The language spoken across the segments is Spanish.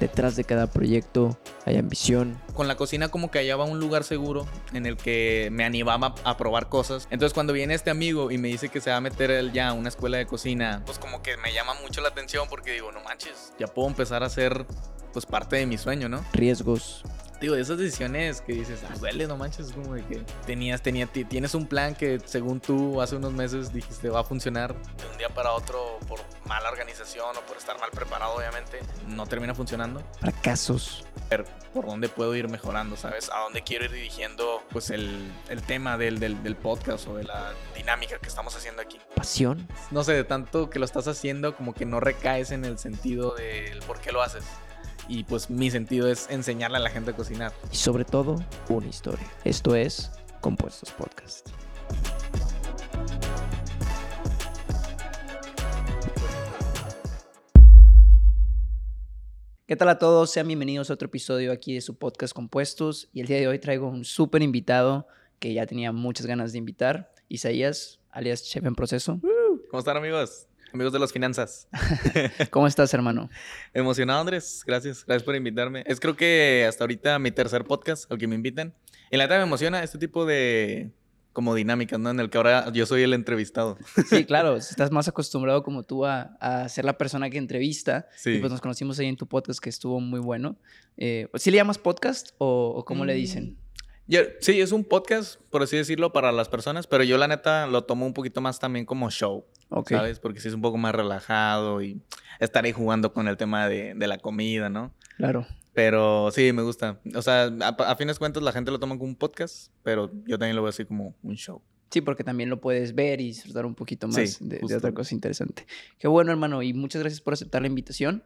detrás de cada proyecto hay ambición. Con la cocina como que hallaba un lugar seguro en el que me animaba a probar cosas. Entonces cuando viene este amigo y me dice que se va a meter él ya a una escuela de cocina, pues como que me llama mucho la atención porque digo, no manches, ya puedo empezar a hacer pues parte de mi sueño, ¿no? Riesgos. Digo, de esas decisiones que dices, ah, duele, no manches, es como de que tenías, tenía, tienes un plan que según tú hace unos meses dijiste va a funcionar de un día para otro por mala organización o por estar mal preparado, obviamente, no termina funcionando. Fracasos. Ver por dónde puedo ir mejorando, ¿sabes? A dónde quiero ir dirigiendo, pues, el, el tema del, del, del podcast o de la dinámica que estamos haciendo aquí. Pasión. No sé, de tanto que lo estás haciendo, como que no recaes en el sentido del por qué lo haces y pues mi sentido es enseñarle a la gente a cocinar. Y sobre todo, una historia. Esto es Compuestos Podcast. ¿Qué tal a todos? Sean bienvenidos a otro episodio aquí de su podcast Compuestos. Y el día de hoy traigo un súper invitado que ya tenía muchas ganas de invitar. Isaías, alias Chef en Proceso. ¿Cómo están amigos? Amigos de las finanzas. ¿Cómo estás, hermano? Emocionado, Andrés. Gracias. Gracias por invitarme. Es creo que hasta ahorita mi tercer podcast al que me inviten. Y la verdad me emociona este tipo de como dinámicas, ¿no? En el que ahora yo soy el entrevistado. Sí, claro. Estás más acostumbrado como tú a, a ser la persona que entrevista. Sí. Y pues nos conocimos ahí en tu podcast que estuvo muy bueno. Eh, ¿Sí le llamas podcast o, o cómo le dicen? Yo- sí, es un podcast, por así decirlo, para las personas, pero yo la neta lo tomo un poquito más también como show, ¿sabes? Porque sí es un poco más relajado y estar ahí jugando con el tema de, de la comida, ¿no? Claro. Pero sí, me gusta. O sea, a, a fines cuentas la gente lo toma como un podcast, pero yo también lo veo así como un show. Sí, porque también lo puedes ver y disfrutar un poquito más Sí, de, de otra cosa interesante. Qué bueno, hermano, y muchas gracias por aceptar la invitación.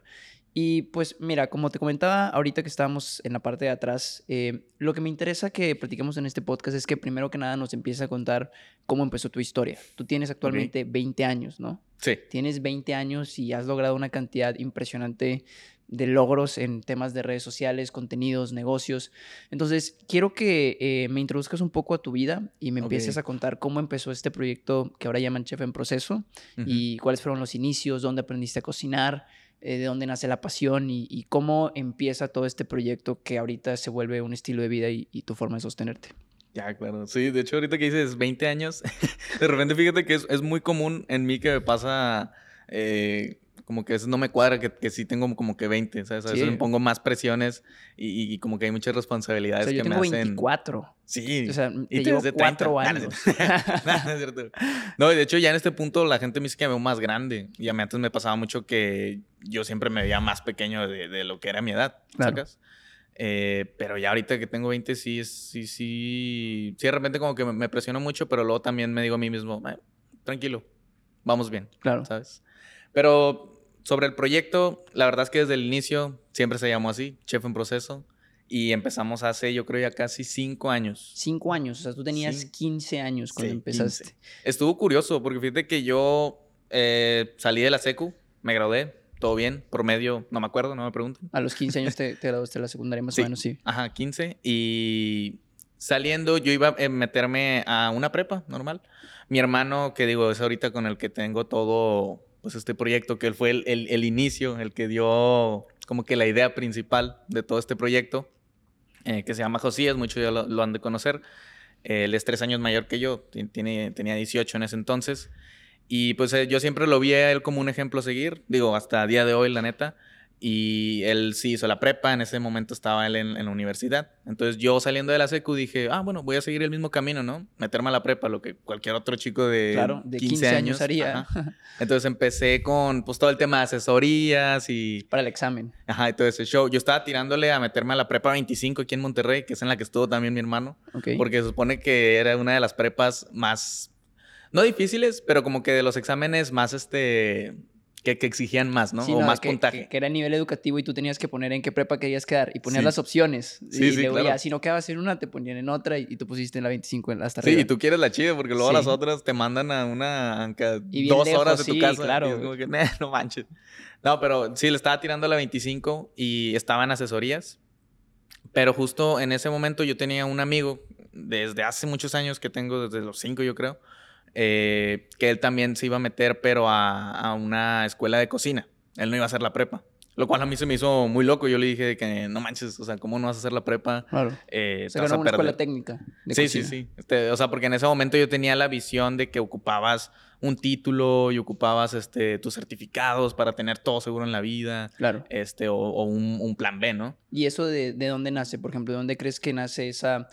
Y pues mira, como te comentaba ahorita que estábamos en la parte de atrás, eh, lo que me interesa que platiquemos en este podcast es que primero que nada nos empieces a contar cómo empezó tu historia. Tú tienes actualmente 20 años, ¿no? Sí. Tienes 20 años y has logrado una cantidad impresionante de logros en temas de redes sociales, contenidos, negocios. Entonces, quiero que eh, me introduzcas un poco a tu vida y me empieces a contar cómo empezó este proyecto que ahora llaman Chef en Proceso y cuáles fueron los inicios, dónde aprendiste a cocinar, eh, de dónde nace la pasión y, cómo empieza todo este proyecto que ahorita se vuelve un estilo de vida y, y tu forma de sostenerte. Ya, claro. Sí, de hecho, ahorita que dices 20 años, de repente fíjate que es, es muy común en mí que me pasa eh, como que a veces no me cuadra, que, que sí tengo como que 20, ¿sabes? A veces Sí. me pongo más presiones y, y como que hay muchas O responsabilidades sea, yo que me tengo hacen... 24. Sí. O sea, y te llevo eres de 30. cuatro no años. Nah, no es cierto. No, de hecho ya en este punto la gente me dice que me veo más grande. Y a mí antes me pasaba mucho que yo siempre me veía más pequeño de, de lo que era mi edad, Claro. ¿sacas? Eh, pero ya ahorita que tengo 20, sí, sí, sí, sí, de repente como que me, me presiono mucho, pero luego también me digo a mí mismo, "Eh, tranquilo, vamos bien, Claro. ¿sabes? Pero sobre el proyecto, la verdad es que desde el inicio siempre se llamó así, Chef en Proceso, y empezamos hace, yo creo, ya casi cinco años. Cinco años, o sea, tú tenías Sí. 15 años cuando Sí, empezaste. 15. Estuvo curioso, porque fíjate que yo eh, salí de la secu, me gradué, todo bien, promedio, no me acuerdo, no me pregunten. A los 15 años te, te graduaste de la secundaria, más Sí. o menos, sí. Ajá, 15. Y saliendo, yo iba a meterme a una prepa normal. Mi hermano, que digo, es ahorita con el que tengo todo, pues este proyecto, que fue el, el- el inicio, el que dio como que la idea principal de todo este proyecto, eh, que se llama Josías, muchos ya lo, han de conocer. Él es tres años mayor que yo, ti- tiene, tenía 18 en ese entonces. Y pues eh, yo siempre lo vi a él como un ejemplo a seguir, digo, hasta día de hoy, la neta. Y él sí hizo la prepa, en ese momento estaba él en, en la universidad. Entonces yo saliendo de la secu dije, ah, bueno, voy a seguir el mismo camino, ¿no? Meterme a la prepa, lo que cualquier otro chico de, Claro, de 15, años haría ajá. Entonces empecé con pues todo el tema de asesorías y, para el examen. ajá, y todo ese show. Yo estaba tirándole a meterme a la prepa 25 aquí en Monterrey, que es en la que estuvo también mi hermano. Ok. Porque se supone que era una de las prepas más, no difíciles, pero como que de los exámenes más, este, que, que exigían más, ¿no? Sí, o no, más que, puntaje. Que, era nivel educativo y tú tenías que poner en qué prepa querías quedar y ponías Sí. las opciones. Sí, y sí, luego claro. ya, si no quedabas en una, te ponían en otra y, y tú pusiste en la 25 en hasta Sí, arriba. y tú quieres la chida, porque luego Sí. las otras te mandan a una, a Y bien dos lejos, horas de tu sí, casa. claro, y es como que, "Nah, no manches. No, pero sí, le estaba tirando a la 25 y estaba en asesorías. Pero justo en ese momento yo tenía un amigo, desde hace muchos años que tengo, desde los 5 yo creo, eh, que él también se iba a meter, pero a, a una escuela de cocina. Él no iba a hacer la prepa. Lo cual a mí se me hizo muy loco. Yo le dije que no manches, o sea, ¿cómo no vas a hacer la prepa? Claro. Eh, O sea, una escuela técnica. de Sí, sí, sí. Este, o sea, porque en ese momento yo tenía la visión de que ocupabas un título y ocupabas este, tus certificados para tener todo seguro en la vida, Claro. este, o, o un, un plan B, ¿no? ¿Y eso de, de dónde nace? Por ejemplo, ¿de dónde crees que nace esa,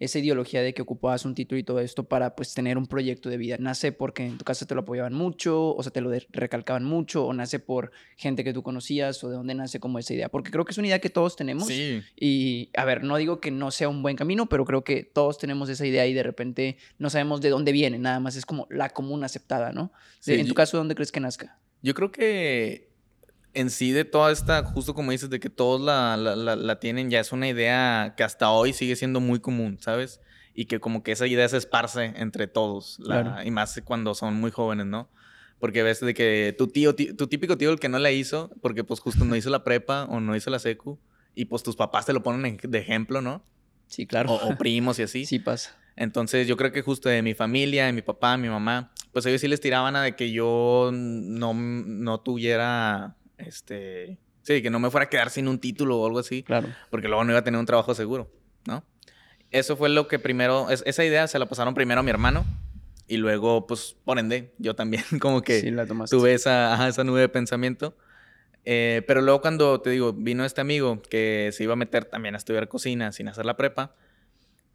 esa ideología de que ocupabas un título y todo esto para pues tener un proyecto de vida? ¿Nace porque en tu casa te lo apoyaban mucho, o sea, te lo recalcaban mucho, o nace por gente que tú conocías, o de dónde nace como esa idea? Porque creo que es una idea que todos tenemos. Sí. Y, a ver, no digo que no sea un buen camino, pero creo que todos tenemos esa idea y de repente no sabemos de dónde viene, nada más es como la común aceptada, ¿no? Sí, en tu yo- caso, ¿dónde crees que nazca? Yo creo que en sí de toda esta, justo como dices, de que todos la, la, la- la tienen, ya es una idea que hasta hoy sigue siendo muy común, ¿sabes? Y que como que esa idea se esparce entre todos, Claro. y más cuando son muy jóvenes, ¿no? Porque ves de que tu tío, tu típico tío el que no la hizo, porque pues justo no hizo la prepa o no hizo la secu, y pues tus papás te lo ponen en- de ejemplo, ¿no? Sí, claro. O, o primos y así. Sí pasa. Entonces yo creo que justo de mi familia, de mi papá, mi mamá, pues ellos sí les tiraban a de que yo no, no tuviera, este, sí, que no me fuera a quedar sin un título o algo así, Claro. porque luego no iba a tener un trabajo seguro, ¿no? Eso fue lo que primero, es- esa idea se la pasaron primero a mi hermano y luego, pues, por ende, yo también como que sí, la tomaste. tuve esa, ajá, esa nube de pensamiento. Eh, pero luego cuando, te digo, vino este amigo que se iba a meter también a estudiar cocina sin hacer la prepa,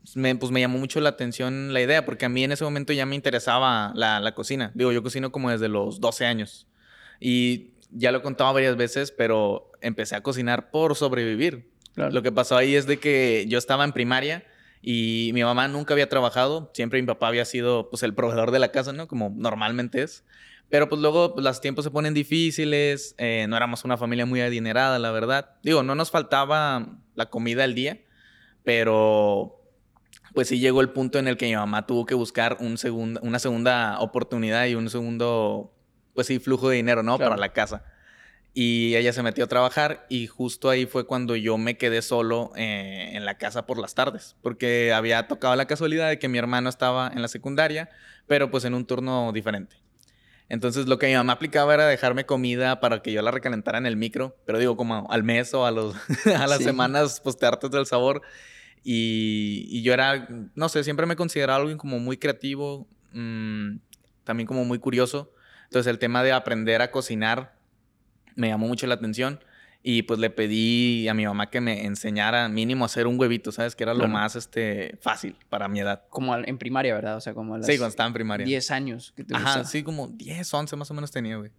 pues me, pues me llamó mucho la atención la idea, porque a mí en ese momento ya me interesaba la, la cocina. Digo, yo cocino como desde los 12 años. Y ya lo he contado varias veces, pero empecé a cocinar por sobrevivir. Claro. Lo que pasó ahí es de que yo estaba en primaria y mi mamá nunca había trabajado, siempre mi papá había sido pues el proveedor de la casa, ¿no? Como normalmente es. Pero pues luego pues, los tiempos se ponen difíciles, eh, no éramos una familia muy adinerada, la verdad. Digo, no nos faltaba la comida al día, pero pues sí llegó el punto en el que mi mamá tuvo que buscar un segunda, una segunda oportunidad y un segundo, pues sí, flujo de dinero, ¿no? Claro. Para la casa. Y ella se metió a trabajar y justo ahí fue cuando yo me quedé solo eh, en la casa por las tardes, porque había tocado la casualidad de que mi hermano estaba en la secundaria, pero pues en un turno diferente. Entonces lo que mi mamá aplicaba era dejarme comida para que yo la recalentara en el micro, pero digo como al mes o a, los, a las Sí. semanas, pues te hartas del sabor. Y, y yo era, no sé, siempre me consideraba alguien como muy creativo, mm, también como muy curioso. Entonces el tema de aprender a cocinar me llamó mucho la atención. Y pues le pedí a mi mamá que me enseñara mínimo a hacer un huevito, ¿sabes? Que era lo Claro. más este, fácil para mi edad. Como en primaria, ¿verdad? O sea, como a las Sí, cuando estaba en primaria. 10 años que te Ajá, gustaba. sí, como 10, 11 más o menos tenía, güey.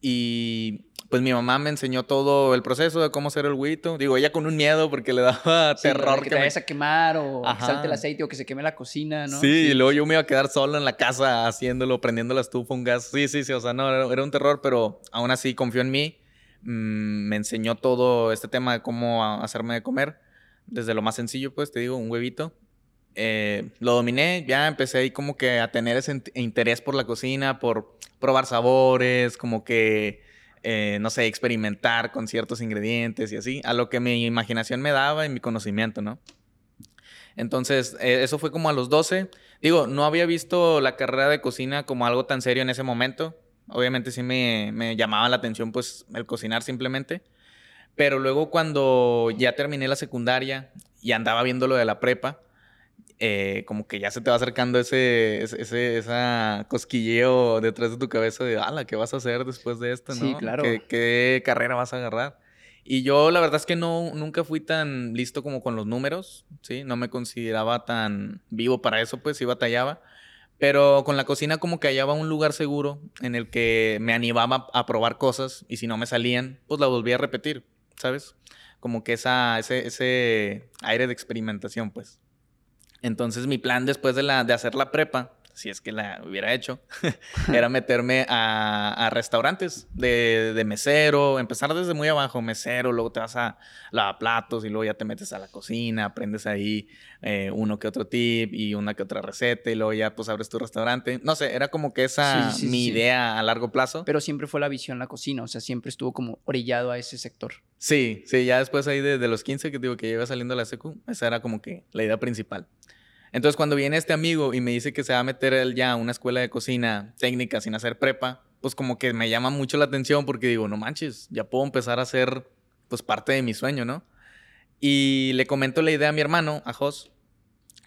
Y pues mi mamá me enseñó todo el proceso de cómo hacer el huevito. Digo, ella con un miedo porque le daba Sí, terror que que, te me... vayas a quemar o que salte el aceite o que se queme la cocina, ¿no? Sí, y luego yo me iba a quedar solo en la casa haciéndolo, prendiendo la estufa, un gas. Sí, sí, sí, o sea, no, era, era un terror, pero aún así confió en mí. Mm, me enseñó todo este tema de cómo hacerme de comer. Desde lo más sencillo, pues, te digo, un huevito. Eh, lo dominé, ya empecé ahí como que a tener ese int- interés por la cocina, por probar sabores, como que, eh, no sé, experimentar con ciertos ingredientes y así, a lo que mi imaginación me daba y mi conocimiento, ¿no? Entonces, eh, eso fue como a los 12. Digo, no había visto la carrera de cocina como algo tan serio en ese momento. Obviamente sí me, me llamaba la atención pues el cocinar simplemente. Pero luego cuando ya terminé la secundaria y andaba viendo lo de la prepa, eh, como que ya se te va acercando ese, ese, esa cosquilleo detrás de tu cabeza de, ala, ¿qué vas a hacer después de esto? Sí, no? claro. ¿Qué, qué carrera vas a agarrar? Y yo la verdad es que no, nunca fui tan listo como con los números, ¿sí? No me consideraba tan vivo para eso, pues sí batallaba. Pero con la cocina como que hallaba un lugar seguro en el que me animaba a probar cosas y si no me salían, pues la volvía a repetir, ¿sabes? Como que esa, ese, ese aire de experimentación, pues. Entonces mi plan después de, la, de hacer la prepa, si es que la hubiera hecho, era meterme a, a restaurantes de, de mesero, empezar desde muy abajo, mesero, luego te vas a lavar platos y luego ya te metes a la cocina, aprendes ahí eh, uno que otro tip y una que otra receta y luego ya pues abres tu restaurante. No sé, era como que esa Sí, sí, sí, mi sí. idea a largo plazo. Pero siempre fue la visión la cocina, o sea, siempre estuvo como orillado a ese sector. Sí, sí, ya después ahí de, los 15 que digo que iba saliendo la secu, esa era como que la idea principal. Entonces cuando viene este amigo y me dice que se va a meter él ya a una escuela de cocina técnica sin hacer prepa, pues como que me llama mucho la atención porque digo, no manches, ya puedo empezar a hacer pues parte de mi sueño, ¿no? Y le comento la idea a mi hermano, a Jos,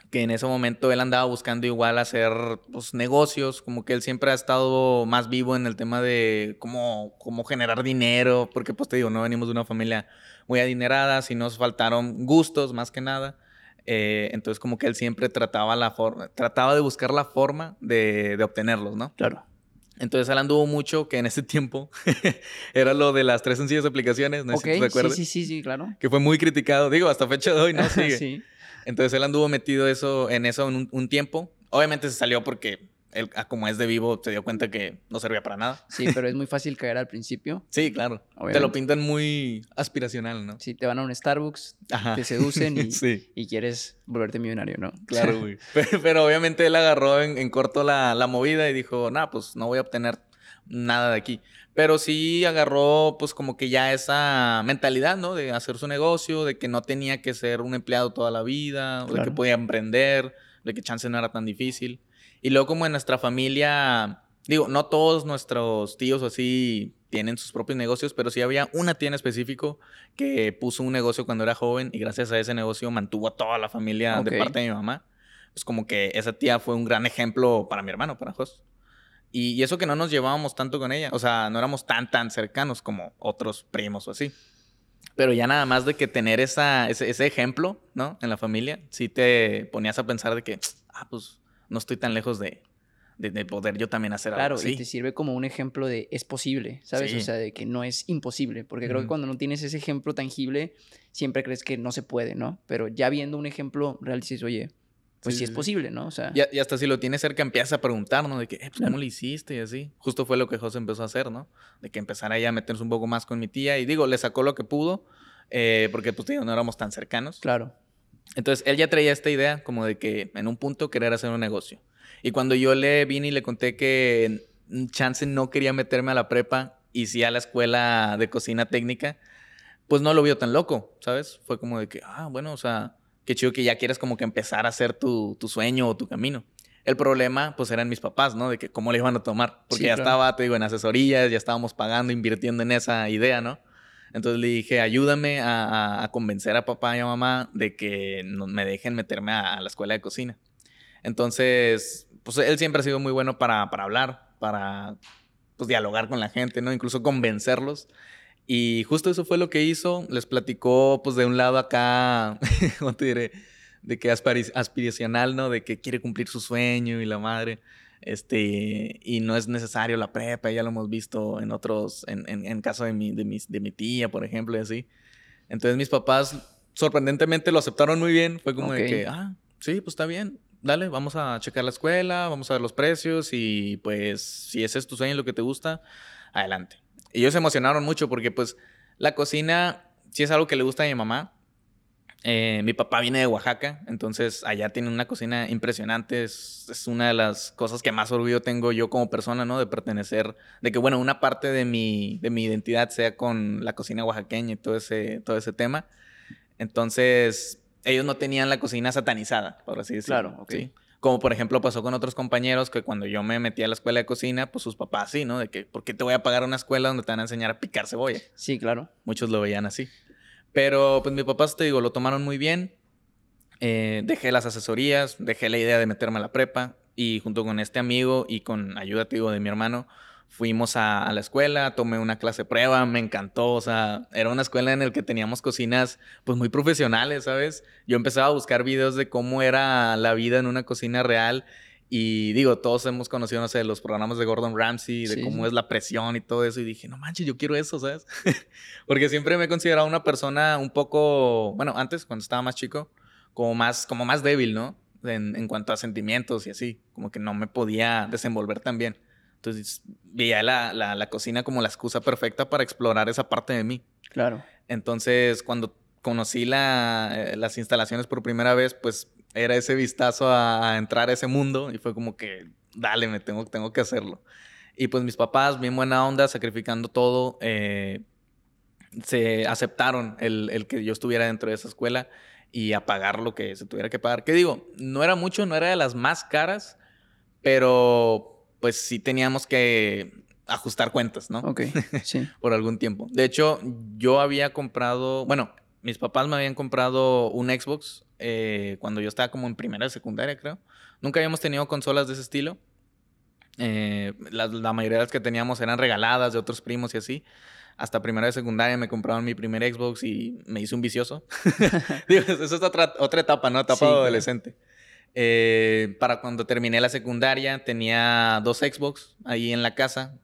que en ese momento él andaba buscando igual hacer pues, negocios, como que él siempre ha estado más vivo en el tema de cómo, cómo generar dinero, porque pues te digo, no venimos de una familia muy adinerada, si nos faltaron gustos más que nada. Eh, entonces como que él siempre trataba, la forma, trataba de buscar la forma de, de obtenerlos, ¿no? Claro. Entonces él anduvo mucho, que en ese tiempo era lo de las tres sencillas aplicaciones, ¿no? sé si te acuerdas. Sí, sí, sí, claro. Que fue muy criticado, digo, hasta fecha de hoy, ¿no? Sigue. sí. Entonces él anduvo metido eso, en eso en un, tiempo. Obviamente se salió porque él, ah, como es de vivo, se dio cuenta que no servía para nada. Sí, pero es muy fácil caer al principio. Sí, claro. Te lo pintan muy aspiracional, ¿no? Sí, te van a un Starbucks, te seducen y, y, quieres volverte millonario, ¿no? Claro, güey. pero, obviamente él agarró en, corto la, la, movida y dijo, nah, pues no voy a obtener nada de aquí. Pero sí agarró, pues, como que ya esa mentalidad, ¿no? De hacer su negocio, de que no tenía que ser un empleado toda la vida, de que podía emprender, de que chance no era tan difícil. Y luego, como en nuestra familia, digo, no todos nuestros tíos así tienen sus propios negocios, pero sí había una tía en específico que puso un negocio cuando era joven y gracias a ese negocio mantuvo a toda la familia de parte de mi mamá. Pues como que esa tía fue un gran ejemplo para mi hermano, para Jos. Y, eso que no nos llevábamos tanto con ella. O sea, no éramos tan, tan cercanos como otros primos o así. Pero ya nada más de que tener esa, ese, ese, ejemplo, ¿no? En la familia, sí te ponías a pensar de que, ah, pues no estoy tan lejos de, de, poder yo también hacer algo así. y te sirve como un ejemplo de es posible, ¿sabes? O sea, de que no es imposible. Porque creo que cuando no tienes ese ejemplo tangible, siempre crees que no se puede, ¿no? Pero ya viendo un ejemplo real, dices, oye, pues sí, es posible, ¿no? O sea... Y, hasta si lo tienes cerca empiezas a preguntar, ¿no? De que, eh, pues, ¿cómo lo hiciste? Y así. Justo fue lo que José empezó a hacer, ¿no? De que empezara ella a meterse un poco más con mi tía. Y digo, le sacó lo que pudo, eh, porque pues no éramos tan cercanos. Claro. Entonces, él ya traía esta idea como de que en un punto querer hacer un negocio. Y cuando yo le vine y le conté que chance no quería meterme a la prepa y sí a la escuela de cocina técnica, pues no lo vio tan loco, ¿sabes? Fue como de que, ah, bueno, o sea qué chido que ya quieres como que empezar a hacer tu, sueño o tu camino. El problema, pues, eran mis papás, ¿no? De que cómo le iban a tomar. Porque ya estaba, te digo, en asesorías, ya estábamos pagando, invirtiendo en esa idea, ¿no? Entonces le dije, ayúdame a, convencer a papá y a mamá de que me dejen meterme a, la escuela de cocina. Entonces, pues él siempre ha sido muy bueno para, para hablar, para pues, dialogar con la gente, ¿no? Incluso convencerlos. Y justo eso fue lo que hizo. Les platicó, pues, de un lado acá, ¿cómo te diré? De que aspiracional, ¿no? De que quiere cumplir su sueño y la madre. Este, y no es necesario la prepa, ya lo hemos visto en otros, en, en, caso de mi, de, mi, de mi tía, por ejemplo, y así. Entonces mis papás sorprendentemente lo aceptaron muy bien. Fue como de que, ah, sí, pues está bien. Dale, vamos a checar la escuela, vamos a ver los precios y pues si ese es tu sueño y lo que te gusta, adelante. Y ellos se emocionaron mucho porque pues la cocina sí es algo que le gusta a mi mamá. Eh, mi papá viene de Oaxaca, entonces allá tiene una cocina impresionante. Es, es, una de las cosas que más orgullo tengo yo como persona, ¿no? De pertenecer, de que, bueno, una parte de mi, de mi identidad sea con la cocina oaxaqueña y todo ese, todo ese tema. Entonces, ellos no tenían la cocina satanizada, por así decirlo. Claro, ok. Como por ejemplo pasó con otros compañeros que cuando yo me metí a la escuela de cocina, pues sus papás sí, ¿no? De que, ¿por qué te voy a pagar una escuela donde te van a enseñar a picar cebolla? Sí, claro. Muchos lo veían así. Pero pues mis papás, te digo, lo tomaron muy bien. Eh, dejé las asesorías, dejé la idea de meterme a la prepa y junto con este amigo y con ayuda, te digo, de mi hermano, fuimos a, la escuela, tomé una clase prueba, me encantó, o sea, era una escuela en la que teníamos cocinas pues muy profesionales, ¿sabes? Yo empezaba a buscar videos de cómo era la vida en una cocina real y digo, todos hemos conocido, no sé, los programas de Gordon Ramsay, de cómo es la presión y todo eso y dije, no manches, yo quiero eso, ¿sabes? Porque siempre me he considerado una persona un poco, bueno, antes cuando estaba más chico, como más, como más débil, ¿no? En, en cuanto a sentimientos y así, como que no me podía desenvolver tan bien. Entonces veía la, la, cocina como la excusa perfecta para explorar esa parte de mí. Claro. Entonces, cuando conocí la, eh, las instalaciones por primera vez, pues era ese vistazo a, entrar a ese mundo y fue como que, dale, me tengo, tengo que hacerlo. Y pues mis papás, bien buena onda, sacrificando todo, eh, se aceptaron el, el, que yo estuviera dentro de esa escuela y a pagar lo que se tuviera que pagar. ¿Qué digo? No era mucho, no era de las más caras, pero pues sí teníamos que ajustar cuentas, ¿no? Ok, sí. Por algún tiempo. De hecho, yo había comprado, bueno, mis papás me habían comprado un Xbox eh, cuando yo estaba como en primera de secundaria, creo. Nunca habíamos tenido consolas de ese estilo. Eh, la, la, mayoría de las que teníamos eran regaladas de otros primos y así. Hasta primera de secundaria me compraron mi primer Xbox y me hice un vicioso. Digo, eso es otra, otra etapa, ¿no? Etapa sí, adolescente. Claro. Eh, para cuando terminé la secundaria tenía dos Xbox ahí en la casa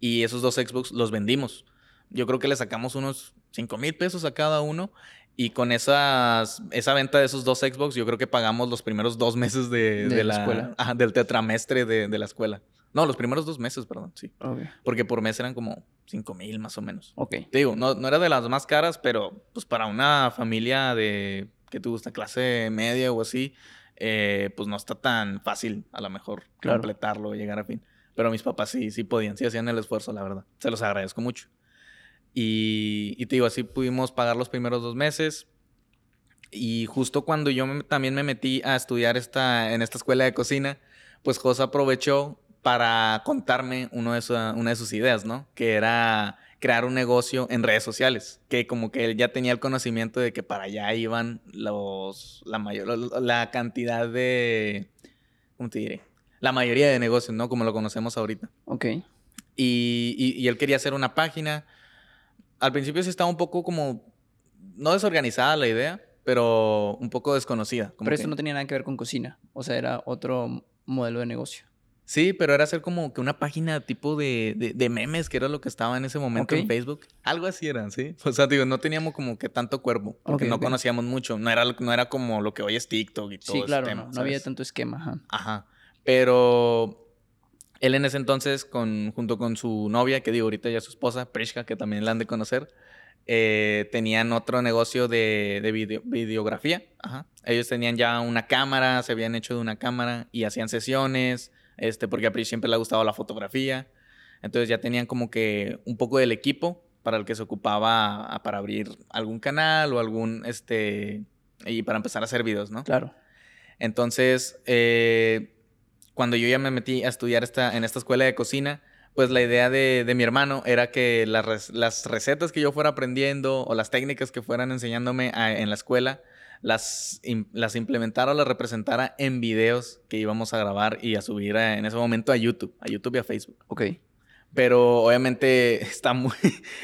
y esos dos Xbox los vendimos. Yo creo que le sacamos unos 5 mil pesos a cada uno y con esas, esa venta de esos dos Xbox yo creo que pagamos los primeros dos meses de, de, de la, la, escuela. Ajá, del tetramestre de, de, la escuela. No, los primeros dos meses, perdón, sí. Okay. Porque por mes eran como 5 mil más o menos. Ok. Te digo, no, no era de las más caras, pero pues para una familia de, ¿qué te gusta? Clase media o así, eh, pues no está tan fácil a lo mejor Claro. completarlo, llegar a fin. Pero mis papás sí, sí podían, sí hacían el esfuerzo, la verdad. Se los agradezco mucho. Y, y te digo, así pudimos pagar los primeros dos meses. Y justo cuando yo me- también me metí a estudiar esta, en esta escuela de cocina, pues José aprovechó para contarme uno de su- una de sus ideas, ¿no? Que era crear un negocio en redes sociales, que como que él ya tenía el conocimiento de que para allá iban los, la mayor, la cantidad de, ¿cómo te diré? La mayoría de negocios, ¿no? Como lo conocemos ahorita. Ok. Y, y- y él quería hacer una página. Al principio sí estaba un poco como, no desorganizada la idea, pero un poco desconocida. como Pero que- esto no tenía nada que ver con cocina. O sea, era otro modelo de negocio. Sí, pero era hacer como que una página tipo de, de- de memes, que era lo que estaba en ese momento en Ok. Facebook. Algo así era, ¿sí? O sea, digo, no teníamos como que tanto cuerpo, porque no conocíamos mucho. No era, no era como lo que hoy es TikTok y todo Sí, ese claro, tema, no, no había tanto esquema. Ajá. Ajá. Pero él en ese entonces, con, junto con su novia, que digo ahorita ya su esposa, Prishka, que también la han de conocer, eh, tenían otro negocio de, de video- videografía. Ajá. Ellos tenían ya una cámara, se habían hecho de una cámara y hacían sesiones, este, porque a Prish siempre le ha gustado la fotografía. Entonces ya tenían como que un poco del equipo para el que se ocupaba a- para abrir algún canal o algún, este, y para empezar a hacer videos, ¿no? Claro. Entonces, eh, cuando yo ya me metí a estudiar esta, en esta escuela de cocina, pues la idea de, de mi hermano era que las, las recetas que yo fuera aprendiendo o las técnicas que fueran enseñándome a- en la escuela, las, im- las implementara o las representara en videos que íbamos a grabar y a subir a- en ese momento a YouTube, a YouTube y a Facebook. Ok. Pero obviamente está muy...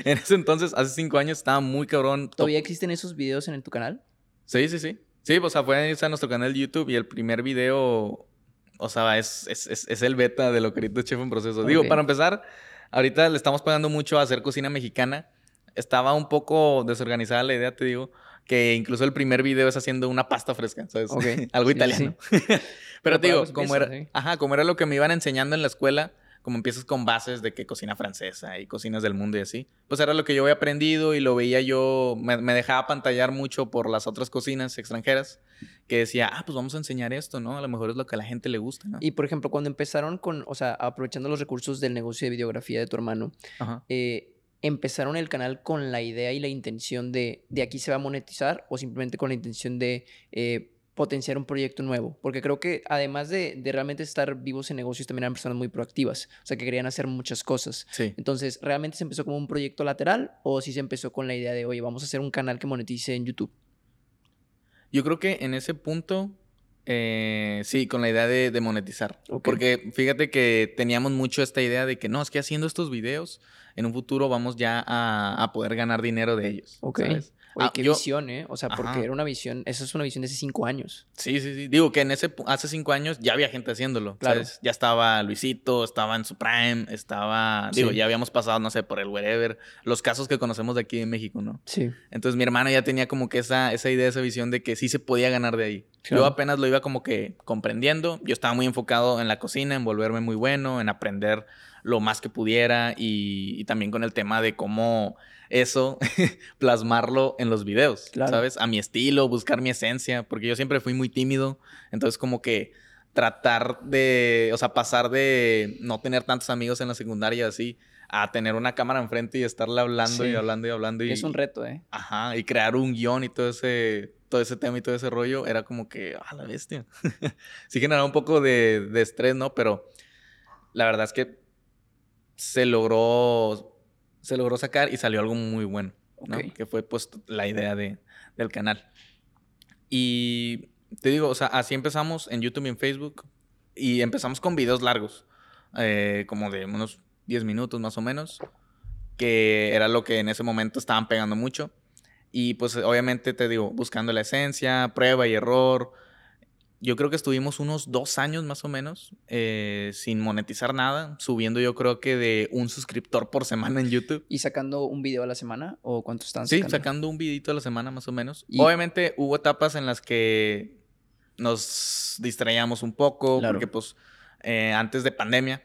en ese entonces, hace cinco años, estaba muy cabrón. ¿Todavía existen esos videos en el- tu canal? Sí, sí, sí. Sí, o sea, pueden irse a nuestro canal de YouTube y el primer video, o sea, es, es, es, es el beta de lo que ahorita Chef en Proceso. Digo, para empezar, ahorita le estamos pagando mucho a hacer cocina mexicana. Estaba un poco desorganizada la idea, te digo, que incluso el primer video es haciendo una pasta fresca, ¿sabes? Ok. Algo Sí, sí, italiano. Pero Pero te digo, como era, sí. ajá, como era lo que me iban enseñando en la escuela, como empiezas con bases de que cocina francesa y cocinas del mundo y así, pues era lo que yo había aprendido y lo veía yo, me, me dejaba pantallar mucho por las otras cocinas extranjeras, que decía, ah, pues vamos a enseñar esto, ¿no? A lo mejor es lo que a la gente le gusta, ¿no? Y por ejemplo, cuando empezaron con, o sea, aprovechando los recursos del negocio de videografía de tu hermano, Ajá. eh, ¿empezaron el canal con la idea y la intención de, de aquí se va a monetizar o simplemente con la intención de eh, potenciar un proyecto nuevo? Porque creo que además de, de realmente estar vivos en negocios, también eran personas muy proactivas, o sea, que querían hacer muchas cosas. Sí. Entonces, ¿realmente se empezó como un proyecto lateral o sí se empezó con la idea de, oye, vamos a hacer un canal que monetice en YouTube? Yo creo que en ese punto, eh, sí, con la idea de, de monetizar. Porque fíjate que teníamos mucho esta idea de que no, es que haciendo estos videos, en un futuro vamos ya a, a poder ganar dinero de ellos. Ok. ¿sabes? Oye, Ah, qué yo- visión, ¿eh? O sea, porque Ajá. era una visión, esa es una visión de hace cinco años. Sí, sí, sí. Digo que en ese hace cinco años ya había gente haciéndolo. Claro. ¿sabes? Ya estaba Luisito, estaba en su prime, estaba. Digo, Sí. ya habíamos pasado, no sé, por el wherever. Los casos que conocemos de aquí en México, ¿no? Sí. Entonces mi hermano ya tenía como que esa, esa idea, esa visión de que sí se podía ganar de ahí. Claro. Yo apenas lo iba como que comprendiendo. Yo estaba muy enfocado en la cocina, en volverme muy bueno, en aprender lo más que pudiera y, y también con el tema de cómo eso plasmarlo en los videos, Claro. ¿sabes? A mi estilo, buscar mi esencia, porque yo siempre fui muy tímido. Entonces como que tratar de, o sea, pasar de no tener tantos amigos en la secundaria así a tener una cámara enfrente y estarle hablando y Sí. hablando y hablando y Es un reto, ¿eh? Ajá, y crear un guion y todo ese, todo ese tema y todo ese rollo era como que, ah, la bestia. sí generaba un poco de, de estrés, ¿no? Pero la verdad es que se logró, se logró sacar y salió algo muy bueno. Que fue pues la idea de, del canal. Y te digo, o sea, así empezamos en YouTube y en Facebook y empezamos con videos largos, eh, como de unos 10 minutos más o menos, que era lo que en ese momento estaban pegando mucho. Y pues obviamente te digo, buscando la esencia, prueba y error. Yo creo que estuvimos unos dos años más o menos eh, sin monetizar nada, subiendo yo creo que de un suscriptor por semana en YouTube. ¿Y sacando un video a la semana? ¿O cuántos están Sí, sacando? sacando un videito a la semana más o menos. Y- Obviamente hubo etapas en las que nos distraíamos un poco, Claro. porque pues eh, antes de pandemia,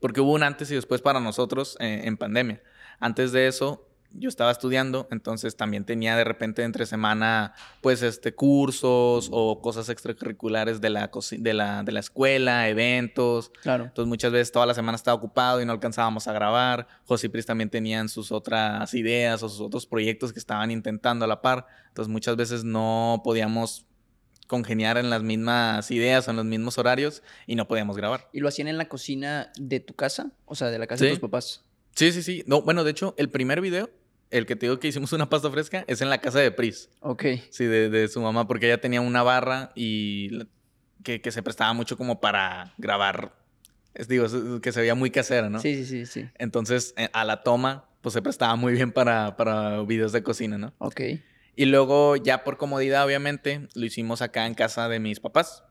porque hubo un antes y después para nosotros eh, en pandemia. Antes de eso, yo estaba estudiando, entonces también tenía de repente entre semana, pues, este, cursos o cosas extracurriculares de la, de la, de la escuela, eventos. Claro. Entonces muchas veces toda la semana estaba ocupado y no alcanzábamos a grabar. José y Pris también tenían sus otras ideas o sus otros proyectos que estaban intentando a la par. Entonces muchas veces no podíamos congeniar en las mismas ideas o en los mismos horarios y no podíamos grabar. ¿Y lo hacían en la cocina de tu casa? O sea, de la casa de tus papás. Sí, sí, sí. No, bueno, de hecho, el primer video, el que te digo que hicimos una pasta fresca, es en la casa de Pris. Ok. Sí, de, de su mamá, porque ella tenía una barra y que, que se prestaba mucho como para grabar. Es, digo, que se veía muy casera, ¿no? Sí, sí, sí, sí. Entonces, eh, a la toma, pues se prestaba muy bien para, para videos de cocina, ¿no? Ok. Y luego, ya por comodidad, obviamente, lo hicimos acá en casa de mis papás.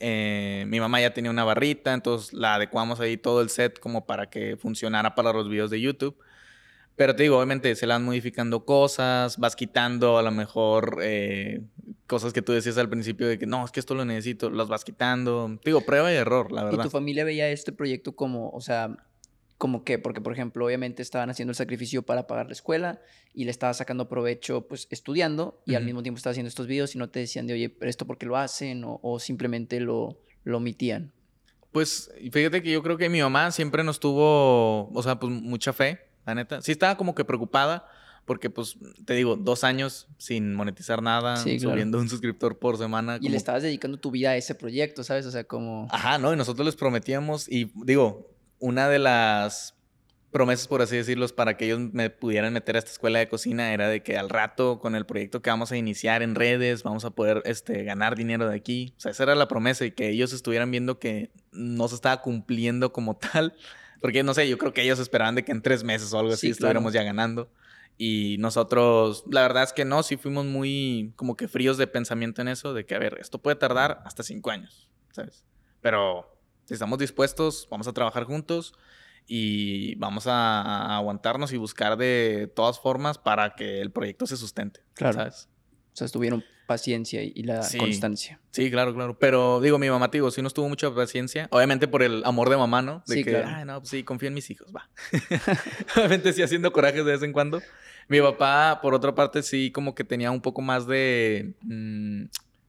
Eh, mi mamá ya tenía una barrita, entonces la adecuamos ahí todo el set como para que funcionara para los videos de YouTube. Pero te digo, obviamente se le van modificando cosas, vas quitando a lo mejor eh, cosas que tú decías al principio de que no, es que esto lo necesito, las vas quitando. Te digo, prueba y error, la ¿Y verdad. tu familia veía este proyecto como, o sea, como qué? Porque, por ejemplo, obviamente estaban haciendo el sacrificio para pagar la escuela y le estaba sacando provecho, pues, estudiando y al mismo tiempo estaba haciendo estos videos y no te decían de, oye, pero esto por qué lo hacen o, o simplemente lo, lo omitían. Pues fíjate que yo creo que mi mamá siempre nos tuvo, o sea, pues mucha fe, la neta. Sí estaba como que preocupada porque, pues, te digo, dos años sin monetizar nada, Sí, claro. subiendo un suscriptor por semana. Y le estabas dedicando tu vida a ese proyecto, ¿sabes? O sea, como... Ajá, ¿no? Y nosotros les prometíamos y digo, una de las promesas, por así decirlo, para que ellos me pudieran meter a esta escuela de cocina era de que al rato, con el proyecto que vamos a iniciar en redes, vamos a poder este, ganar dinero de aquí. O sea, esa era la promesa y que ellos estuvieran viendo que no se estaba cumpliendo como tal. Porque, no sé, yo creo que ellos esperaban de que en tres meses o algo así Sí, claro. estuviéramos ya ganando. Y nosotros, la verdad es que no, sí fuimos muy como que fríos de pensamiento en eso, de que, a ver, esto puede tardar hasta cinco años, ¿sabes? Pero si estamos dispuestos, vamos a trabajar juntos y vamos a, a aguantarnos y buscar de todas formas para que el proyecto se sustente, Claro. ¿sabes? Sea, tuvieron paciencia y la Sí. constancia. Sí, claro, claro. Pero digo, mi mamá, digo, sí nos tuvo mucha paciencia. Obviamente por el amor de mamá, ¿no? De Sí, que, claro. ay, no, pues sí, confío en mis hijos, va. Obviamente sí haciendo corajes de vez en cuando. Mi papá, por otra parte, sí como que tenía un poco más de... mm,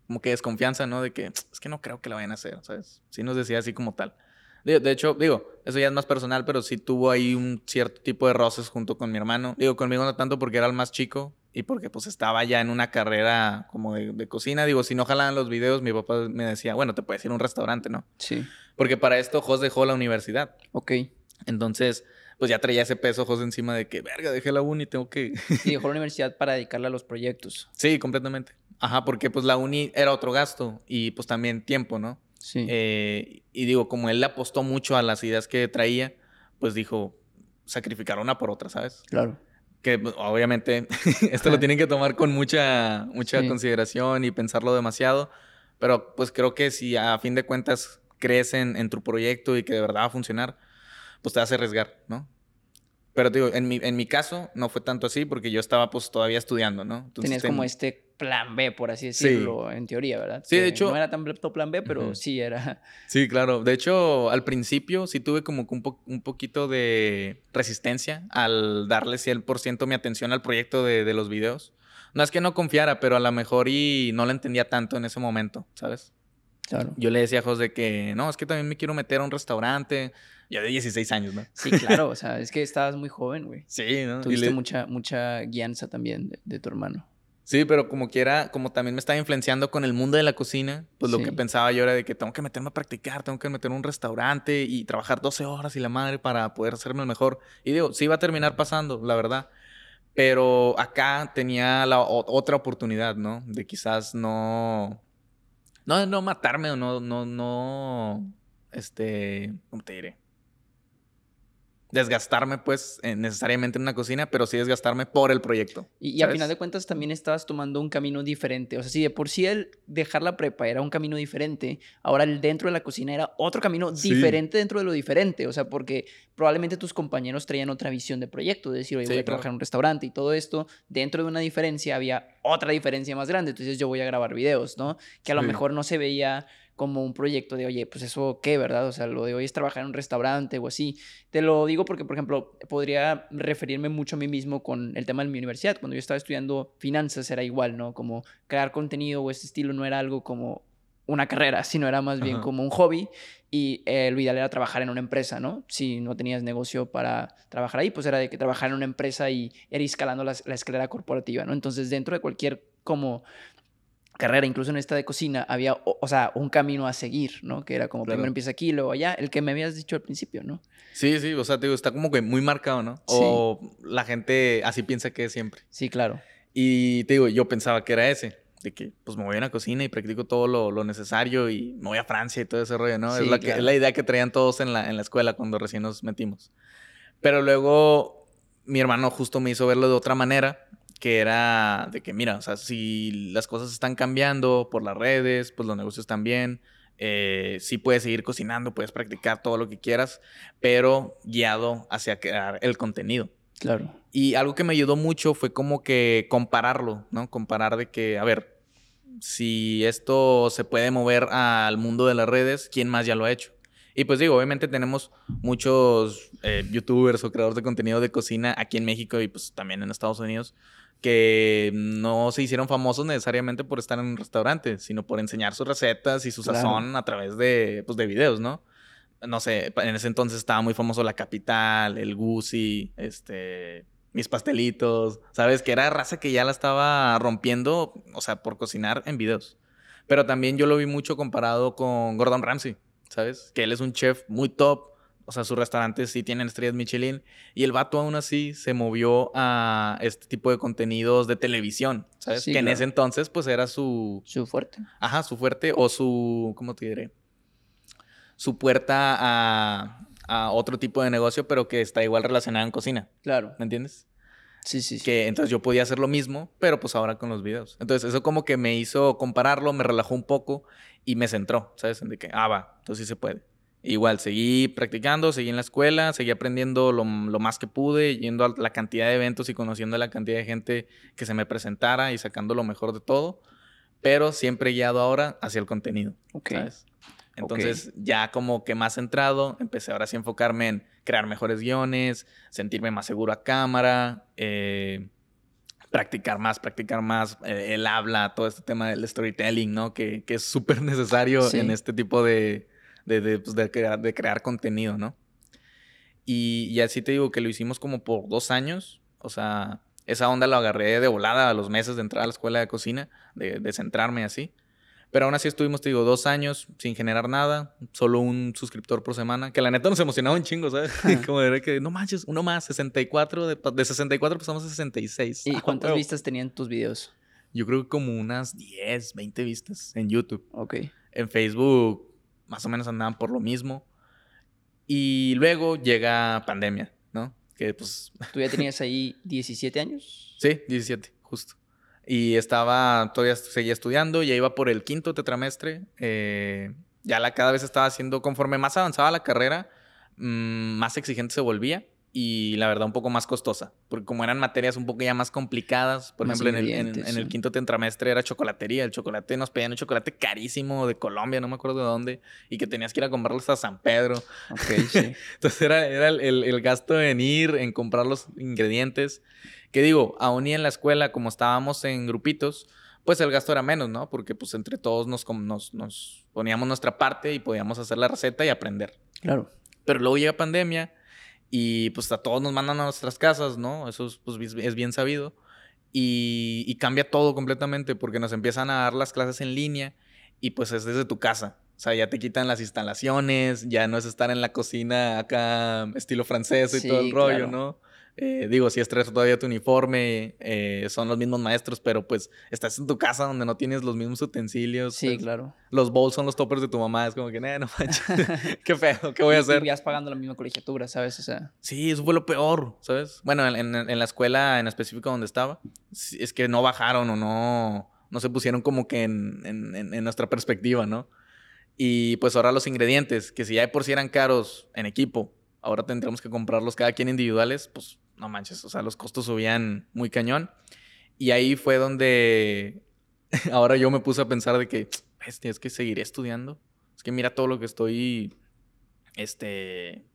como que desconfianza, ¿no? De que es que no creo que lo vayan a hacer, ¿sabes? Sí nos decía así como tal. De, de hecho, digo, eso ya es más personal, pero sí tuvo ahí un cierto tipo de roces junto con mi hermano. Digo, conmigo no tanto porque era el más chico y porque pues estaba ya en una carrera como de, de cocina. Digo, si no jalaban los videos, mi papá me decía, bueno, te puedes ir a un restaurante, ¿no? Sí. Porque para esto Jos dejó la universidad. Ok. Entonces, pues ya traía ese peso Jos encima de que, verga, dejé la uni, tengo que... Y dejó la universidad para dedicarla a los proyectos. sí, completamente. Ajá, porque pues la uni era otro gasto y pues también tiempo, ¿no? Sí. Eh, y digo, como él le apostó mucho a las ideas que traía, pues dijo, sacrificar una por otra, ¿sabes? claro. Que pues, obviamente esto lo tienen que tomar con mucha, mucha Sí. consideración y pensarlo demasiado, pero pues creo que si a fin de cuentas crees en, en tu proyecto y que de verdad va a funcionar, pues te hace arriesgar, ¿no? Pero te digo, en mi, en mi caso no fue tanto así porque yo estaba pues todavía estudiando, ¿no? Entonces, Tenías ten- como este plan B, por así Sí. decirlo, en teoría, ¿verdad? Sí, de hecho- No era tan plan B, pero sí era. Sí, claro. De hecho, al principio sí tuve como que un, po- un poquito de resistencia al darle 100% mi atención al proyecto de, de los videos. No es que no confiara, pero a lo mejor y no lo entendía tanto en ese momento, ¿sabes? Claro. Yo le decía a José que no, es que también me quiero meter a un restaurante. Yo de 16 años, ¿no? Sí, claro. O sea, es que estabas muy joven, güey. Sí, ¿no? Tuviste le- mucha, mucha guianza también de, de tu hermano. Sí, pero como quiera, como también me estaba influenciando con el mundo de la cocina, pues lo que pensaba yo era de que tengo que meterme a practicar, tengo que meterme a un restaurante y trabajar 12 horas y la madre para poder hacerme el mejor. Y digo, sí va a terminar pasando, la verdad. Pero acá tenía la otra oportunidad, ¿no? De quizás no. No, no matarme o no, no, no. Este. ¿Cómo te diré? Desgastarme, pues, eh, necesariamente en una cocina, pero sí desgastarme por el proyecto. Y, y a ¿sabes? final de cuentas también estabas tomando un camino diferente. O sea, si de por sí el dejar la prepa era un camino diferente, ahora el dentro de la cocina era otro camino Sí. diferente dentro de lo diferente. O sea, porque probablemente tus compañeros traían otra visión de proyecto, de decir, oye, Sí, voy a claro. trabajar en un restaurante y todo esto. Dentro de una diferencia había otra diferencia más grande. Entonces yo voy a grabar videos, ¿no? Que a lo mejor no se veía como un proyecto de, oye, pues eso qué, ¿verdad? O sea, lo de hoy es trabajar en un restaurante o así. Te lo digo porque, por ejemplo, podría referirme mucho a mí mismo con el tema de mi universidad. Cuando yo estaba estudiando finanzas era igual, ¿no? Como crear contenido o ese estilo no era algo como una carrera, sino era más bien Ajá. como un hobby y eh, lo ideal era trabajar en una empresa, ¿no? Si no tenías negocio para trabajar ahí, pues era de que trabajar en una empresa y ir escalando la, la escalera corporativa, ¿no? Entonces, dentro de cualquier como carrera, incluso en esta de cocina, había, o, o sea, un camino a seguir, ¿no? Que era como Claro. primero empieza aquí, luego allá, el que me habías dicho al principio, ¿no? Sí, sí, o sea, te digo, está como que muy marcado, ¿no? Sí. O la gente así piensa que es siempre. Sí, claro. Y te digo, yo pensaba que era ese, de que pues me voy a una cocina y practico todo lo, lo necesario y me voy a Francia y todo ese rollo, ¿no? Sí, es, la que, claro. es la idea que traían todos en la, en la escuela cuando recién nos metimos. Pero luego mi hermano justo me hizo verlo de otra manera, que era de que, mira, o sea, si las cosas están cambiando por las redes, pues los negocios también. Eh, sí puedes seguir cocinando, puedes practicar todo lo que quieras, pero guiado hacia crear el contenido. Claro. Y algo que me ayudó mucho fue como que compararlo, ¿no? Comparar de que, a ver, si esto se puede mover al mundo de las redes, ¿quién más ya lo ha hecho? Y pues digo, obviamente tenemos muchos eh, youtubers o creadores de contenido de cocina aquí en México y pues también en Estados Unidos que no se hicieron famosos necesariamente por estar en un restaurante, sino por enseñar sus recetas y su Claro. sazón a través de, pues, de videos, ¿no? no sé, en ese entonces estaba muy famoso La Capital, el Gucci, este, mis pastelitos, ¿sabes? Que era raza que ya la estaba rompiendo, o sea, por cocinar en videos. Pero también yo lo vi mucho comparado con Gordon Ramsay, ¿sabes? Que él es un chef muy top, o sea, sus restaurantes sí tienen estrellas Michelin, y el vato aún así se movió a este tipo de contenidos de televisión, ¿sabes? Sí, que en claro. ese entonces pues era su, Su fuerte. Ajá, su fuerte o su, ¿cómo te diré? Su puerta a, a otro tipo de negocio, pero que está igual relacionado en cocina, Claro. ¿me entiendes? Sí, sí, sí. Que entonces yo podía hacer lo mismo, pero pues ahora con los videos. Entonces eso como que me hizo compararlo, me relajó un poco y me centró, ¿sabes? En de que, ah, va, entonces sí se puede. Igual, seguí practicando, seguí en la escuela, seguí aprendiendo lo, lo más que pude, yendo a la cantidad de eventos y conociendo a la cantidad de gente que se me presentara y sacando lo mejor de todo, pero siempre guiado ahora hacia el contenido. Ok. ¿sabes? Entonces, ya como que más centrado, empecé ahora sí a enfocarme en crear mejores guiones, sentirme más seguro a cámara, eh, practicar más, practicar más eh, el habla, todo este tema del storytelling, ¿no? Que, que es súper necesario Sí. en este tipo de, de, de, pues, de crear, de crear contenido, ¿no? Y, y así te digo que lo hicimos como por dos años, o sea, esa onda lo agarré de volada a los meses de entrar a la escuela de cocina, de, de centrarme así. Pero aún así estuvimos, te digo, dos años sin generar nada, solo un suscriptor por semana, que la neta nos emocionaba un chingo, ¿sabes? Como era que, no manches, uno más, 64, de, de 64 pasamos a 66. ¿Y Ah, cuántas huevo. vistas tenían tus videos? Yo creo que como unas 10, 20 vistas en YouTube. Ok. En Facebook más o menos andaban por lo mismo. Y luego llega pandemia, ¿no? Que pues ¿Tú ya tenías ahí 17 años? Sí, 17, justo. Y estaba, todavía seguía estudiando, ya iba por el quinto tetramestre. eh, ya la cada vez estaba haciendo, conforme más avanzaba la carrera, mm, más exigente se volvía y la verdad un poco más costosa. Porque como eran materias un poco ya más complicadas, por Más ejemplo, en el, en- en el quinto tetramestre era chocolatería. El chocolate nos pedían un chocolate carísimo de Colombia, no me acuerdo de dónde, y que tenías que ir a comprarlo hasta San Pedro. Sí. Entonces era, era el, el- el gasto en ir, en comprar los ingredientes. Que digo, aún y en la escuela, como estábamos en grupitos, pues el gasto era menos, ¿no? Porque pues entre todos nos, nos, nos poníamos nuestra parte y podíamos hacer la receta y aprender. Claro. Pero luego llega pandemia y pues a todos nos mandan a nuestras casas, ¿no? Eso es, pues, es bien sabido. y, y cambia todo completamente porque nos empiezan a dar las clases en línea y pues es desde tu casa. O sea, ya te quitan las instalaciones, ya no es estar en la cocina acá estilo francés y Sí, todo el rollo, claro. ¿no? Eh, digo, si estreso todavía tu uniforme, eh, son los mismos maestros, pero pues estás en tu casa donde no tienes los mismos utensilios. Sí, pues, claro. Los bowls son los toppers de tu mamá, es como que, "Nah, no manches, qué feo, ¿qué voy a hacer? Y vas pagando la misma colegiatura, ¿sabes? O sea, Sí, eso fue lo peor, ¿sabes? Bueno, en, en- en la escuela en específico donde estaba, sí, es que no bajaron o no, no se pusieron como que en- en nuestra perspectiva, ¿no? Y pues ahora los ingredientes, que si ya de por sí eran caros en equipo, ahora tendremos que comprarlos cada quien individuales, pues no manches, o sea, los costos subían muy cañón. Y ahí fue donde ahora yo me puse a pensar de que, bestia, es que seguiré estudiando. Es que mira todo lo que estoy, este,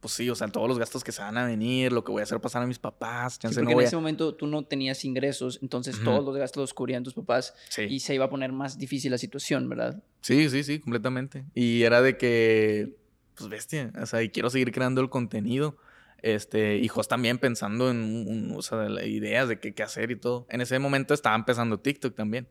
pues sí, o sea, todos los gastos que se van a venir, lo que voy a hacer pasar a mis papás, sí, chance porque no en voy a... ese momento tú no tenías ingresos, entonces Ujú. todos los gastos los cubrían tus papás Sí. y se iba a poner más difícil la situación, ¿verdad? Sí, sí, sí, completamente. Y era de que, pues bestia, o sea, y quiero seguir creando el contenido. Este, hijos también pensando en, un- o sea, ideas de qué, qué hacer y todo. En ese momento estaba empezando TikTok también.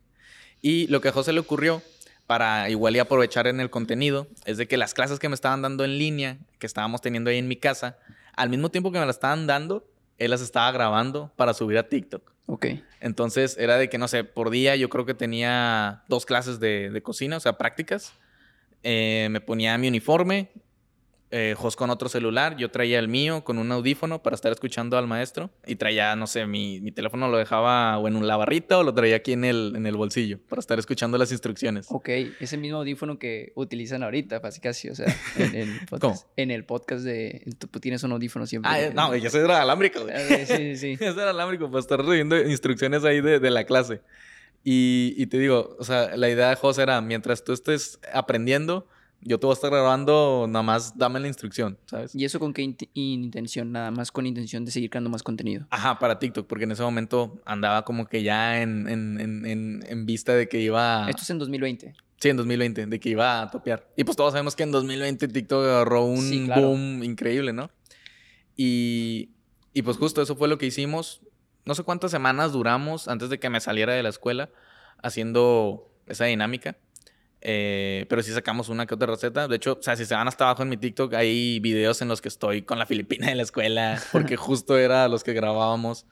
Y lo que a José le ocurrió para igual y aprovechar en el contenido es de que las clases que me estaban dando en línea, que estábamos teniendo ahí en mi casa, al mismo tiempo que me las estaban dando, él las estaba grabando para subir a TikTok. Ok. Entonces era de que, no sé, por día yo creo que tenía dos clases de, de cocina, o sea, prácticas. Eh, me ponía mi uniforme, eh, Jos con otro celular, yo traía el mío con un audífono para estar escuchando al maestro y traía, no sé, mi, mi teléfono lo dejaba o en la barrita o lo traía aquí en el, en el bolsillo para estar escuchando las instrucciones. Ok, ese mismo audífono que utilizan ahorita, casi casi, o sea, en, en el podcast, en el podcast de... Tú tienes un audífono siempre. Ah, eh, no, güey, ese era alámbrico, güey. Ah, Sí, sí, sí. Ese era alámbrico para estar recibiendo instrucciones ahí de, de la clase. Y, y te digo, o sea, la idea de José era, mientras tú estés aprendiendo, yo te voy a estar grabando, nada más dame la instrucción, ¿sabes? ¿Y eso con qué int- intención? Nada más con intención de seguir creando más contenido. Ajá, para TikTok, porque en ese momento andaba como que ya en, en, en, en, vista de que iba... Esto es en 2020. Sí, en 2020, de que iba a topear. Y pues todos sabemos que en 2020 TikTok agarró un Sí, claro. boom increíble, ¿no? Y, y pues justo eso fue lo que hicimos. No sé cuántas semanas duramos antes de que me saliera de la escuela haciendo esa dinámica. Eh, pero sí sacamos una que otra receta. De hecho, o sea, si se van hasta abajo en mi TikTok, hay videos en los que estoy con la filipina de la escuela, porque justo era los que grabábamos.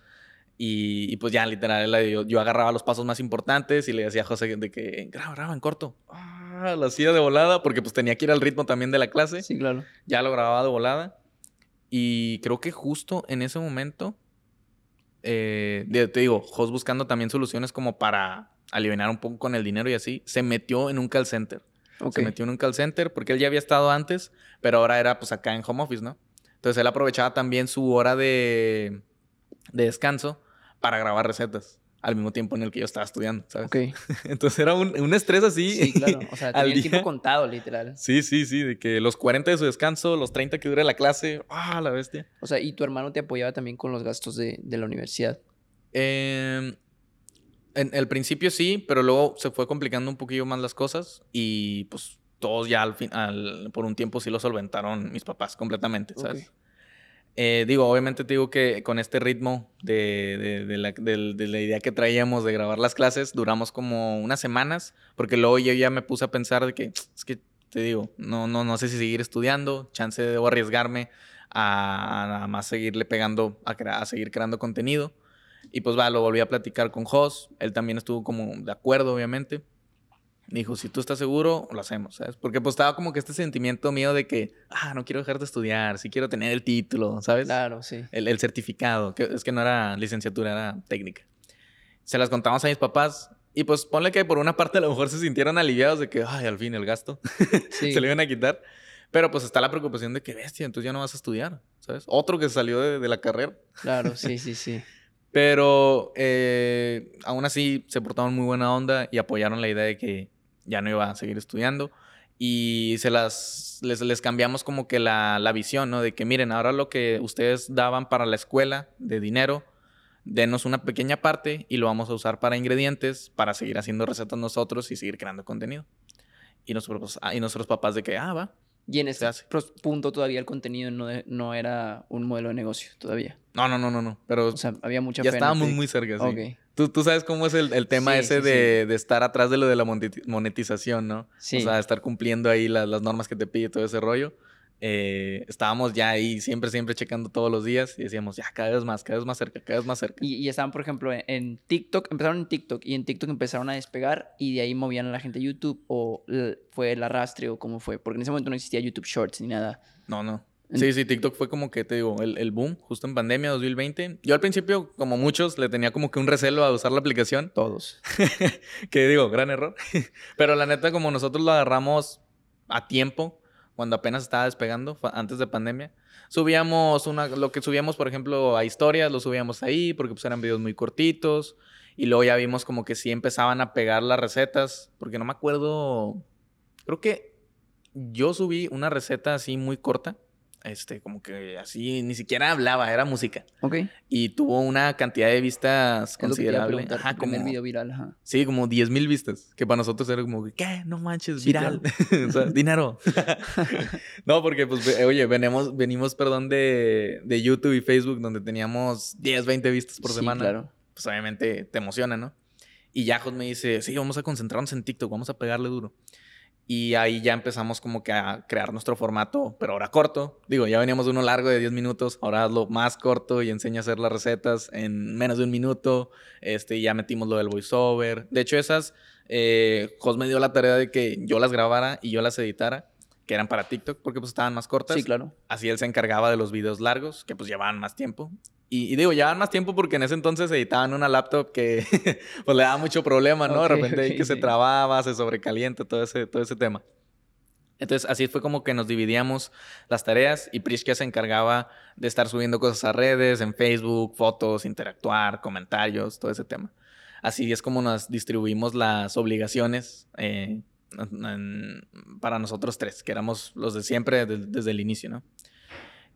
Y, y pues ya, literal, yo, yo agarraba los pasos más importantes y le decía a José de que graba, graba en corto. Ah, lo hacía de volada, porque pues tenía que ir al ritmo también de la clase. Sí, claro. Ya lo grababa de volada. Y creo que justo en ese momento, eh, te digo, Jos buscando también soluciones como para aliviar un poco con el dinero y así, se metió en un call center. Ok. Se metió en un call center porque él ya había estado antes, pero ahora era pues acá en home office, ¿no? Entonces él aprovechaba también su hora de, de descanso para grabar recetas al mismo tiempo en el que yo estaba estudiando, ¿sabes? Ok. Entonces era un, un estrés así. Sí, claro. O sea, tenía el tiempo contado, literal. Sí, sí, sí, de que los 40 de su descanso, los 30 que dure la clase, ¡ah, la bestia! O sea, y tu hermano te apoyaba también con los gastos de, de la universidad. Eh, en el principio sí, pero luego se fue complicando un poquillo más las cosas y pues todos ya al fin, al- por un tiempo sí lo solventaron mis papás completamente, ¿sabes? Ok. Eh, digo, obviamente te digo que con este ritmo de, de- de la, de la idea que traíamos de grabar las clases, duramos como unas semanas, porque luego yo ya me puse a pensar de que, es que te digo, no, no, no sé si seguir estudiando, chance debo arriesgarme a, a nada más seguirle pegando, a, a seguir creando contenido. Y pues va, lo volví a platicar con Jos, él también estuvo como de acuerdo, obviamente. Me dijo, si tú estás seguro, lo hacemos, ¿sabes? Porque pues estaba como que este sentimiento mío de que, ah, no quiero dejar de estudiar, sí quiero tener el título, ¿sabes? Claro, sí. El, el certificado, que es que no era licenciatura, era técnica. Se las contamos a mis papás y pues ponle que por una parte a lo mejor se sintieron aliviados de que, ay, al fin el gasto Sí. se lo iban a quitar. Pero pues está la preocupación de que, bestia, entonces ya no vas a estudiar, ¿sabes? Otro que salió de, de la carrera. Claro, sí, sí, sí. Pero eh, aún así se portaron muy buena onda y apoyaron la idea de que ya no iba a seguir estudiando. Y se las, les, les cambiamos como que la, la visión, ¿no? De que miren, ahora lo que ustedes daban para la escuela de dinero, denos una pequeña parte y lo vamos a usar para ingredientes, para seguir haciendo recetas nosotros y seguir creando contenido. Y nosotros, ah, y nuestros papás de que, ah, va. Y en se ese punto todavía el contenido no, de- no era un modelo de negocio todavía. No, no, no, no, no. Pero O sea, había mucha ya el estábamos muy cerca, sí. Ok. Tú, tú sabes cómo es el, el tema Sí, ese sí, de, de estar atrás de lo de la moneti- monetización, ¿no? Sí. O sea, estar cumpliendo ahí la- las normas que te pide todo ese rollo. Eh, estábamos ya ahí siempre, siempre checando todos los días y decíamos, ya, cada vez más, cada vez más cerca, cada vez más cerca. Y, y estaban, por ejemplo, en, en TikTok, empezaron en TikTok y en TikTok empezaron a despegar y de ahí movían a la gente a YouTube o fue el arrastre o cómo fue, porque en ese momento no existía YouTube Shorts ni nada. No, no. Sí, sí, TikTok fue como que, te digo, el, el boom justo en pandemia 2020. Yo al principio, como muchos, le tenía como que un recelo a usar la aplicación. Todos. que digo, gran error. Pero la neta, como nosotros lo agarramos a tiempo, cuando apenas estaba despegando, antes de pandemia, subíamos una, lo que subíamos, por ejemplo, a historias, lo subíamos ahí, porque pues eran videos muy cortitos. Y luego ya vimos como que sí empezaban a pegar las recetas, porque no me acuerdo, creo que yo subí una receta así muy corta, este, como que así, ni siquiera hablaba, era música. Ok. Y tuvo una cantidad de vistas Es lo que considerable. Ajá, como- video viral, ajá. Sí, como 10 mil vistas. Que para nosotros era como, ¿qué? No manches, Sí, viral. o sea, dinero. no, porque, pues, oye, venimos, venimos perdón, de, de YouTube y Facebook, donde teníamos 10, 20 vistas por Sí, semana. claro. Pues, obviamente, te emociona, ¿no? Y Yahoo me dice, sí, vamos a concentrarnos en TikTok, vamos a pegarle duro. Y ahí ya empezamos como que a crear nuestro formato, pero ahora corto. Digo, ya veníamos de uno largo de 10 minutos, ahora hazlo más corto y enseña a hacer las recetas en menos de un minuto. Este, ya metimos lo del voiceover. De hecho, esas, eh, Jos me dio la tarea de que yo las grabara y yo las editara, que eran para TikTok, porque pues estaban más cortas. Sí, claro. Así él se encargaba de los videos largos, que pues llevaban más tiempo. Y, y digo, llevaban más tiempo porque en ese entonces editaban una laptop que pues le daba mucho problema, ¿no? De repente ahí ok, que se trababa, se sobrecalienta, todo ese, todo ese tema. Entonces así fue como que nos dividíamos las tareas y Prishka se encargaba de estar subiendo cosas a redes, en Facebook, fotos, interactuar, comentarios, todo ese tema. Así es como nos distribuimos las obligaciones eh, para nosotros tres, que éramos los de siempre de- desde el inicio, ¿no?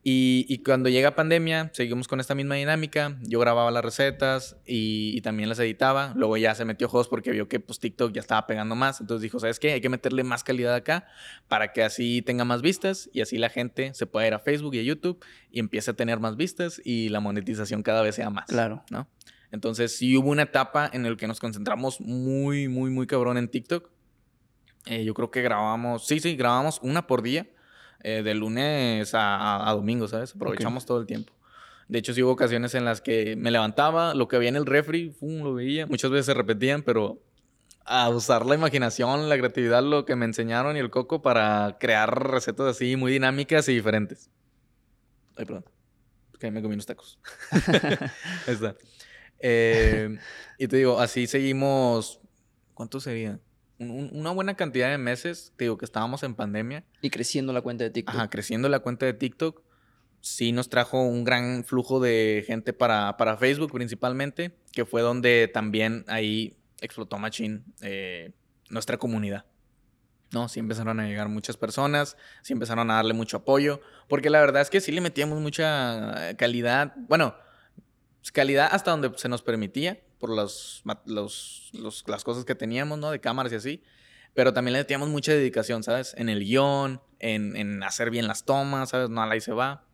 Y, y cuando llega pandemia, seguimos con esta misma dinámica. Yo grababa las recetas y, y también las editaba. Luego ya se metió Jos porque vio que pues, TikTok ya estaba pegando más. Entonces dijo, ¿sabes qué? Hay que meterle más calidad acá para que así tenga más vistas y así la gente se pueda ir a Facebook y a YouTube y empiece a tener más vistas y la monetización cada vez sea más. Claro. ¿no? Entonces sí hubo una etapa en la que nos concentramos muy, muy, muy cabrón en TikTok. Eh, yo creo que grabamos, sí, sí, grabamos una por día, eh, de lunes a, a- a domingo, ¿sabes? Aprovechamos todo el tiempo. De hecho, sí hubo ocasiones en las que me levantaba, lo que había en el refri, pum, lo veía. Muchas veces se repetían, pero a usar la imaginación, la creatividad, lo que me enseñaron y el coco para crear recetas así muy dinámicas y diferentes. Ay, perdón. Que me comí unos tacos. Ahí está. Eh, y te digo, así seguimos. ¿Cuánto sería? Un- un- una buena cantidad de meses. Te digo que estábamos en pandemia. Y creciendo la cuenta de TikTok. Ajá, creciendo la cuenta de TikTok. Sí nos trajo un gran flujo de gente para, para Facebook principalmente, que fue donde también ahí explotó Machine eh, nuestra comunidad. ¿no? Sí empezaron a llegar muchas personas, sí empezaron a darle mucho apoyo, porque la verdad es que sí le metíamos mucha calidad, bueno, calidad hasta donde se nos permitía, por los, los, las cosas que teníamos, ¿no? De cámaras y así, pero también le metíamos mucha dedicación, ¿sabes? En el guion, en, en hacer bien las tomas, ¿sabes? No, ahí se va.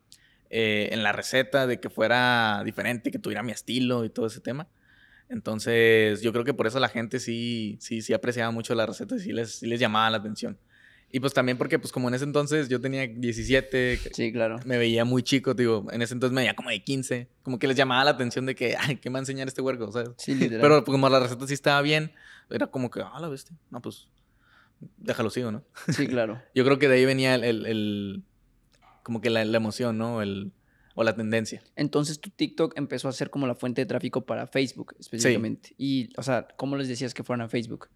Eh, en la receta, de que fuera diferente, que tuviera mi estilo y todo ese tema. Entonces, yo creo que por eso la gente sí, sí, sí apreciaba mucho la receta y sí les, sí les llamaba la atención. Y pues también porque, pues como en ese entonces yo tenía 17, Sí, claro. me veía muy chico, digo, en ese entonces me veía como de 15, como que les llamaba la atención de que, ay, ¿qué me va a enseñar este huerco? ¿sabes? Sí, literal. Pero pues, como la receta sí estaba bien, era como que, ah, la bestia, no, pues, déjalo sigo, ¿no? Sí, claro. Yo creo que de ahí venía el, el- el- como que la, la emoción, ¿no? El, o la tendencia. Entonces tu TikTok empezó a ser como la fuente de tráfico para Facebook específicamente. Y, o sea, ¿cómo les decías que fueran a Facebook?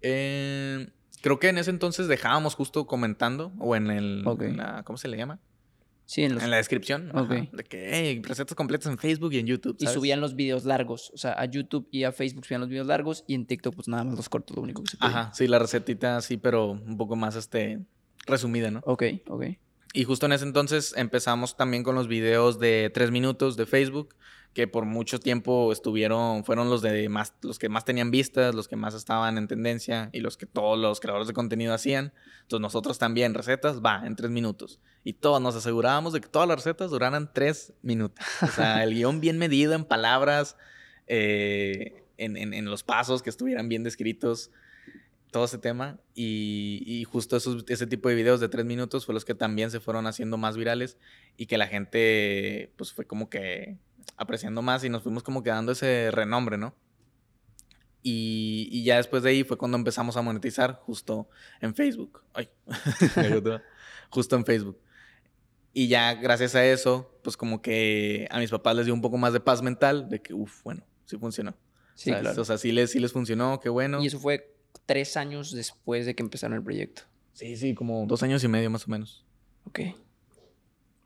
Eh, creo que en ese entonces dejábamos justo comentando, o en el, Ok. en la- ¿cómo se le llama? Sí, en los... En la descripción, ajá, Ok. de que, hey, recetas completas en Facebook y en YouTube. Y subían los videos largos. O sea, a YouTube y a Facebook subían los videos largos y en TikTok pues nada más los cortos, lo único que se podía. Ajá, sí, la recetita sí, pero un poco más este, resumida, ¿no? Ok, ok. Y justo en ese entonces empezamos también con los videos de tres minutos de Facebook, que por mucho tiempo estuvieron, fueron los de más, los que más tenían vistas, los que más estaban en tendencia y los que todos los creadores de contenido hacían. Entonces nosotros también, recetas, va, en tres minutos. Y todos nos asegurábamos de que todas las recetas duraran tres minutos. O sea, el guion bien medido en palabras, eh, en, en, los pasos, que estuvieran bien descritos todo ese tema y, justo esos, ese tipo de videos de tres minutos fue los que también se fueron haciendo más virales y que la gente pues fue como que apreciando más y nos fuimos como quedando ese renombre, ¿no? Y, y, ya después de ahí fue cuando empezamos a monetizar justo en Facebook. Ay, justo en Facebook. Y ya gracias a eso, pues como que a mis papás les dio un poco más de paz mental de que, uff, bueno, sí funcionó. Sí, claro. O sea, sí les, sí les funcionó, qué bueno. Y eso fue tres años después de que empezaron el proyecto. Sí, sí, como dos años y medio más o menos. Ok.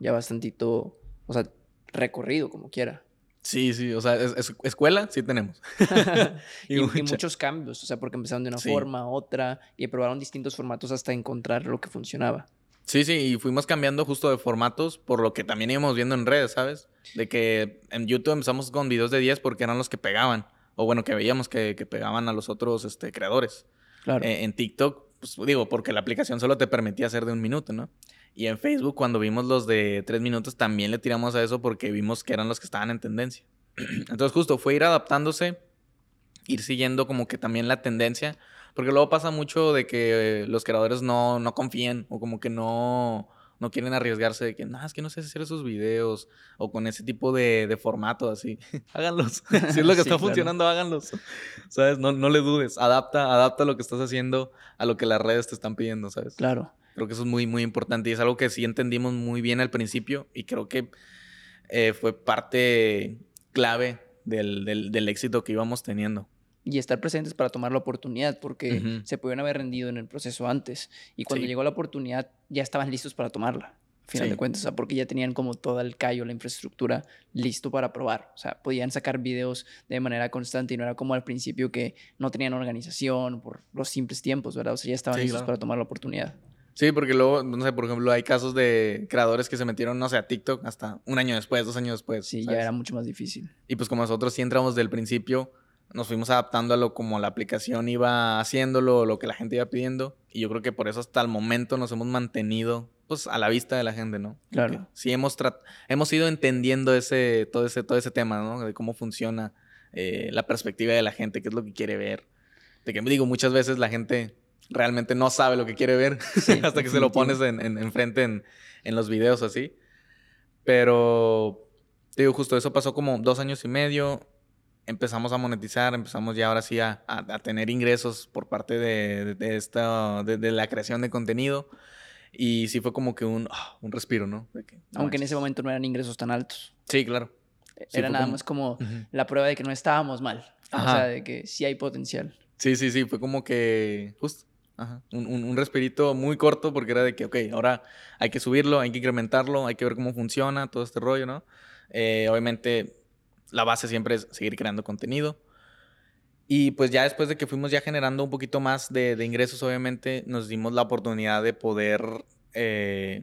Ya bastantito, o sea, recorrido como quiera. Sí, sí, o sea, escuela sí tenemos. y, muchos cambios, o sea, porque empezaron de una forma a otra y probaron distintos formatos hasta encontrar lo que funcionaba. Sí, sí, y fuimos cambiando justo de formatos por lo que también íbamos viendo en redes, ¿sabes? De que en YouTube empezamos con videos de 10 porque eran los que pegaban, o bueno, que veíamos que, pegaban a los otros este, creadores. Claro. Eh, en TikTok, pues digo, porque la aplicación solo te permitía hacer de un minuto, ¿no? Y en Facebook, cuando vimos los de tres minutos, también le tiramos a eso porque vimos que eran los que estaban en tendencia. Entonces, justo fue ir adaptándose, ir siguiendo como que también la tendencia. Porque luego pasa mucho de que los creadores no, no confían o como que no, no quieren arriesgarse de que, no, es que no sé hacer esos videos o con ese tipo de, de formato así. háganlos. si es lo que está funcionando, háganlos. ¿Sabes? No, no le dudes. Adapta, adapta lo que estás haciendo a lo que las redes te están pidiendo, ¿sabes? Claro. Creo que eso es muy, muy importante y es algo que sí entendimos muy bien al principio y creo que eh, fue parte clave del, del, éxito que íbamos teniendo. Y estar presentes para tomar la oportunidad, porque se pudieron haber rendido en el proceso antes. Y cuando llegó la oportunidad, ya estaban listos para tomarla, a final de cuentas. O sea, porque ya tenían como todo el callo, la infraestructura listo para probar. O sea, podían sacar videos de manera constante y no era como al principio que no tenían organización por los simples tiempos, ¿verdad? O sea, ya estaban listos para tomar la oportunidad. Sí, porque luego, no sé, por ejemplo, hay casos de creadores que se metieron, no sé, a TikTok hasta un año después, dos años después. Sí, ya era mucho más difícil. Y pues como nosotros sí entramos del principio, nos fuimos adaptando a lo como la aplicación iba haciéndolo, lo que la gente iba pidiendo. Y yo creo que por eso hasta el momento nos hemos mantenido, pues, a la vista de la gente, ¿no? Claro. sí hemos, hemos ido entendiendo ese, todo, ese, todo ese tema, ¿no? De cómo funciona eh, la perspectiva de la gente, qué es lo que quiere ver. De que, digo, muchas veces la gente realmente no sabe lo que quiere ver hasta que se lo pones en, en, frente en, en, los videos así. Pero, digo, justo eso pasó como dos años y medio. Empezamos a monetizar, empezamos ya ahora sí a, a, tener ingresos por parte de, de, esta, de, la creación de contenido. Y sí fue como que un, ah, un respiro, ¿no? Aunque en ese momento no eran ingresos tan altos. Sí, claro. Era nada más como la prueba de que no estábamos mal. O sea, de que sí hay potencial. Sí, sí, sí. Fue como que, justo, Ajá. Un, un, respirito muy corto porque era de que, ok, ahora hay que subirlo, hay que incrementarlo, hay que ver cómo funciona todo este rollo, ¿no? Eh, obviamente, la base siempre es seguir creando contenido. Y pues ya después de que fuimos ya generando un poquito más de, de ingresos, obviamente nos dimos la oportunidad de poder eh,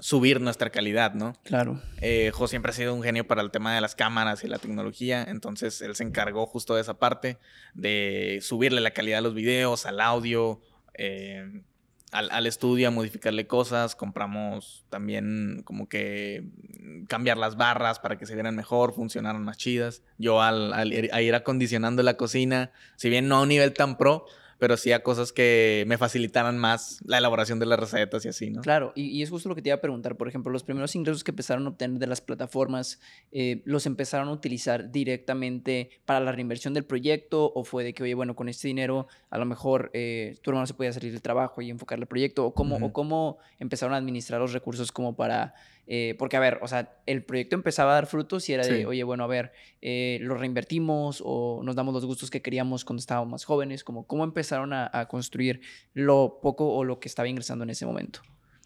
subir nuestra calidad, ¿no? Claro. Eh, Jo siempre ha sido un genio para el tema de las cámaras y la tecnología, entonces él se encargó justo de esa parte, de subirle la calidad a los videos, al audio, eh, al, estudio a modificarle cosas, compramos también como que cambiar las barras para que se vieran mejor, funcionaran más chidas. Yo al, al ir acondicionando la cocina, si bien no a un nivel tan pro, pero sí a cosas que me facilitaran más la elaboración de las recetas y así, ¿no? Claro, y, es justo lo que te iba a preguntar. Por ejemplo, los primeros ingresos que empezaron a obtener de las plataformas, eh, ¿los empezaron a utilizar directamente para la reinversión del proyecto? ¿O fue de que, oye, bueno, con este dinero a lo mejor eh, tu hermano se podía salir del trabajo y enfocar el proyecto? ¿O cómo, ¿O cómo empezaron a administrar los recursos como para eh, porque, a ver, o sea, el proyecto empezaba a dar frutos y era de, oye, bueno, a ver, eh, lo reinvertimos o nos damos los gustos que queríamos cuando estábamos más jóvenes, como cómo empezaron a, construir lo poco o lo que estaba ingresando en ese momento.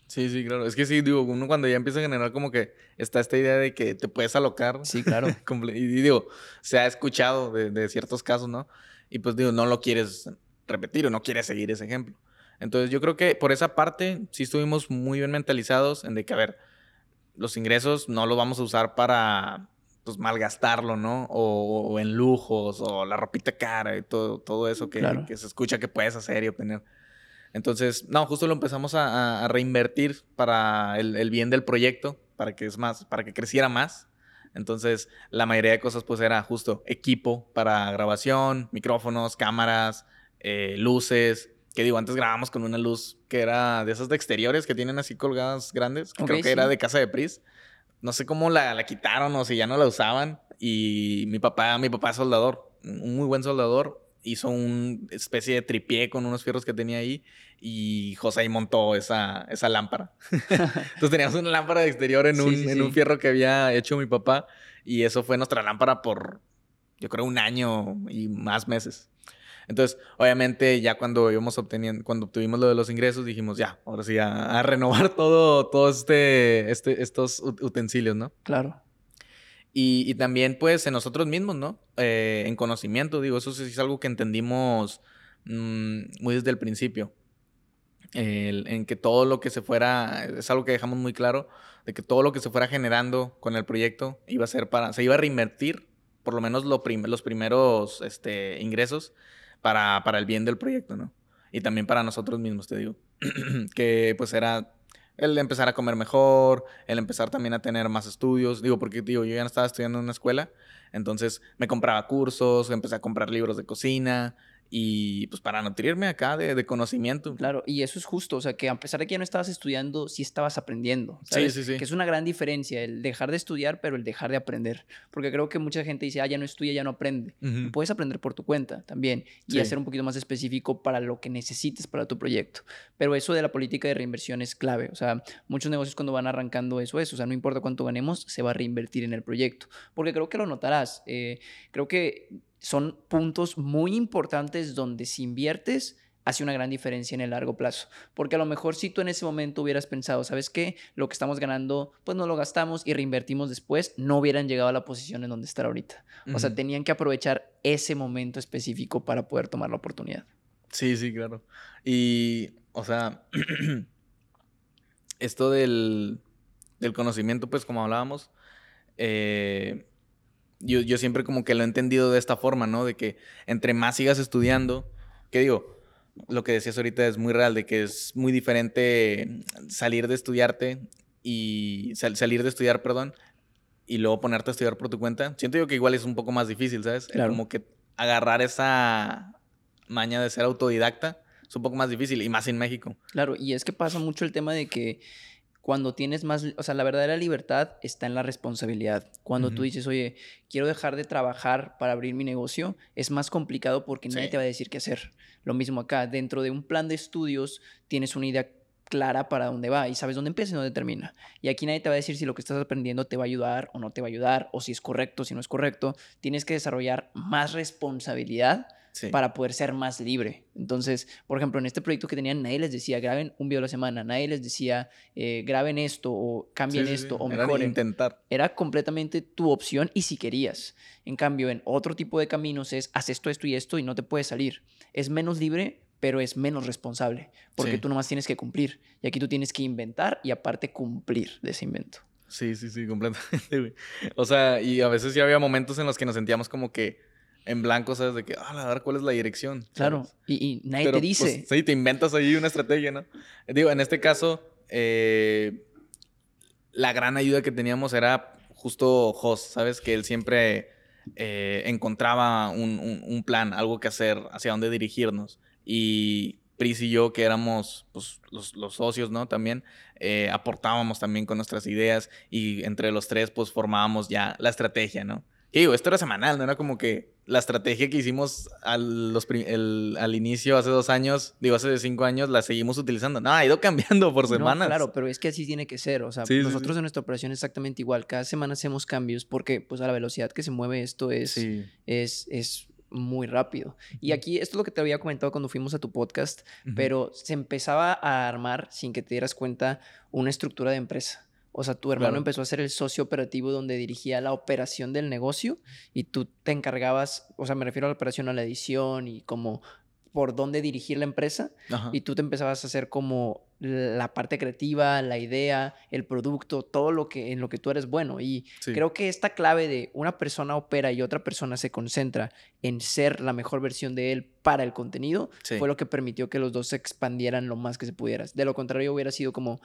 Sí, sí, claro. Es que sí, digo, uno cuando ya empieza a generar como que está esta idea de que te puedes alocar. Sí, claro. y digo, se ha escuchado de, de, ciertos casos, ¿no? Y pues digo, no lo quieres repetir o no quieres seguir ese ejemplo. Entonces yo creo que por esa parte sí estuvimos muy bien mentalizados en de que, a ver, los ingresos no los vamos a usar para, pues malgastarlo, ¿no? O, en lujos, o la ropita cara y todo, todo eso que, que, se escucha que puedes hacer y obtener. Entonces, no, justo lo empezamos a, reinvertir para el, el, bien del proyecto, para que es más, para que creciera más. Entonces, la mayoría de cosas pues era justo equipo para grabación, micrófonos, cámaras, eh, luces. Que digo, antes grabamos con una luz que era de esas de exteriores que tienen así colgadas grandes. creo que era de casa de Pris. No sé cómo la, la, quitaron o si ya no la usaban. Y mi papá, mi papá es soldador, un muy buen soldador. Hizo una especie de tripié con unos fierros que tenía ahí y José ahí montó esa, esa lámpara. Entonces teníamos una lámpara de exterior en, un, en un fierro que había hecho mi papá y eso fue nuestra lámpara por, yo creo, un año y más meses. Entonces, obviamente, ya cuando íbamos obteniendo, cuando obtuvimos lo de los ingresos, dijimos, ya, ahora sí, a, renovar todo, todo este, este, estos utensilios, ¿no? Claro. Y, y también, pues, en nosotros mismos, ¿no? Eh, en conocimiento, digo, eso sí es algo que entendimos mm, muy desde el principio. en que todo lo que se fuera, es algo que dejamos muy claro, de que todo lo que se fuera generando con el proyecto iba a ser para, se iba a reinvertir, por lo menos lo los primeros este, ingresos, para, para el bien del proyecto, ¿no? Y también para nosotros mismos, te digo. que pues era el empezar a comer mejor, el empezar también a tener más estudios. Digo, porque digo, yo ya no estaba estudiando en una escuela, entonces me compraba cursos, empecé a comprar libros de cocina, y pues para nutrirme acá de, conocimiento. Claro, y eso es justo, o sea, que a pesar de que ya no estabas estudiando, sí estabas aprendiendo. ¿sabes? Sí, sí, sí. Que es una gran diferencia, el dejar de estudiar, pero el dejar de aprender. Porque creo que mucha gente dice, ah, ya no estudia, ya no aprende. Puedes aprender por tu cuenta también y hacer un poquito más específico para lo que necesites para tu proyecto. Pero eso de la política de reinversión es clave. O sea, muchos negocios cuando van arrancando eso es, o sea, no importa cuánto ganemos, se va a reinvertir en el proyecto. Porque creo que lo notarás. Eh, creo que son puntos muy importantes donde si inviertes hace una gran diferencia en el largo plazo. Porque a lo mejor si tú en ese momento hubieras pensado, ¿sabes qué? Lo que estamos ganando, pues no lo gastamos y reinvertimos después, no hubieran llegado a la posición en donde están ahorita. O sea, tenían que aprovechar ese momento específico para poder tomar la oportunidad. Sí, sí, claro. Y, o sea, esto del, del conocimiento, pues como hablábamos, eh, yo, yo siempre como que lo he entendido de esta forma, ¿no? De que entre más sigas estudiando, ¿qué digo? Lo que decías ahorita es muy real, de que es muy diferente salir de estudiarte y salir de estudiar, perdón, y luego ponerte a estudiar por tu cuenta. Siento yo que igual es un poco más difícil, ¿sabes? Como que agarrar esa maña de ser autodidacta es un poco más difícil y más en México. Claro, y es que pasa mucho el tema de que cuando tienes más, o sea, la verdadera libertad está en la responsabilidad. Cuando tú dices, oye, quiero dejar de trabajar para abrir mi negocio, es más complicado porque nadie te va a decir qué hacer. Lo mismo acá, dentro de un plan de estudios tienes una idea clara para dónde va y sabes dónde empieza y dónde termina. Y aquí nadie te va a decir si lo que estás aprendiendo te va a ayudar o no te va a ayudar, o si es correcto, si no es correcto. Tienes que desarrollar más responsabilidad para poder ser más libre. Entonces, por ejemplo, en este proyecto que tenían, nadie les decía, graben un video a la semana, nadie les decía, eh, graben esto o cambien esto o mejoren. intentar. Era completamente tu opción y si querías. En cambio, en otro tipo de caminos es, haz esto, esto y esto y no te puedes salir. Es menos libre, pero es menos responsable, porque tú nomás tienes que cumplir. Y aquí tú tienes que inventar y aparte cumplir de ese invento. Sí, sí, sí, completamente, O sea, y a veces ya había momentos en los que nos sentíamos como que en blanco, ¿sabes? De que, ah, a ver cuál es la dirección. Claro, y, nadie te pues, dice. sí, te inventas ahí una estrategia, ¿no? Digo, en este caso, eh, la gran ayuda que teníamos era justo Jos, ¿sabes? Que él siempre eh, encontraba un, plan, algo que hacer, hacia dónde dirigirnos. Y Pris y yo, que éramos pues, los, los socios, ¿no? También eh, aportábamos también con nuestras ideas y entre los tres, pues formábamos ya la estrategia, ¿no? Y digo, esto era semanal, no era como que la estrategia que hicimos al, los al inicio hace dos años, digo, hace cinco años, la seguimos utilizando. No, ha ido cambiando por semanas. claro, pero es que así tiene que ser. O sea, nosotros en nuestra operación es exactamente igual. Cada semana hacemos cambios porque, pues, a la velocidad que se mueve esto es, es, es muy rápido. Y aquí, esto es lo que te había comentado cuando fuimos a tu podcast, pero se empezaba a armar, sin que te dieras cuenta, una estructura de empresa. O sea, tu hermano empezó a ser el socio operativo donde dirigía la operación del negocio y tú te encargabas, o sea, me refiero a la operación, a la edición y como por dónde dirigir la empresa Ajá. y tú te empezabas a hacer como la parte creativa, la idea, el producto, todo lo que en lo que tú eres bueno y Sí. creo que esta clave de una persona opera y otra persona se concentra en ser la mejor versión de él para el contenido Sí. fue lo que permitió que los dos se expandieran lo más que se pudiera. De lo contrario hubiera sido como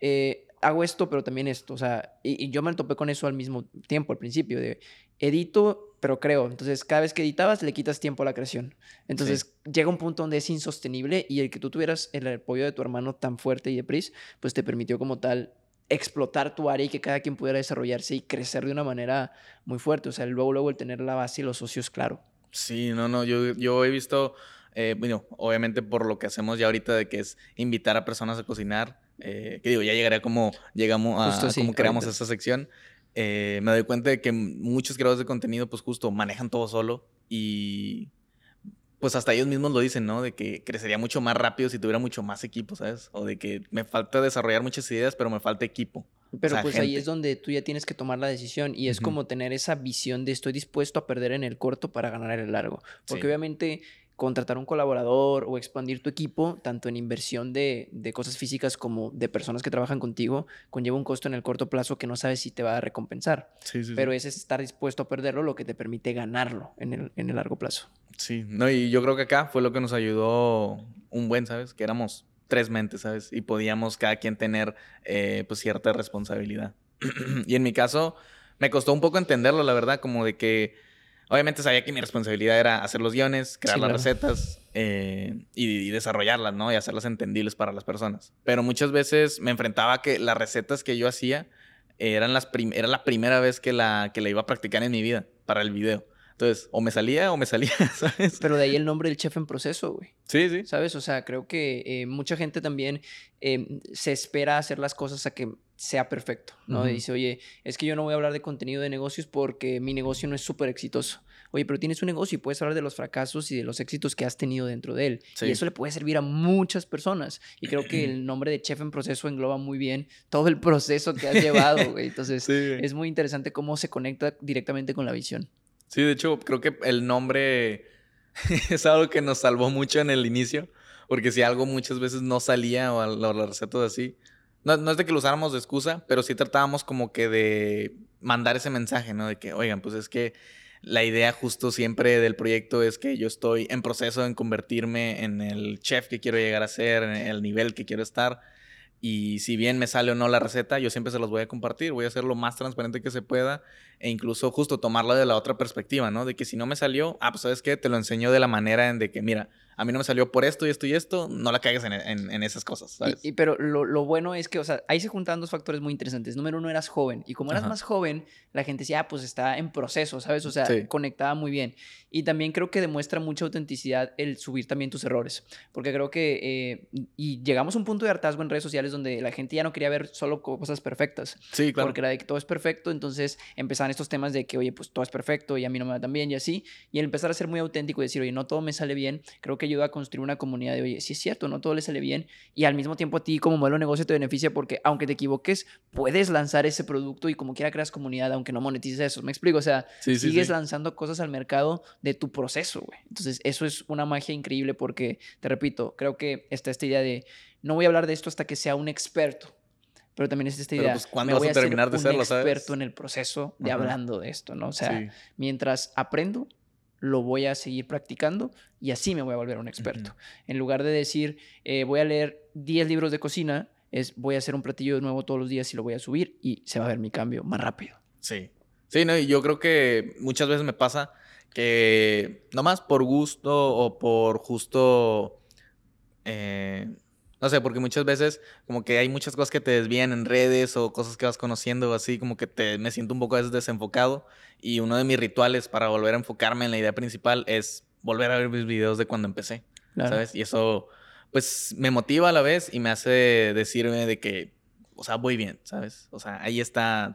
eh, hago esto pero también esto, o sea, y, y yo me topé con eso al mismo tiempo al principio de edito, pero creo. Entonces, cada vez que editabas, le quitas tiempo a la creación. Entonces, llega un punto donde es insostenible y el que tú tuvieras el apoyo de tu hermano tan fuerte y de Pris, pues te permitió como tal explotar tu área y que cada quien pudiera desarrollarse y crecer de una manera muy fuerte. O sea, luego, luego el tener la base y los socios claro. Sí, no, no, yo, yo he visto, eh, bueno, obviamente por lo que hacemos ya ahorita de que es invitar a personas a cocinar, eh, que digo, ya llegaría como llegamos a, Justo como creamos esa sección, eh, me doy cuenta de que muchos creadores de contenido pues justo manejan todo solo y pues hasta ellos mismos lo dicen, ¿no? De que crecería mucho más rápido si tuviera mucho más equipo, ¿sabes? O de que me falta desarrollar muchas ideas, pero me falta equipo. Pero sea, pues ahí gente. es donde tú ya tienes que tomar la decisión y es Ujú. como tener esa visión de estoy dispuesto a perder en el corto para ganar en el largo. Porque Sí. obviamente contratar un colaborador o expandir tu equipo, tanto en inversión de, de cosas físicas como de personas que trabajan contigo, conlleva un costo en el corto plazo que no sabes si te va a recompensar. Sí, sí, Pero ese es estar dispuesto a perderlo lo que te permite ganarlo en el, en el largo plazo. Sí, no, y yo creo que acá fue lo que nos ayudó un buen, ¿sabes? Que éramos tres mentes, ¿sabes? Y podíamos cada quien tener eh, pues cierta responsabilidad. y en mi caso, me costó un poco entenderlo, la verdad, como de que obviamente sabía que mi responsabilidad era hacer los guiones, crear Sí, las claro. recetas eh, y, y desarrollarlas, ¿no? Y hacerlas entendibles para las personas. Pero muchas veces me enfrentaba a que las recetas que yo hacía eran las era la primera vez que la, que la iba a practicar en mi vida para el video. Entonces, o me salía o me salía, ¿sabes? Pero de ahí el nombre del chef en proceso, güey. Sí, sí. ¿Sabes? O sea, creo que eh, mucha gente también eh, se espera hacer las cosas a que sea perfecto, ¿no? Dice, oye, es que yo no voy a hablar de contenido de negocios porque mi negocio no es súper exitoso. Oye, pero tienes un negocio y puedes hablar de los fracasos y de los éxitos que has tenido dentro de él. Sí. Y eso le puede servir a muchas personas. Y creo que el nombre de chef en proceso engloba muy bien todo el proceso que has llevado, güey. Entonces, Sí, es muy interesante cómo se conecta directamente con la visión. Sí, de hecho, creo que el nombre es algo que nos salvó mucho en el inicio. Porque si algo muchas veces no salía o las recetas así. No, no es de que lo usáramos de excusa, pero sí tratábamos como que de mandar ese mensaje, ¿no? De que, oigan, pues es que la idea justo siempre del proyecto es que yo estoy en proceso en convertirme en el chef que quiero llegar a ser, en el nivel que quiero estar. Y si bien me sale o no la receta, yo siempre se los voy a compartir. Voy a hacer lo más transparente que se pueda e incluso justo tomarla de la otra perspectiva, ¿no? De que si no me salió, ah, pues sabes qué, te lo enseño de la manera en de que, mira, a mí no me salió por esto y esto y esto, no la caigas en, en- en esas cosas, ¿sabes? Y, y- pero lo, lo bueno es que, o sea, ahí se juntan dos factores muy interesantes. Número uno, eras joven. Y como eras Ajá. más joven, la gente decía, ah, pues está en proceso, ¿sabes? O sea, Sí. conectaba muy bien. Y también creo que demuestra mucha autenticidad el subir también tus errores. Porque creo que, eh, y llegamos a un punto de hartazgo en redes sociales donde la gente ya no quería ver solo cosas perfectas. sí, claro. Porque era de que todo es perfecto, entonces empezaban estos temas de que, oye, pues todo es perfecto y a mí no me va tan bien y así. Y el empezar a ser muy auténtico y decir, oye, no todo me sale bien, creo que ayuda a construir una comunidad de, oye, sí es cierto, no todo le sale bien. Y al mismo tiempo a ti como modelo de negocio te beneficia porque aunque te equivoques, puedes lanzar ese producto y como quiera creas comunidad, aunque no monetices eso. ¿Me explico? O sea, Sí, sí, sigues sí. lanzando cosas al mercado de tu proceso, güey. Entonces, eso es una magia increíble porque, te repito, creo que está esta idea de, no voy a hablar de esto hasta que sea un experto. Pero también es esta Pero, idea. pues, ¿cuándo me vas voy a ser terminar de un serlo, sabes? experto en el proceso de Ajá. hablando de esto, ¿no? O sea, mientras aprendo, lo voy a seguir practicando y así me voy a volver un experto. En lugar de decir, eh, voy a leer 10 libros de cocina, es voy a hacer un platillo nuevo todos los días y lo voy a subir y se va a ver mi cambio más rápido. Sí. Sí, no, y yo creo que muchas veces me pasa que nomás por gusto o por justo. eh, no sé, porque muchas veces como que hay muchas cosas que te desvían en redes o cosas que vas conociendo así, como que te, me siento un poco a veces desenfocado. Y uno de mis rituales para volver a enfocarme en la idea principal es volver a ver mis videos de cuando empecé. Claro. ¿sabes? Y eso, pues, me motiva a la vez y me hace decirme de que, o sea, voy bien, ¿sabes? O sea, ahí está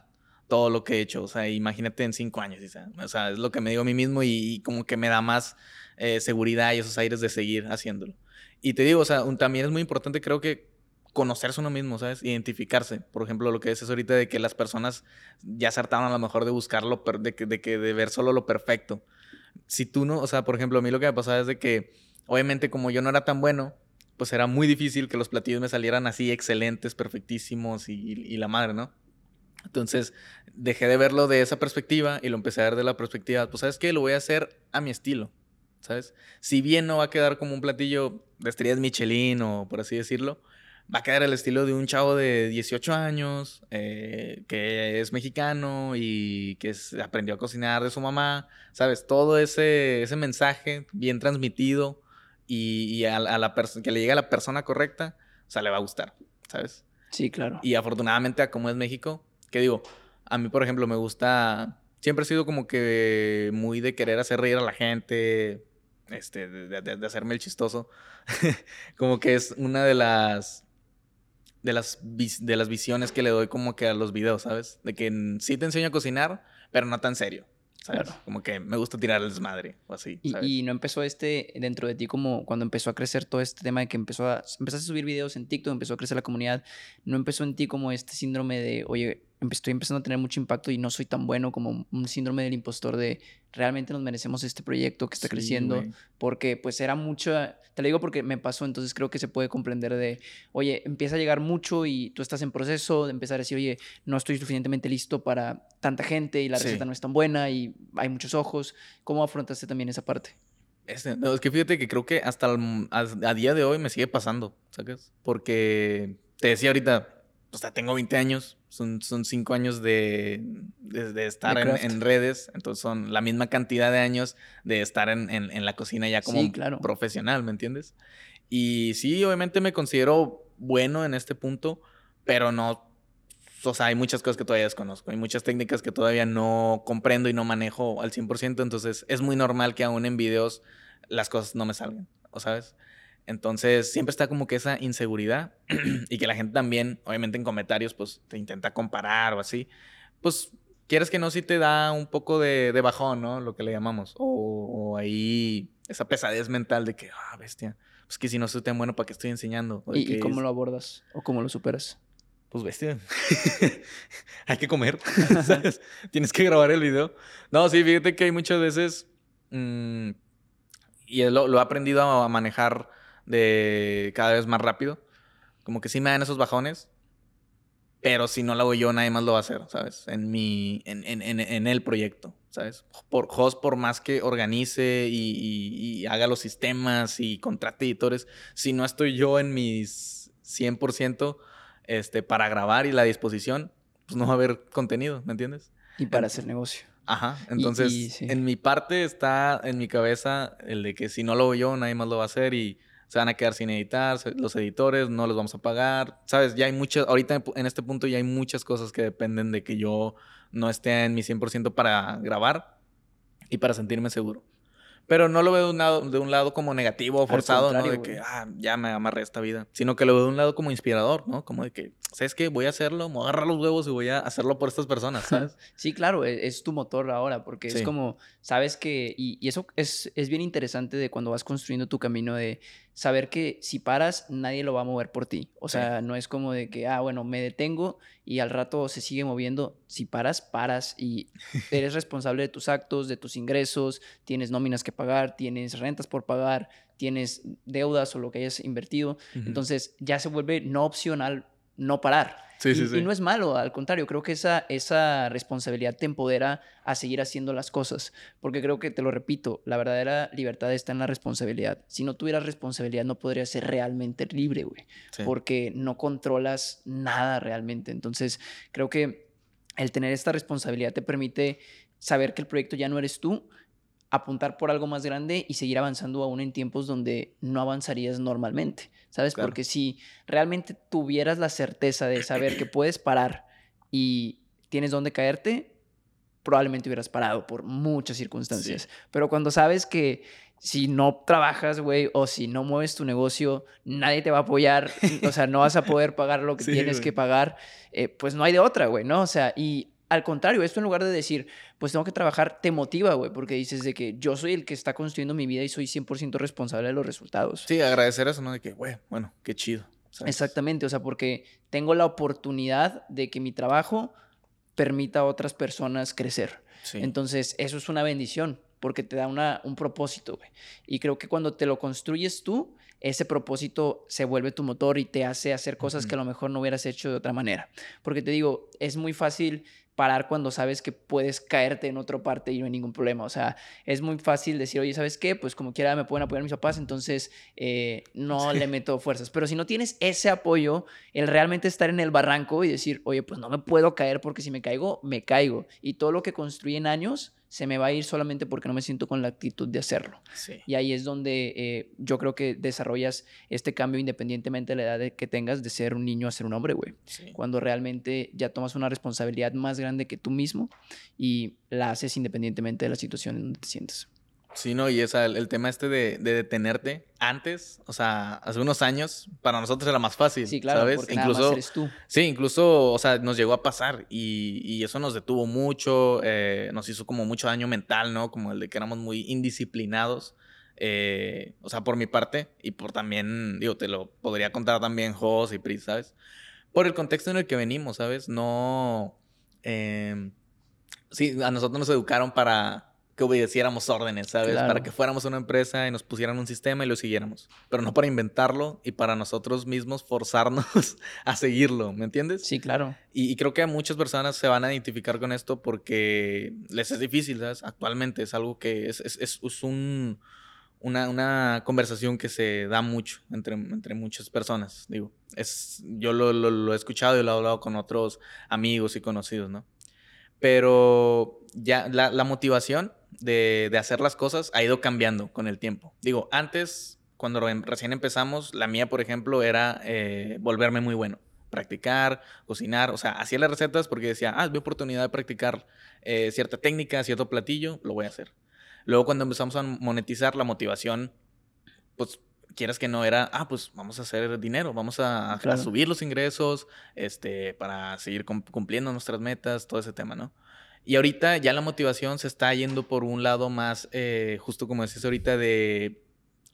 todo lo que he hecho. O sea, imagínate en cinco años, o sea, o sea, es lo que me digo a mí mismo y, y como que me da más eh, seguridad y esos aires de seguir haciéndolo. Y te digo, o sea, un- también es muy importante, creo que conocerse uno mismo, ¿sabes? Identificarse. Por ejemplo, lo que dices ahorita de que las personas ya se hartaron a lo mejor de buscar lo per- de, que, de que de ver solo lo perfecto. Si tú no, o sea, por ejemplo, a mí lo que me pasaba es de que obviamente como yo no era tan bueno, pues era muy difícil que los platillos me salieran así excelentes, perfectísimos y, la madre, ¿no? Entonces dejé de verlo de esa perspectiva y lo empecé a ver de la perspectiva, pues sabes qué, lo voy a hacer a mi estilo, ¿sabes? Si bien no va a quedar como un platillo de estrellas Michelin o por así decirlo, va a quedar el estilo de un chavo de 18 años eh, que es mexicano y que aprendió a cocinar de su mamá, ¿sabes? Todo ese, ese mensaje bien transmitido y, a, la que le llegue a la persona correcta, o sea, le va a gustar, ¿sabes? Sí, claro. Y afortunadamente, a como es México, que digo, a mí, por ejemplo, me gusta, siempre he sido como que muy de querer hacer reír a la gente, este, de, de hacerme el chistoso, como que es una de las de las, de las visiones que le doy como que a los videos, ¿sabes? De que sí te enseño a cocinar, pero no tan serio. ¿sabes? Como que me gusta tirar el desmadre o así. Y, no empezó este dentro de ti como cuando empezó a crecer todo este tema de que empezó a, empezaste a subir videos en TikTok, empezó a crecer la comunidad, no empezó en ti como este síndrome de, oye, estoy empezando a tener mucho impacto y no soy tan bueno como un síndrome del impostor de realmente nos merecemos este proyecto que está creciendo porque pues era mucho te lo digo porque me pasó entonces creo que se puede comprender de oye empieza a llegar mucho y tú estás en proceso de empezar a decir oye no estoy suficientemente listo para tanta gente y la receta no es tan buena y hay muchos ojos cómo afrontaste también esa parte este, es que fíjate que creo que hasta a, día de hoy me sigue pasando, ¿sabes? Porque te decía ahorita, o sea, tengo 20 años, son, son 5 años de, de, estar en, redes, entonces son la misma cantidad de años de estar en, en, la cocina ya como profesional, ¿me entiendes? Y sí, obviamente me considero bueno en este punto, pero no, o sea, hay muchas cosas que todavía desconozco, hay muchas técnicas que todavía no comprendo y no manejo al 100%, entonces es muy normal que aún en videos las cosas no me salgan, ¿o sabes? Entonces siempre está como que esa inseguridad y que la gente también, obviamente en comentarios, pues te intenta comparar o así. Pues quieres que no, si te da un poco de, bajón, ¿no? Lo que le llamamos. O, ahí esa pesadez mental de que, ah, bestia, pues que si no soy tan bueno, ¿para qué estoy enseñando? ¿Y, cómo lo abordas o cómo lo superas? Pues bestia. hay que comer. Tienes que grabar el video. No, sí, fíjate que hay muchas veces. Mm, y lo, lo, he aprendido a manejar de cada vez más rápido. Como que sí me dan esos bajones, pero si no lo hago yo, nadie más lo va a hacer, ¿sabes? En mi, en, en, en, el proyecto, ¿sabes? Por host, por más que organice y, haga los sistemas y contrate editores, si no estoy yo en mis 100% este, para grabar y la disposición, pues no va a haber contenido, ¿me entiendes? Y para hacer negocio. Ajá, entonces en mi parte está en mi cabeza el de que si no lo hago yo, nadie más lo va a hacer y se van a quedar sin editar, los editores no los vamos a pagar, ¿sabes? Ya hay muchas, ahorita en este punto ya hay muchas cosas que dependen de que yo no esté en mi 100% para grabar y para sentirme seguro. Pero no lo veo de un lado, de un lado como negativo forzado, ¿no? De que, ah, ya me amarré esta vida. Sino que lo veo de un lado como inspirador, ¿no? Como de que, ¿sabes qué? Voy a hacerlo, voy a agarrar los huevos y voy a hacerlo por estas personas, ¿sabes? sí, claro, e, es, tu motor ahora, porque es como, sabes que, y, y eso es, es bien interesante de cuando vas construyendo tu camino de saber que si paras, nadie lo va a mover por ti. O sea, no es como de que, ah, bueno, me detengo y al rato se sigue moviendo. Si paras, paras y eres responsable de tus actos, de tus ingresos, tienes nóminas que pagar, tienes rentas por pagar, tienes deudas o lo que hayas invertido. Entonces ya se vuelve no opcional no parar. Sí, y, sí, sí. y, no es malo, al contrario, creo que esa, esa responsabilidad te empodera a seguir haciendo las cosas, porque creo que, te lo repito, la verdadera libertad está en la responsabilidad. Si no tuvieras responsabilidad no podrías ser realmente libre, güey, porque no controlas nada realmente. Entonces, creo que el tener esta responsabilidad te permite saber que el proyecto ya no eres tú, apuntar por algo más grande y seguir avanzando aún en tiempos donde no avanzarías normalmente, ¿sabes? Porque si realmente tuvieras la certeza de saber que puedes parar y tienes dónde caerte, probablemente hubieras parado por muchas circunstancias. Pero cuando sabes que si no trabajas, güey, o si no mueves tu negocio, nadie te va a apoyar, o sea, no vas a poder pagar lo que tienes que pagar, eh, pues no hay de otra, güey, ¿no? O sea, y al contrario, esto en lugar de decir, pues tengo que trabajar, te motiva, güey, porque dices de que yo soy el que está construyendo mi vida y soy 100% responsable de los resultados. Sí, agradecer eso, ¿no? De que, güey, bueno, qué chido. Exactamente, o sea, porque tengo la oportunidad de que mi trabajo permita a otras personas crecer. Entonces, eso es una bendición, porque te da una, un propósito, güey. Y creo que cuando te lo construyes tú, ese propósito se vuelve tu motor y te hace hacer cosas que a lo mejor no hubieras hecho de otra manera. Porque te digo, es muy fácil parar cuando sabes que puedes caerte en otra parte y no hay ningún problema. O sea, es muy fácil decir, oye, ¿sabes qué? Pues como quiera me pueden apoyar mis papás, entonces eh, no le meto fuerzas. Pero si no tienes ese apoyo, el realmente estar en el barranco y decir, oye, pues no me puedo caer porque si me caigo, me caigo. Y todo lo que construí en años se me va a ir solamente porque no me siento con la actitud de hacerlo. Y ahí es donde eh, yo creo que desarrollas este cambio independientemente de la edad que tengas de ser un niño a ser un hombre, güey. Cuando realmente ya tomas una responsabilidad más grande que tú mismo y la haces independientemente de la situación en donde te sientes. Sí, no, y el, tema este de, detenerte antes, o sea, hace unos años, para nosotros era más fácil. Sí, claro, ¿sabes? incluso, eres tú. Sí, incluso, o sea, nos llegó a pasar y, y eso nos detuvo mucho, eh, nos hizo como mucho daño mental, ¿no? Como el de que éramos muy indisciplinados. Eh, o sea, por mi parte y por también, digo, te lo podría contar también Jos y Pris, ¿sabes? Por el contexto en el que venimos, ¿sabes? No. Eh, sí, a nosotros nos educaron para que obedeciéramos órdenes, ¿sabes? Para que fuéramos una empresa y nos pusieran un sistema y lo siguiéramos. Pero no para inventarlo y para nosotros mismos forzarnos a seguirlo, ¿me entiendes? Sí, claro. Y, creo que muchas personas se van a identificar con esto porque les es difícil, ¿sabes? Actualmente es algo que es, es, es un, una, una, conversación que se da mucho entre, entre muchas personas, digo. Es, yo lo, lo, lo he escuchado y lo he hablado con otros amigos y conocidos, ¿no? Pero ya la, la motivación de, de, hacer las cosas ha ido cambiando con el tiempo. Digo, antes, cuando recién empezamos, la mía, por ejemplo, era eh, volverme muy bueno. Practicar, cocinar, o sea, hacía las recetas porque decía, ah, vi oportunidad de practicar eh, cierta técnica, cierto platillo, lo voy a hacer. Luego, cuando empezamos a monetizar la motivación, pues quieras que no era, ah, pues vamos a hacer dinero, vamos a, a subir los ingresos, este, para seguir cumpliendo nuestras metas, todo ese tema, ¿no? Y ahorita ya la motivación se está yendo por un lado más, eh, justo como decías ahorita, de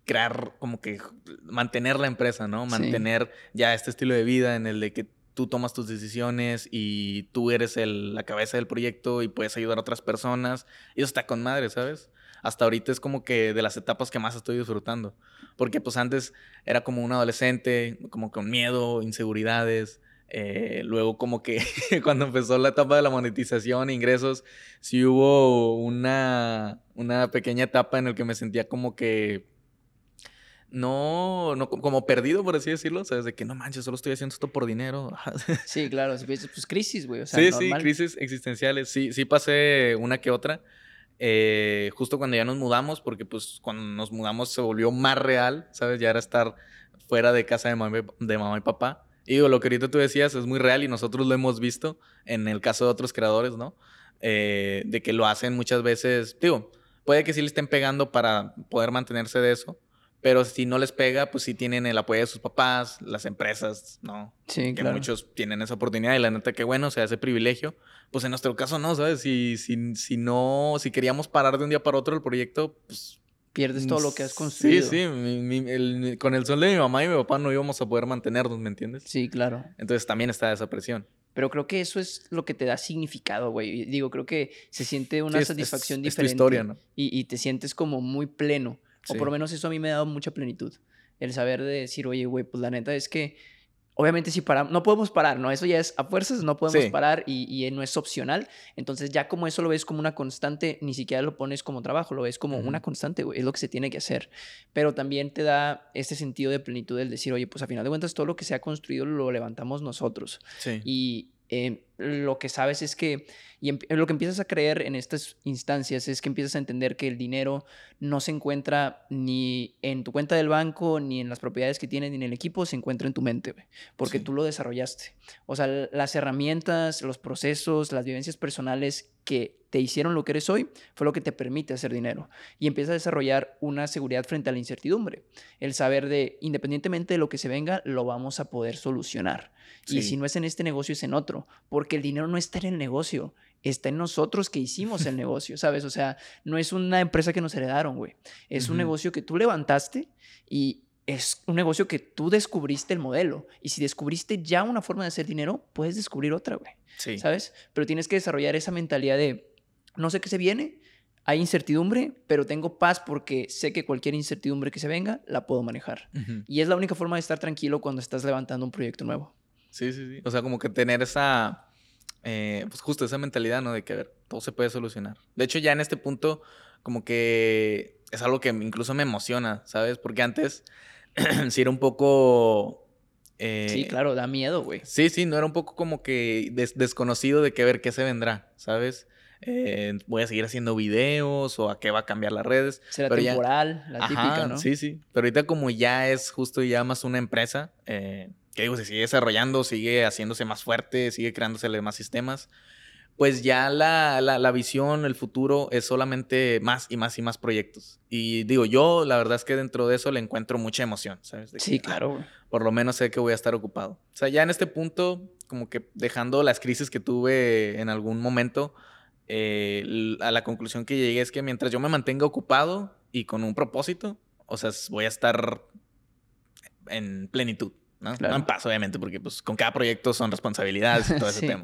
crear, como que mantener la empresa, ¿no? Mantener ya este estilo de vida en el de que tú tomas tus decisiones y tú eres el, la cabeza del proyecto y puedes ayudar a otras personas. Y eso está con madre, ¿sabes? Hasta ahorita es como que de las etapas que más estoy disfrutando. Porque pues antes era como un adolescente, como con miedo, inseguridades. Eh, luego como que cuando empezó la etapa de la monetización, ingresos, sí hubo una, una pequeña etapa en la que me sentía como que no, no, como perdido, por así decirlo. O sea, de que no manches, solo estoy haciendo esto por dinero. sí, claro, pues crisis, güey. sí, sí, crisis existenciales. Sí, sí pasé una que otra. Eh, justo cuando ya nos mudamos, porque pues cuando nos mudamos se volvió más real, ¿sabes? Ya era estar fuera de casa de mamá, de mamá y papá. Y digo, lo que ahorita tú decías es muy real y nosotros lo hemos visto en el caso de otros creadores, ¿no? Eh, de que lo hacen muchas veces, digo, puede que sí le estén pegando para poder mantenerse de eso, pero si no les pega, pues sí tienen el apoyo de sus papás, las empresas, ¿no? Sí, que muchos tienen esa oportunidad y la neta que bueno, o sea, ese privilegio. Pues en nuestro caso no, ¿sabes? Si, si, si no, si queríamos parar de un día para otro el proyecto, pues pierdes todo lo que has construido. Sí, sí, con el sol de mi mamá y mi papá no íbamos a poder mantenernos, ¿me entiendes? Sí, claro. Entonces también está esa presión. Pero creo que eso es lo que te da significado, güey. Digo, creo que se siente una satisfacción diferente. Es tu historia, ¿no? Y, y, te sientes como muy pleno. O por lo menos eso a mí me ha dado mucha plenitud. El saber de decir, oye, güey, pues la neta es que obviamente si paramos, no podemos parar, ¿no? Eso ya es a fuerzas, no podemos parar y, y, no es opcional. Entonces ya como eso lo ves como una constante, ni siquiera lo pones como trabajo, lo ves como una constante, es lo que se tiene que hacer. Pero también te da este sentido de plenitud del decir, oye, pues a final de cuentas todo lo que se ha construido lo levantamos nosotros. Sí. Y eh, lo que sabes es que, y lo que empiezas a creer en estas instancias es que empiezas a entender que el dinero no se encuentra ni en tu cuenta del banco, ni en las propiedades que tienes, ni en el equipo, se encuentra en tu mente, porque tú lo desarrollaste. O sea, las herramientas, los procesos, las vivencias personales que te hicieron lo que eres hoy fue lo que te permite hacer dinero. Y empiezas a desarrollar una seguridad frente a la incertidumbre. El saber de, independientemente de lo que se venga, lo vamos a poder solucionar. Y si no es en este negocio, es en otro. Porque el dinero no está en el negocio, está en nosotros que hicimos el negocio, ¿sabes? O sea, no es una empresa que nos heredaron, güey. Es un negocio que tú levantaste y es un negocio que tú descubriste el modelo. Y si descubriste ya una forma de hacer dinero, puedes descubrir otra, güey. Sí. ¿Sabes? Pero tienes que desarrollar esa mentalidad de, no sé qué se viene, hay incertidumbre, pero tengo paz porque sé que cualquier incertidumbre que se venga la puedo manejar. Y es la única forma de estar tranquilo cuando estás levantando un proyecto nuevo. Sí, sí, sí. O sea, como que tener esa, eh, pues justo esa mentalidad, ¿no? De que, a ver, todo se puede solucionar. De hecho, ya en este punto, como que es algo que incluso me emociona, ¿sabes? Porque antes sí era un poco... Eh, sí, claro, da miedo, güey. Sí, sí, no era un poco como que desconocido de que ver qué se vendrá, ¿sabes? Eh, voy a seguir haciendo videos o a qué va a cambiar las redes. Será temporal, la típica, ¿no? Sí, sí. Pero ahorita como ya es justo ya más una empresa, eh, que digo, se sigue desarrollando, sigue haciéndose más fuerte, sigue creándose más sistemas, pues ya la, la, visión, el futuro es solamente más y más y más proyectos. Y digo, yo la verdad es que dentro de eso le encuentro mucha emoción, ¿sabes? sí, claro. por lo menos sé que voy a estar ocupado. O sea, ya en este punto, como que dejando las crisis que tuve en algún momento, eh, a la conclusión que llegué es que mientras yo me mantenga ocupado y con un propósito, o sea, voy a estar en plenitud, ¿no? No en paz, obviamente, porque pues con cada proyecto son responsabilidades y todo ese tema.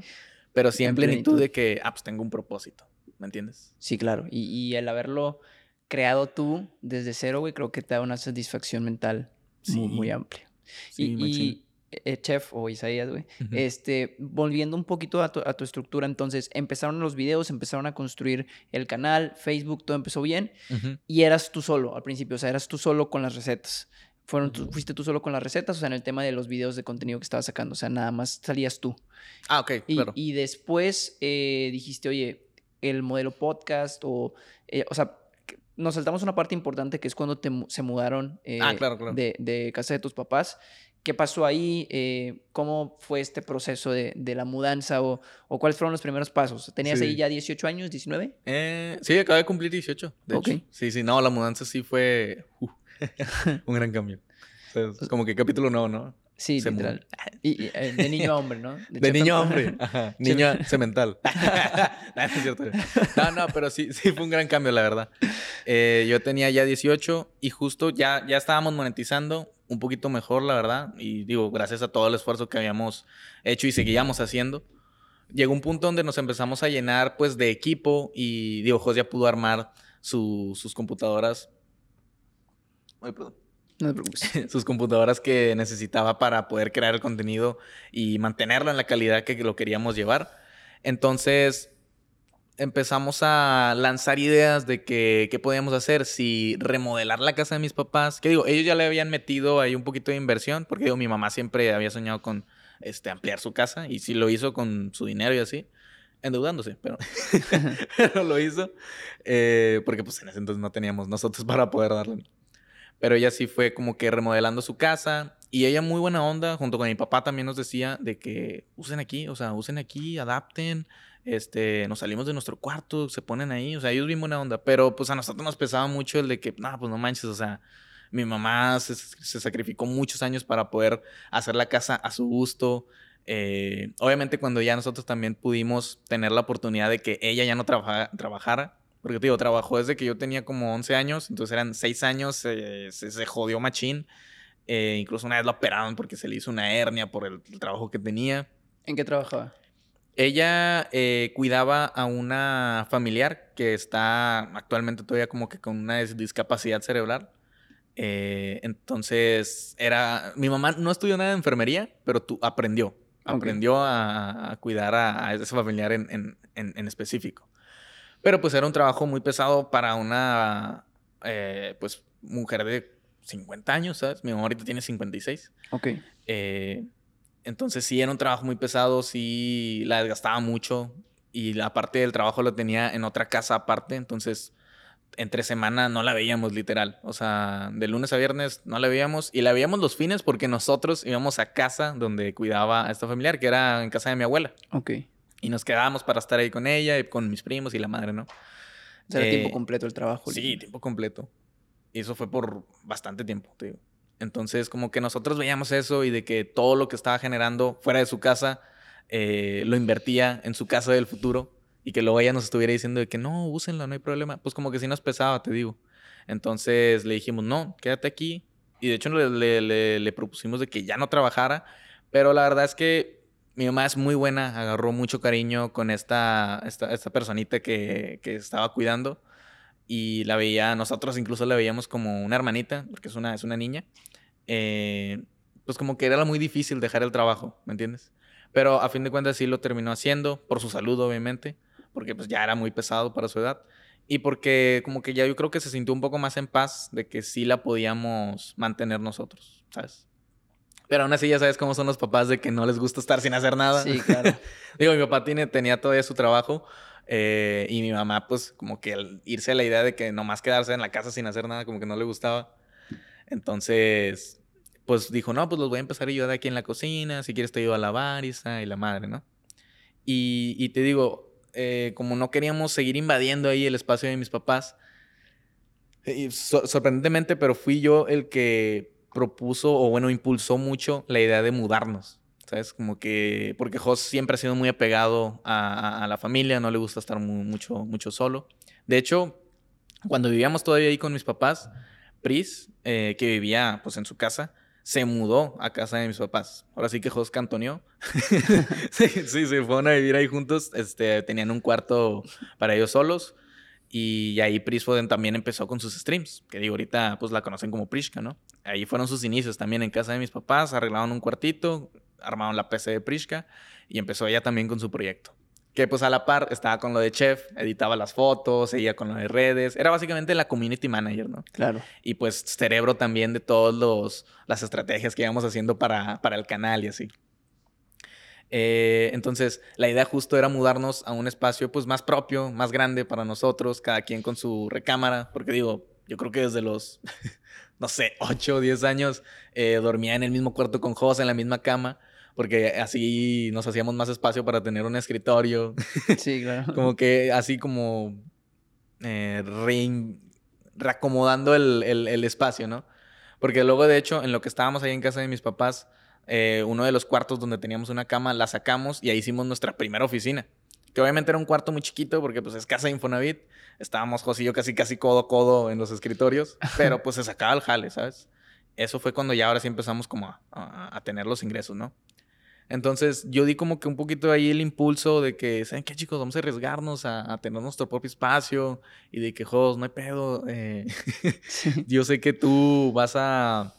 Pero sí en, plenitud, de que, ah, pues tengo un propósito, ¿me entiendes? Sí, claro. Y, el haberlo creado tú desde cero, güey, creo que te da una satisfacción mental muy, muy amplia. Sí, y, eh, chef o Isaías, güey. Este, volviendo un poquito a tu, estructura, entonces empezaron los videos, empezaron a construir el canal, Facebook, todo empezó bien y eras tú solo al principio, o sea, eras tú solo con las recetas. Fueron fuiste tú solo con las recetas, o sea, en el tema de los videos de contenido que estabas sacando, o sea, nada más salías tú. Ah, ok, y, claro. Y después eh, dijiste, oye, el modelo podcast o, eh, o sea, nos saltamos una parte importante que es cuando te, se mudaron ah, De, de, casa de tus papás ¿Qué pasó ahí? Eh, ¿Cómo fue este proceso de, la mudanza o, cuáles fueron los primeros pasos? ¿Tenías ahí ya 18 años, 19? Eh, sí, acabé de cumplir 18, de hecho. Sí, sí, no, la mudanza sí fue uh, un gran cambio. como que capítulo nuevo, ¿no? Sí, literal. Y, eh, de niño a hombre, ¿no? De, niño a hombre. Ajá. Niño cemental. no, es cierto. no, no, pero sí, sí fue un gran cambio, la verdad. yo tenía ya 18 y justo ya, ya estábamos monetizando un poquito mejor, la verdad. Y digo, gracias a todo el esfuerzo que habíamos hecho y seguíamos haciendo. Llegó un punto donde nos empezamos a llenar pues de equipo y digo, Jos ya pudo armar sus computadoras. Ay, perdón. No te preocupes. sus computadoras que necesitaba para poder crear el contenido y mantenerlo en la calidad que lo queríamos llevar. Entonces, empezamos a lanzar ideas de que, qué podíamos hacer, si remodelar la casa de mis papás, que digo, ellos ya le habían metido ahí un poquito de inversión, porque digo, mi mamá siempre había soñado con este, ampliar su casa y sí lo hizo con su dinero y así, endeudándose, pero, pero lo hizo, eh, porque pues en ese entonces no teníamos nosotros para poder darle. Pero ella sí fue como que remodelando su casa y ella muy buena onda, junto con mi papá también nos decía de que usen aquí, o sea, usen aquí, adapten, este, nos salimos de nuestro cuarto, se ponen ahí, o sea, ellos bien buena onda, pero pues a nosotros nos pesaba mucho el de que, no, pues no manches, o sea, mi mamá se, sacrificó muchos años para poder hacer la casa a su gusto. Eh, obviamente cuando ya nosotros también pudimos tener la oportunidad de que ella ya no trabajara, porque te digo, trabajó desde que yo tenía como 11 años, entonces eran 6 años, se, se, jodió machín. Eh, incluso una vez lo operaron porque se le hizo una hernia por el trabajo que tenía. ¿En qué trabajaba? Ella eh, cuidaba a una familiar que está actualmente todavía como que con una discapacidad cerebral. Eh, entonces, era. Mi mamá no estudió nada de enfermería, pero tú aprendió. Aprendió a, cuidar a, ese familiar en, específico. Pero pues era un trabajo muy pesado para una eh, pues mujer de 50 años, ¿sabes? Mi mamá ahorita tiene 56. Ok. Eh, entonces sí era un trabajo muy pesado, sí la desgastaba mucho y la parte del trabajo lo tenía en otra casa aparte, entonces entre semana no la veíamos literal, o sea, de lunes a viernes no la veíamos y la veíamos los fines porque nosotros íbamos a casa donde cuidaba a esta familiar, que era en casa de mi abuela. Ok. Y nos quedábamos para estar ahí con ella y con mis primos y la madre, ¿no? O sea, era tiempo eh, completo el trabajo. Sí, tiempo completo. Y eso fue por bastante tiempo, te digo. Entonces, como que nosotros veíamos eso y de que todo lo que estaba generando fuera de su casa eh, lo invertía en su casa del futuro y que luego ella nos estuviera diciendo de que no, úsenlo, no hay problema. Pues como que sí nos pesaba, te digo. Entonces le dijimos, no, quédate aquí. Y de hecho le, le, propusimos de que ya no trabajara. Pero la verdad es que mi mamá es muy buena, agarró mucho cariño con esta, esta, esta personita que, que estaba cuidando. y la veía, nosotros incluso la veíamos como una hermanita, porque es una, es una niña. Eh, pues como que era muy difícil dejar el trabajo, ¿me entiendes? Pero a fin de cuentas sí lo terminó haciendo, por su salud obviamente, porque pues ya era muy pesado para su edad. Y porque como que ya yo creo que se sintió un poco más en paz de que sí la podíamos mantener nosotros, ¿sabes? Pero aún así ya sabes cómo son los papás de que no les gusta estar sin hacer nada. Sí, claro. Digo, mi papá tiene, tenía todavía su trabajo eh, y mi mamá pues como que al irse a la idea de que nomás quedarse en la casa sin hacer nada como que no le gustaba. Entonces, pues dijo, no, pues los voy a empezar a ayudar aquí en la cocina, si quieres te ayudo a lavar y la madre, ¿no? Y, y te digo, eh, como no queríamos seguir invadiendo ahí el espacio de mis papás, y sorprendentemente, pero fui yo el que propuso o bueno, impulsó mucho la idea de mudarnos. ¿Sabes? Como que, porque Jos siempre ha sido muy apegado a, a, la familia, no le gusta estar mucho, mucho solo. De hecho, cuando vivíamos todavía ahí con mis papás, Pris, eh, que vivía pues en su casa, se mudó a casa de mis papás. Ahora sí que Jos cantoneó. sí, sí, se fueron a vivir ahí juntos. Este, tenían un cuarto para ellos solos. Y ahí Prisfoden también empezó con sus streams, que digo, ahorita pues la conocen como Prishka, ¿no? Ahí fueron sus inicios también en casa de mis papás, arreglaron un cuartito, armaron la PC de Prishka y empezó ella también con su proyecto. Que pues a la par estaba con lo de chef, editaba las fotos, seguía con lo de redes, era básicamente la community manager, ¿no? Claro. Y pues cerebro también de todas las estrategias que íbamos haciendo para, para el canal y así. Eh, entonces, la idea justo era mudarnos a un espacio pues más propio, más grande para nosotros, cada quien con su recámara, porque digo, yo creo que desde los, no sé, 8 o 10 años eh, dormía en el mismo cuarto con José, en la misma cama, porque así nos hacíamos más espacio para tener un escritorio. Sí, claro. como que así como eh, reacomodando el, el, el espacio, ¿no? Porque luego, de hecho, en lo que estábamos ahí en casa de mis papás, eh, uno de los cuartos donde teníamos una cama, la sacamos y ahí hicimos nuestra primera oficina. Que obviamente era un cuarto muy chiquito porque pues es casa de Infonavit. Estábamos José y yo casi casi codo a codo en los escritorios, pero pues se sacaba el jale, ¿sabes? Eso fue cuando ya ahora sí empezamos como a, tener los ingresos, ¿no? Entonces yo di como que un poquito ahí el impulso de que, ¿saben qué chicos? Vamos a arriesgarnos a, tener nuestro propio espacio y de que, Jos, no hay pedo. Eh, yo sé que tú vas a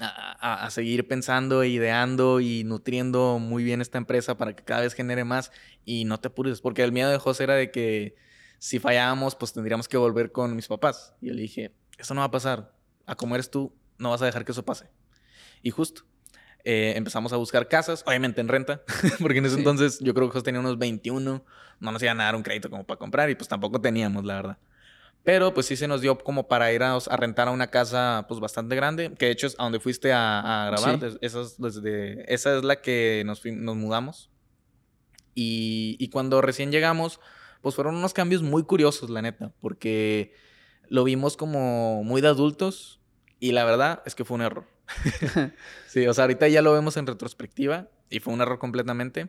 a, seguir pensando, e ideando y nutriendo muy bien esta empresa para que cada vez genere más y no te apures, porque el miedo de José era de que si fallábamos, pues tendríamos que volver con mis papás. Y yo le dije, eso no va a pasar, a como eres tú, no vas a dejar que eso pase. Y justo, eh, empezamos a buscar casas, obviamente en renta, porque en ese entonces yo creo que José tenía unos 21, no nos iban a dar un crédito como para comprar y pues tampoco teníamos, la verdad. Pero pues sí se nos dio como para ir a, rentar a una casa pues bastante grande, que de hecho es a donde fuiste a, grabar. Esa, es desde, esa es la que nos, nos mudamos. Y, y, cuando recién llegamos, pues fueron unos cambios muy curiosos, la neta, porque lo vimos como muy de adultos y la verdad es que fue un error. sí, o sea, ahorita ya lo vemos en retrospectiva y fue un error completamente.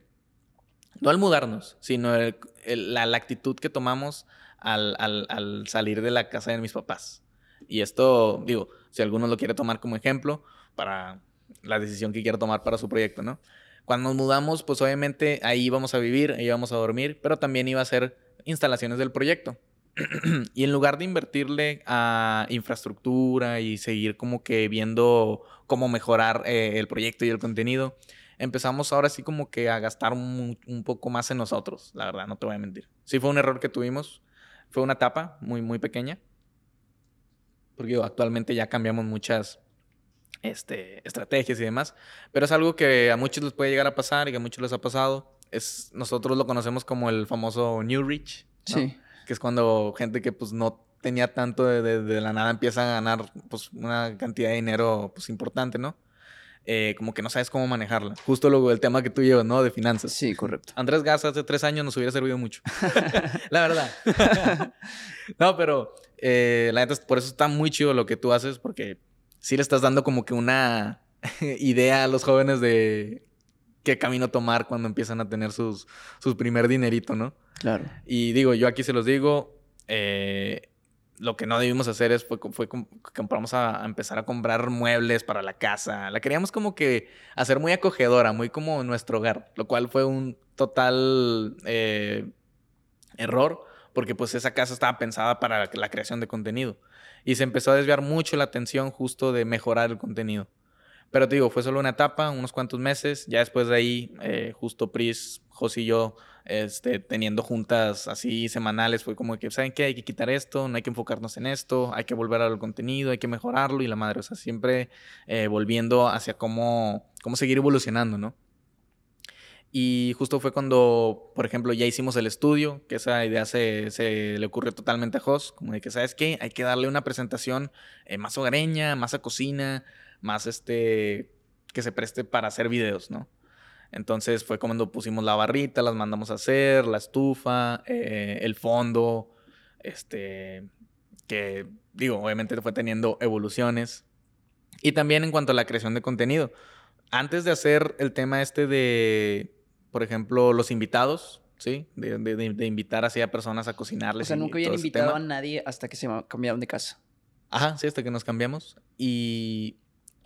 No al mudarnos, sino la, la actitud que tomamos al, al, salir de la casa de mis papás. Y esto, digo, si alguno lo quiere tomar como ejemplo para la decisión que quiera tomar para su proyecto, ¿no? Cuando nos mudamos, pues obviamente ahí íbamos a vivir, ahí íbamos a dormir, pero también iba a ser instalaciones del proyecto. y en lugar de invertirle a infraestructura y seguir como que viendo cómo mejorar eh, el proyecto y el contenido, empezamos ahora sí como que a gastar un, un, poco más en nosotros, la verdad, no te voy a mentir. Sí fue un error que tuvimos, fue una etapa muy, muy pequeña. Porque actualmente ya cambiamos muchas este, estrategias y demás. Pero es algo que a muchos les puede llegar a pasar y que a muchos les ha pasado. Es, nosotros lo conocemos como el famoso New Rich. Sí. Que es cuando gente que pues no tenía tanto de, de, la nada empieza a ganar pues una cantidad de dinero pues importante, ¿no? Eh, como que no sabes cómo manejarla. Justo luego el tema que tú llevas, ¿no? De finanzas. Sí, correcto. Andrés Gas hace tres años nos hubiera servido mucho. la verdad. no, pero eh, la neta, por eso está muy chido lo que tú haces, porque sí le estás dando como que una idea a los jóvenes de qué camino tomar cuando empiezan a tener sus, sus primer dinerito, ¿no? Claro. Y digo, yo aquí se los digo, eh, lo que no debimos hacer es fue, fue compramos a, empezar a comprar muebles para la casa. La queríamos como que hacer muy acogedora, muy como nuestro hogar, lo cual fue un total eh, error porque pues esa casa estaba pensada para la creación de contenido. Y se empezó a desviar mucho la atención justo de mejorar el contenido. Pero te digo, fue solo una etapa, unos cuantos meses. Ya después de ahí, eh, justo Pris, José y yo, este, teniendo juntas así semanales, fue como que, ¿saben qué? Hay que quitar esto, no hay que enfocarnos en esto, hay que volver al contenido, hay que mejorarlo y la madre, o sea, siempre eh, volviendo hacia cómo, cómo seguir evolucionando, ¿no? Y justo fue cuando, por ejemplo, ya hicimos el estudio, que esa idea se, se le ocurrió totalmente a Jos, como de que, ¿sabes qué? Hay que darle una presentación eh, más hogareña, más a cocina, más este, que se preste para hacer videos, ¿no? Entonces fue cuando pusimos la barrita, las mandamos a hacer, la estufa, eh, el fondo, este, que digo, obviamente fue teniendo evoluciones. Y también en cuanto a la creación de contenido. Antes de hacer el tema este de, por ejemplo, los invitados, ¿sí? De, de, invitar así a personas a cocinarles. O sea, nunca habían invitado a nadie hasta que se cambiaron de casa. Ajá, sí, hasta que nos cambiamos. Y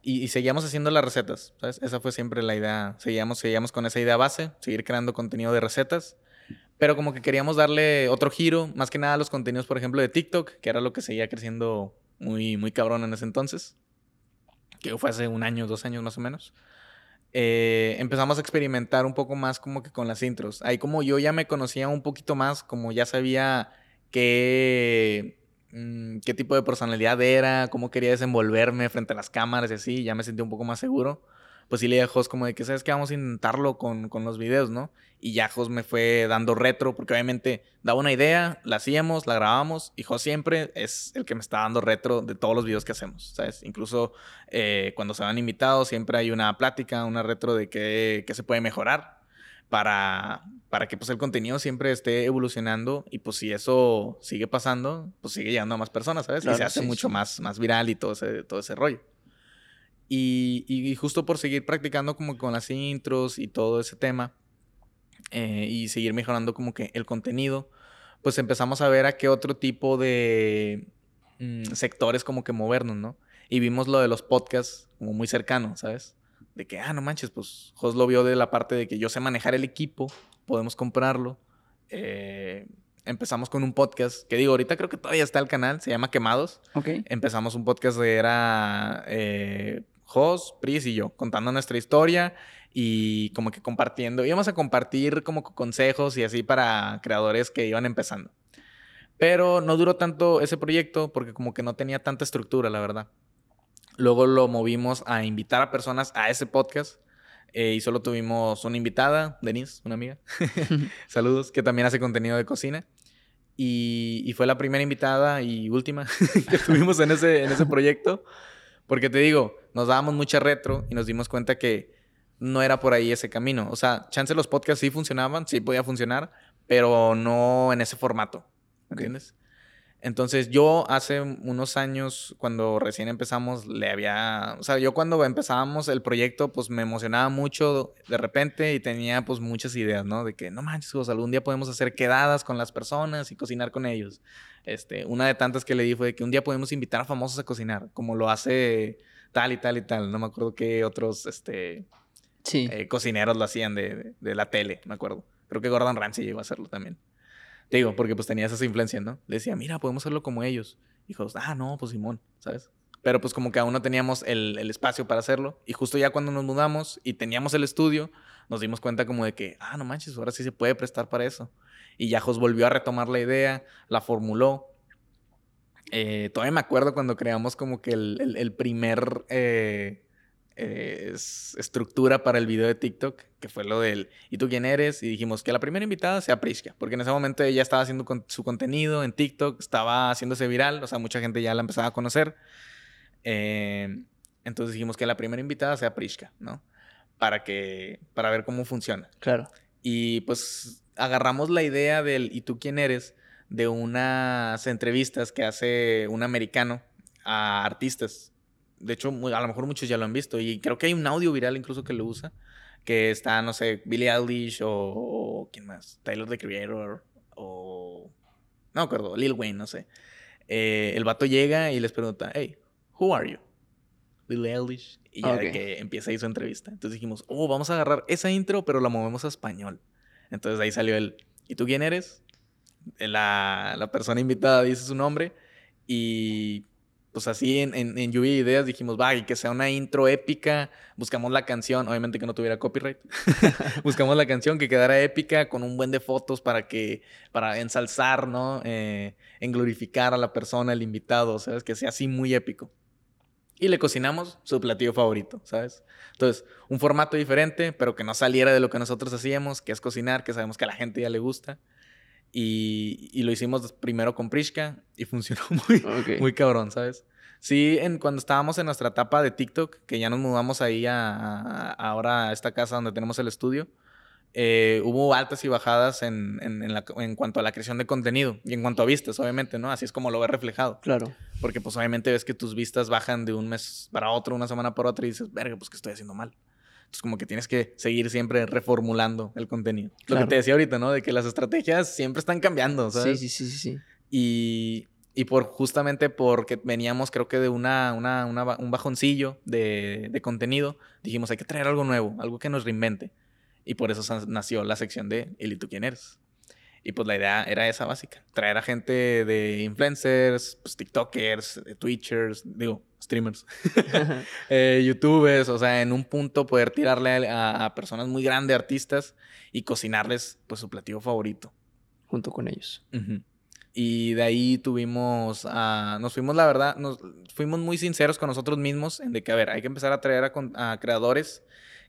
y, seguíamos haciendo las recetas, ¿sabes? Esa fue siempre la idea. Seguíamos, seguíamos con esa idea base, seguir creando contenido de recetas. Pero como que queríamos darle otro giro, más que nada a los contenidos, por ejemplo, de TikTok, que era lo que seguía creciendo muy, muy cabrón en ese entonces. Que fue hace un año, dos años más o menos. Eh, empezamos a experimentar un poco más como que con las intros. Ahí como yo ya me conocía un poquito más, como ya sabía que Mm, qué tipo de personalidad era, cómo quería desenvolverme frente a las cámaras y así, ya me sentí un poco más seguro. Pues sí le dije a Jos como de que, ¿sabes qué? Vamos a intentarlo con, con los videos, ¿no? Y ya Jos me fue dando retro, porque obviamente daba una idea, la hacíamos, la grabábamos, y Jos siempre es el que me está dando retro de todos los videos que hacemos, ¿sabes? Incluso eh, cuando se van invitados, siempre hay una plática, una retro de qué, qué se puede mejorar para, para que pues el contenido siempre esté evolucionando y pues si eso sigue pasando, pues sigue llegando a más personas, ¿sabes? y se hace mucho Más, más viral y todo ese, todo ese rollo. Y, y, justo por seguir practicando como con las intros y todo ese tema eh, y seguir mejorando como que el contenido, pues empezamos a ver a qué otro tipo de mm, sectores como que movernos, ¿no? Y vimos lo de los podcasts como muy cercano, ¿sabes? De que, ah, no manches, pues Jos lo vio de la parte de que yo sé manejar el equipo, podemos comprarlo. Eh, empezamos con un podcast, que digo, ahorita creo que todavía está el canal, se llama Quemados. Ok. Empezamos un podcast de era eh, Jos, Pris y yo, contando nuestra historia y como que compartiendo. Íbamos a compartir como consejos y así para creadores que iban empezando. Pero no duró tanto ese proyecto porque como que no tenía tanta estructura, la verdad. Luego lo movimos a invitar a personas a ese podcast. Eh, y solo tuvimos una invitada, Denise, una amiga. Saludos, que también hace contenido de cocina. Y, y, fue la primera invitada y última que tuvimos en ese, en ese proyecto. Porque te digo, nos dábamos mucha retro y nos dimos cuenta que no era por ahí ese camino. O sea, chance los podcasts sí funcionaban, sí podía funcionar, pero no en ese formato. ¿Entiendes? Entonces yo hace unos años, cuando recién empezamos, le había, o sea, yo cuando empezábamos el proyecto, pues me emocionaba mucho de repente y tenía pues muchas ideas, ¿no? De que, no manches, pues algún día podemos hacer quedadas con las personas y cocinar con ellos. Este, una de tantas que le di fue de que un día podemos invitar a famosos a cocinar, como lo hace tal y tal y tal. No me acuerdo qué otros, este, sí. Eh, cocineros lo hacían de, de, la tele, me acuerdo. Creo que Gordon Ramsay iba a hacerlo también. Te digo, porque pues tenía esas influencias, ¿no? Le decía, mira, podemos hacerlo como ellos. Hijos, ah, no, pues Simón, ¿sabes? Pero pues como que aún no teníamos el, el, espacio para hacerlo. Y justo ya cuando nos mudamos y teníamos el estudio, nos dimos cuenta como de que, ah, no manches, ahora sí se puede prestar para eso. Y ya Jos volvió a retomar la idea, la formuló. Eh, todavía me acuerdo cuando creamos como que el, el, el primer eh, estructura para el video de TikTok, que fue lo del ¿y tú quién eres? Y dijimos que la primera invitada sea Priska, porque en ese momento ella estaba haciendo su contenido en TikTok, estaba haciéndose viral, o sea, mucha gente ya la empezaba a conocer. Eh, entonces dijimos que la primera invitada sea Priska, ¿no? Para que para ver cómo funciona. Claro. Y pues agarramos la idea del ¿y tú quién eres? de unas entrevistas que hace un americano a artistas de hecho, a lo mejor muchos ya lo han visto y creo que hay un audio viral incluso que lo usa, que está, no sé, Billie Eilish o, ¿quién más? Tyler the Creator o... No me acuerdo, Lil Wayne, no sé. Eh, el vato llega y les pregunta, hey, who are you? Billie Eilish. Y ya que empieza ahí su entrevista. Entonces dijimos, oh, vamos a agarrar esa intro, pero la movemos a español. Entonces ahí salió el, ¿y tú quién eres? la, la persona invitada dice su nombre y pues así en, en, en lluvia de ideas dijimos, va, y que sea una intro épica. Buscamos la canción, obviamente que no tuviera copyright. Buscamos la canción que quedara épica con un buen de fotos para que, para ensalzar, ¿no? Eh, en glorificar a la persona, el invitado, ¿sabes? Que sea así muy épico. Y le cocinamos su platillo favorito, ¿sabes? Entonces, un formato diferente, pero que no saliera de lo que nosotros hacíamos, que es cocinar, que sabemos que a la gente ya le gusta. Y, y, lo hicimos primero con Prishka y funcionó muy, muy cabrón, ¿sabes? Sí, en, cuando estábamos en nuestra etapa de TikTok, que ya nos mudamos ahí a, a ahora a esta casa donde tenemos el estudio, eh, hubo altas y bajadas en, en, en, la, en, cuanto a la creación de contenido y en cuanto a vistas, obviamente, ¿no? Así es como lo ves reflejado. Claro. Porque pues obviamente ves que tus vistas bajan de un mes para otro, una semana para otra y dices, verga, pues que estoy haciendo mal. Entonces, como que tienes que seguir siempre reformulando el contenido. Claro. Lo que te decía ahorita, ¿no? De que las estrategias siempre están cambiando, ¿sabes? Sí, sí, sí, sí. Y, y por justamente porque veníamos, creo que de una, una, una un bajoncillo de, de, contenido, dijimos, hay que traer algo nuevo, algo que nos reinvente. Y por eso nació la sección de ¿Y tú quién eres? Y pues la idea era esa básica, traer a gente de influencers, pues TikTokers, Twitchers, digo, streamers, eh, youtubers, o sea, en un punto poder tirarle a, a, personas muy grandes, artistas, y cocinarles pues su platillo favorito. Junto con ellos. Uh -huh. Y de ahí tuvimos, uh, nos fuimos, la verdad, nos fuimos muy sinceros con nosotros mismos en de que, a ver, hay que empezar a traer a, a creadores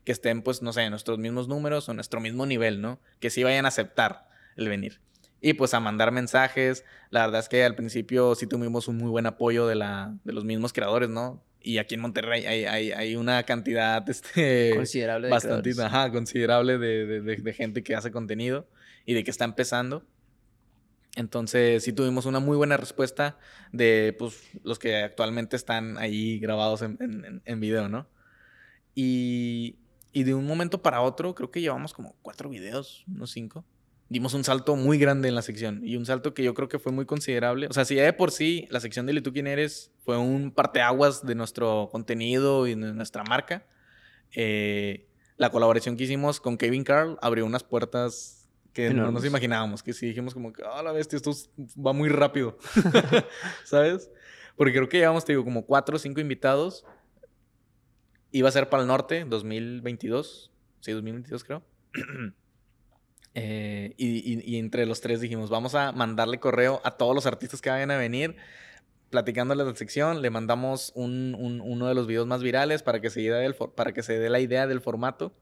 que estén, pues, no sé, en nuestros mismos números o nuestro mismo nivel, ¿no? Que sí vayan a aceptar el venir. Y pues a mandar mensajes. La verdad es que al principio sí tuvimos un muy buen apoyo de, la, de los mismos creadores, ¿no? Y aquí en Monterrey hay, hay, hay una cantidad este, considerable, de bastante, ajá, considerable de, de, de, gente que hace contenido y de que está empezando. Entonces sí tuvimos una muy buena respuesta de pues, los que actualmente están ahí grabados en, en, en video, ¿no? Y, y de un momento para otro, creo que llevamos como cuatro videos, unos cinco dimos un salto muy grande en la sección y un salto que yo creo que fue muy considerable. O sea, si ya de por sí la sección de ¿Y tú quién eres? fue un parteaguas de nuestro contenido y de nuestra marca, eh, la colaboración que hicimos con Kevin Carl abrió unas puertas que Enormes. no nos imaginábamos, que sí dijimos como que, ah, oh, la bestia, esto va muy rápido, ¿sabes? Porque creo que llevamos, te digo, como cuatro o cinco invitados. Iba a ser para el norte, 2022, sí, 2022 creo. Eh, y, y, y, entre los tres dijimos, vamos a mandarle correo a todos los artistas que vayan a venir, platicándoles la sección, le mandamos un, un, uno de los videos más virales para que, se dé para que se dé la idea del formato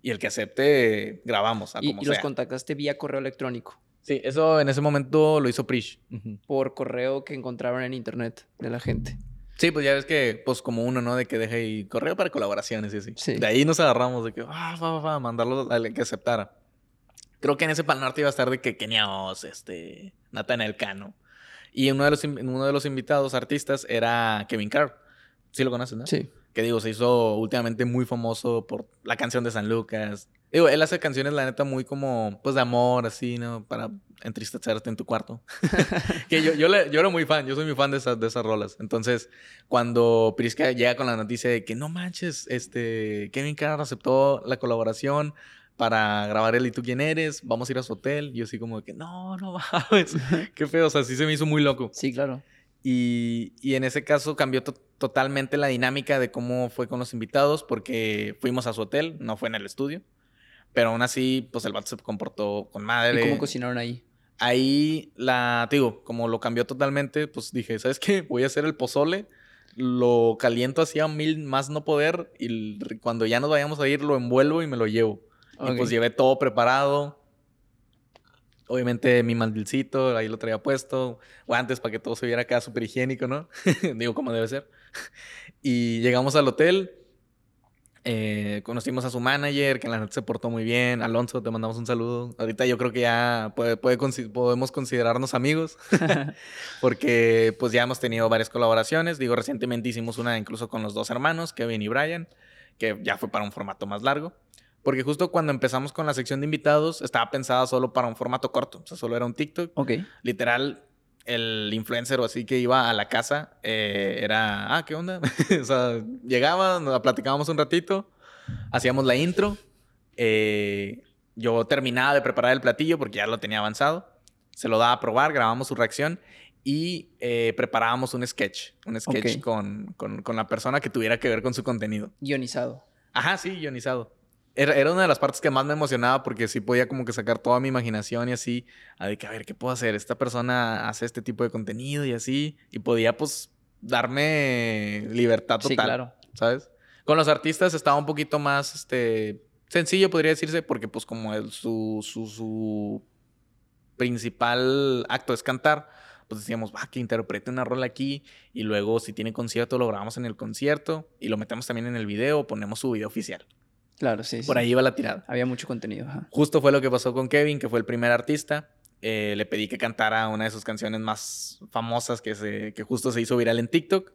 y el que acepte, grabamos. y, y los contactaste vía correo electrónico. Sí, eso en ese momento lo hizo Prish. Uh -huh. Por correo que encontraron en internet de la gente. Sí, pues ya ves que, pues como uno, ¿no? De que deje ahí correo para colaboraciones y así. Sí. De ahí nos agarramos de que, ah, va, va, va, mandarlo al que aceptara. Creo que en ese Pal Norte iba a estar de que Keniaos, este, Nathaniel Cano. Y uno de, los, uno de los invitados artistas era Kevin Carr. Sí lo conoces, ¿no? Sí. Que digo, se hizo últimamente muy famoso por la canción de San Lucas. Digo, él hace canciones, la neta, muy como, pues, de amor, así, ¿no? Para entristecerte en tu cuarto. que yo, yo, le, yo era muy fan, yo soy muy fan de esas, de esas rolas. Entonces, cuando Prisca llega con la noticia de que, no manches, este, Kevin Carr aceptó la colaboración, para grabar el ¿Y tú quién eres? Vamos a ir a su hotel. Y yo así como de que, no, no mames. Qué feo, o sea, sí se me hizo muy loco. Sí, claro. Y, y en ese caso cambió to totalmente la dinámica de cómo fue con los invitados porque fuimos a su hotel, no fue en el estudio. Pero aún así, pues el vato se comportó con madre. ¿Y cómo cocinaron ahí? Ahí, la, digo, como lo cambió totalmente, pues dije, ¿sabes qué? Voy a hacer el pozole lo caliento así a mil más no poder y cuando ya nos vayamos a ir lo envuelvo y me lo llevo. Okay. Y pues llevé todo preparado. Obviamente mi mandilcito, ahí lo traía puesto. Guantes para que todo se viera acá súper higiénico, ¿no? Digo, como debe ser. y llegamos al hotel. Eh, conocimos a su manager, que en la noche se portó muy bien. Alonso, te mandamos un saludo. Ahorita yo creo que ya puede, puede, podemos considerarnos amigos. porque pues ya hemos tenido varias colaboraciones. Digo, recientemente hicimos una incluso con los dos hermanos, Kevin y Brian, que ya fue para un formato más largo. Porque justo cuando empezamos con la sección de invitados, estaba pensada solo para un formato corto. O sea, solo era un TikTok. Ok. Literal, el influencer o así que iba a la casa eh, era, ah, ¿qué onda? o sea, llegaba, nos platicábamos un ratito, hacíamos la intro. Eh, yo terminaba de preparar el platillo porque ya lo tenía avanzado. se lo daba a probar, grabamos su reacción y eh, preparábamos un sketch, un sketch Ok. con, con, con la persona que tuviera que ver con su contenido. Guionizado. Ajá, sí, guionizado. Era, era una de las partes que más me emocionaba porque sí podía como que sacar toda mi imaginación y así, a de que a ver, ¿qué puedo hacer? Esta persona hace este tipo de contenido y así, y podía pues darme libertad total. Sí, claro. ¿Sabes? Con los artistas estaba un poquito más, este, sencillo podría decirse, porque pues como el- su, su, su principal acto es cantar, pues decíamos, va, que interprete una rola aquí y luego si tiene concierto lo grabamos en el concierto y lo metemos también en el video, ponemos su video oficial. Claro, sí. Por sí. ahí iba la tirada. Había mucho contenido. Ajá. Justo fue lo que pasó con Kevin, que fue el primer artista. Eh, le pedí que cantara una de sus canciones más famosas que, se, que justo se hizo viral en TikTok.